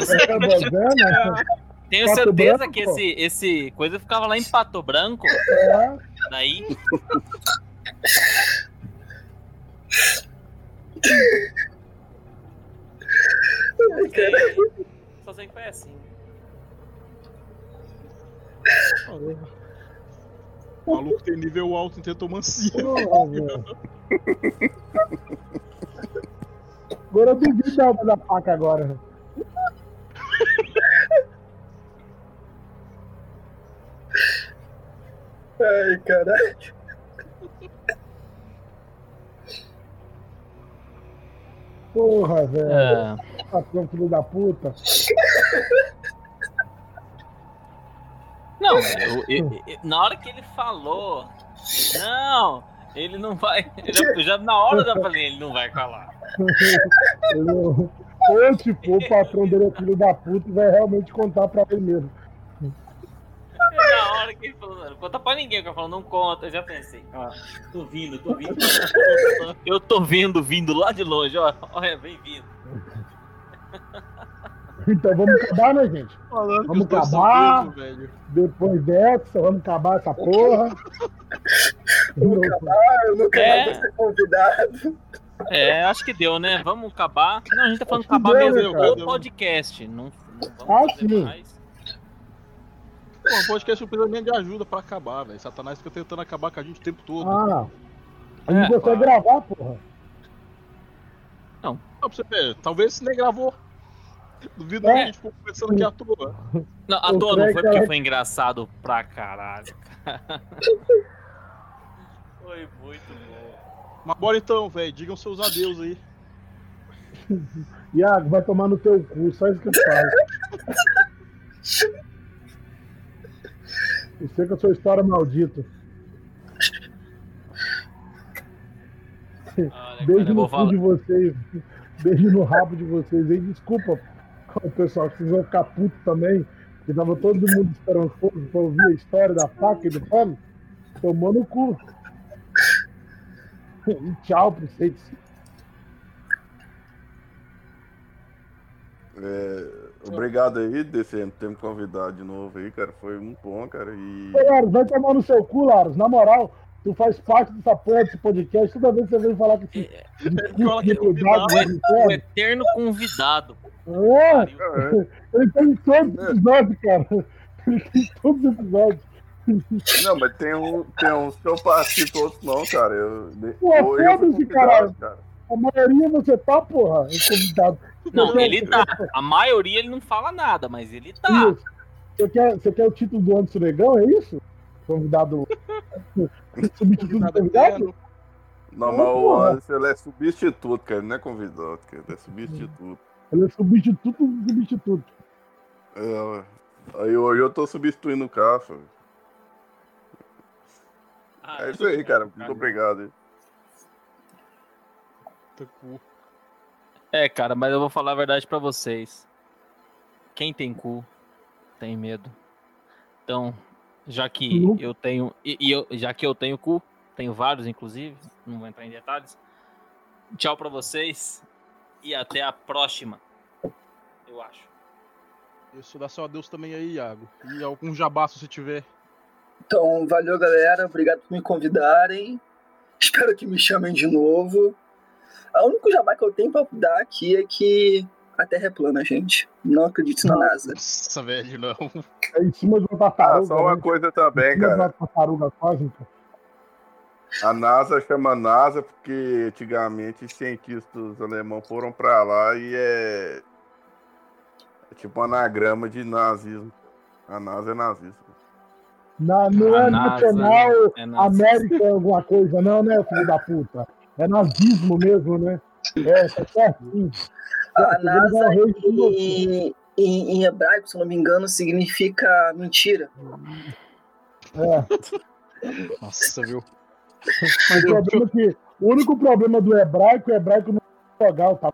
Speaker 2: Essa bozena,
Speaker 3: Tenho
Speaker 2: Pato
Speaker 3: certeza
Speaker 2: Branco?
Speaker 3: que esse, esse coisa ficava lá em Pato Branco,
Speaker 2: é,
Speaker 3: daí só sei que foi assim.
Speaker 1: O maluco tem nível alto em tetomancia.
Speaker 2: agora eu duvido da alma da faca agora.
Speaker 5: Ai, caralho.
Speaker 2: Porra, velho.
Speaker 3: É.
Speaker 2: Tá Patrão, filho da puta.
Speaker 3: Não, eu- eu- eu- na hora que ele falou, não, ele não vai. Eu já, eu já- na hora já falei, ele não vai.
Speaker 2: Entendeu? Ou, tipo, o patrão dele é filho da puta e vai realmente contar pra ele mesmo.
Speaker 3: Na hora que ele falou, não conta pra ninguém, que eu falo, não conta, eu já pensei, ó, tô vindo, tô vindo. Eu tô vendo, vindo lá de longe, ó, olha, vem vindo.
Speaker 2: Então vamos acabar, né, gente?
Speaker 1: Falando
Speaker 2: Vamos acabar. Depois dessa, vamos acabar essa porra.
Speaker 5: Vamos acabar, eu nunca
Speaker 3: É.
Speaker 5: mais vou ser convidado.
Speaker 3: É, acho que deu, né? Vamos acabar. Não, a gente tá falando
Speaker 2: Acho
Speaker 3: acabar
Speaker 2: deu,
Speaker 3: mesmo
Speaker 2: né,
Speaker 3: o podcast. Não, não vamos
Speaker 2: Ah, sim.
Speaker 3: mais.
Speaker 1: Pô, o podcast não precisa de ajuda pra acabar, velho. Satanás fica tentando acabar com a gente o tempo todo.
Speaker 2: Ah, a gente
Speaker 3: É,
Speaker 2: consegue gravar, porra.
Speaker 1: Só pra você ver, talvez se nem gravou. Duvido
Speaker 2: É.
Speaker 1: que a gente ficou conversando aqui à toa.
Speaker 3: Não, à toa não foi porque foi engraçado pra caralho. Foi muito bom.
Speaker 1: Mas bora então, velho. Digam seus adeus aí.
Speaker 2: Iago, vai tomar no teu cu, só isso que eu falo. Eu sei que a sua história é
Speaker 3: cara,
Speaker 2: Beijo no cu
Speaker 3: falar.
Speaker 2: de vocês. Beijo no rabo de vocês. E desculpa, o pessoal, vão ficar putos também. Porque tava todo mundo esperando fogo pra ouvir a história da faca e do pano. Tomou no cu. E tchau pra vocês.
Speaker 4: É, obrigado aí, DCM, por ter me convidado de novo aí, cara. Foi muito bom, cara. E.
Speaker 2: Ô, Laros, vai tomar no seu cu, Laros. Na moral, tu faz parte dessa porra desse podcast. Toda vez que você vem falar que esse
Speaker 1: fala que é
Speaker 2: de cuidado
Speaker 1: convidado.
Speaker 2: do
Speaker 3: O eterno convidado.
Speaker 2: É,
Speaker 3: Pariu.
Speaker 2: ele tem todos os episódios, cara. Ele tem todos os episódios.
Speaker 4: Não, mas tem, um, tem uns que eu participo, outros não, cara. Eu,
Speaker 2: Pô,
Speaker 4: eu,
Speaker 2: foda-se, caralho.
Speaker 4: cara.
Speaker 2: A maioria você tá, porra, é convidado.
Speaker 3: Não, ele tá. A maioria ele não fala nada, mas ele tá.
Speaker 2: Isso. Você quer, você quer o título do Anderson Negão, é isso? Convidado. Substituto convidado?
Speaker 4: Não, mas o. Anderson é substituto, cara. Ele não é convidado, cara. Ele é substituto.
Speaker 2: Ele é substituto do substituto.
Speaker 4: É, aí hoje eu tô substituindo o Cafa.
Speaker 3: Ah,
Speaker 4: É isso aí, cara. Muito obrigado.
Speaker 1: Tá cu.
Speaker 3: É, cara, mas eu vou falar a verdade pra vocês. Quem tem cu tem medo. Então, já que
Speaker 2: Uhum.
Speaker 3: eu tenho e, e eu, já que eu tenho cu, tenho vários inclusive, não vou entrar em detalhes. Tchau pra vocês e até a próxima. Eu acho.
Speaker 1: Isso dá seu adeus também aí, Iago. E algum jabá se você tiver.
Speaker 5: Então, valeu, galera. Obrigado por me convidarem. Espero que me chamem de novo. O único jabá que eu tenho pra dar aqui é que a Terra é plana, gente. Não acredito na NASA.
Speaker 1: Nossa, velho, não.
Speaker 2: É em cima de uma
Speaker 4: Ah,
Speaker 2: tartaruga.
Speaker 4: só uma
Speaker 2: né?
Speaker 4: coisa
Speaker 2: Em
Speaker 4: também, cara.
Speaker 2: uma tartaruga cósmica.
Speaker 4: A NASA chama NASA porque antigamente cientistas alemães foram pra lá e é, é tipo um anagrama de nazismo. A NASA é nazista.
Speaker 2: Na, não
Speaker 3: A
Speaker 2: é
Speaker 3: NASA,
Speaker 2: nacional
Speaker 3: é.
Speaker 2: América alguma coisa, não, né, filho da puta? É nazismo mesmo, né? É, tá certinho.
Speaker 5: A NASA,
Speaker 2: de você.
Speaker 5: em, em, em hebraico, se eu não me engano, significa mentira.
Speaker 2: É.
Speaker 1: Nossa, viu?
Speaker 2: Mas o problema é que o único problema do hebraico, o hebraico não é vogal, tá?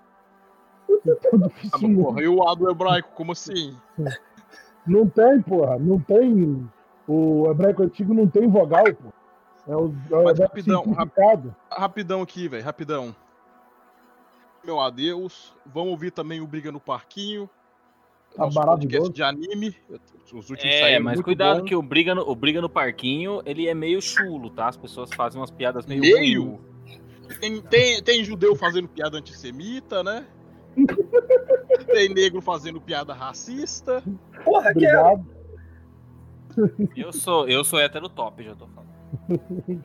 Speaker 1: Ah, porra, e o A do hebraico, como assim?
Speaker 2: Não tem, porra. Não tem. O hebraico antigo não tem vogal, pô. É o, é o
Speaker 1: Mas rapidão,
Speaker 2: simplificado.
Speaker 1: Rapidão aqui, velho, rapidão. Meu adeus. Vamos ouvir também o Briga no Parquinho.
Speaker 2: Tá
Speaker 1: Nosso
Speaker 2: maravilhoso.
Speaker 1: podcast de anime. Os últimos
Speaker 3: É,
Speaker 1: saíram
Speaker 3: mas
Speaker 1: muito
Speaker 3: cuidado
Speaker 1: bom.
Speaker 3: que o briga, no, o briga no parquinho, ele é meio chulo, tá? As pessoas fazem umas piadas meio
Speaker 1: Meio? Tem, tem, tem judeu fazendo piada antissemita, né? tem negro fazendo piada racista.
Speaker 5: Porra, que é.
Speaker 2: Obrigado.
Speaker 3: Eu sou, eu sou hétero top, já tô falando.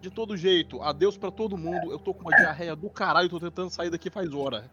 Speaker 1: De todo jeito, adeus pra todo mundo. Eu tô com uma diarreia do caralho, tô tentando sair daqui faz hora.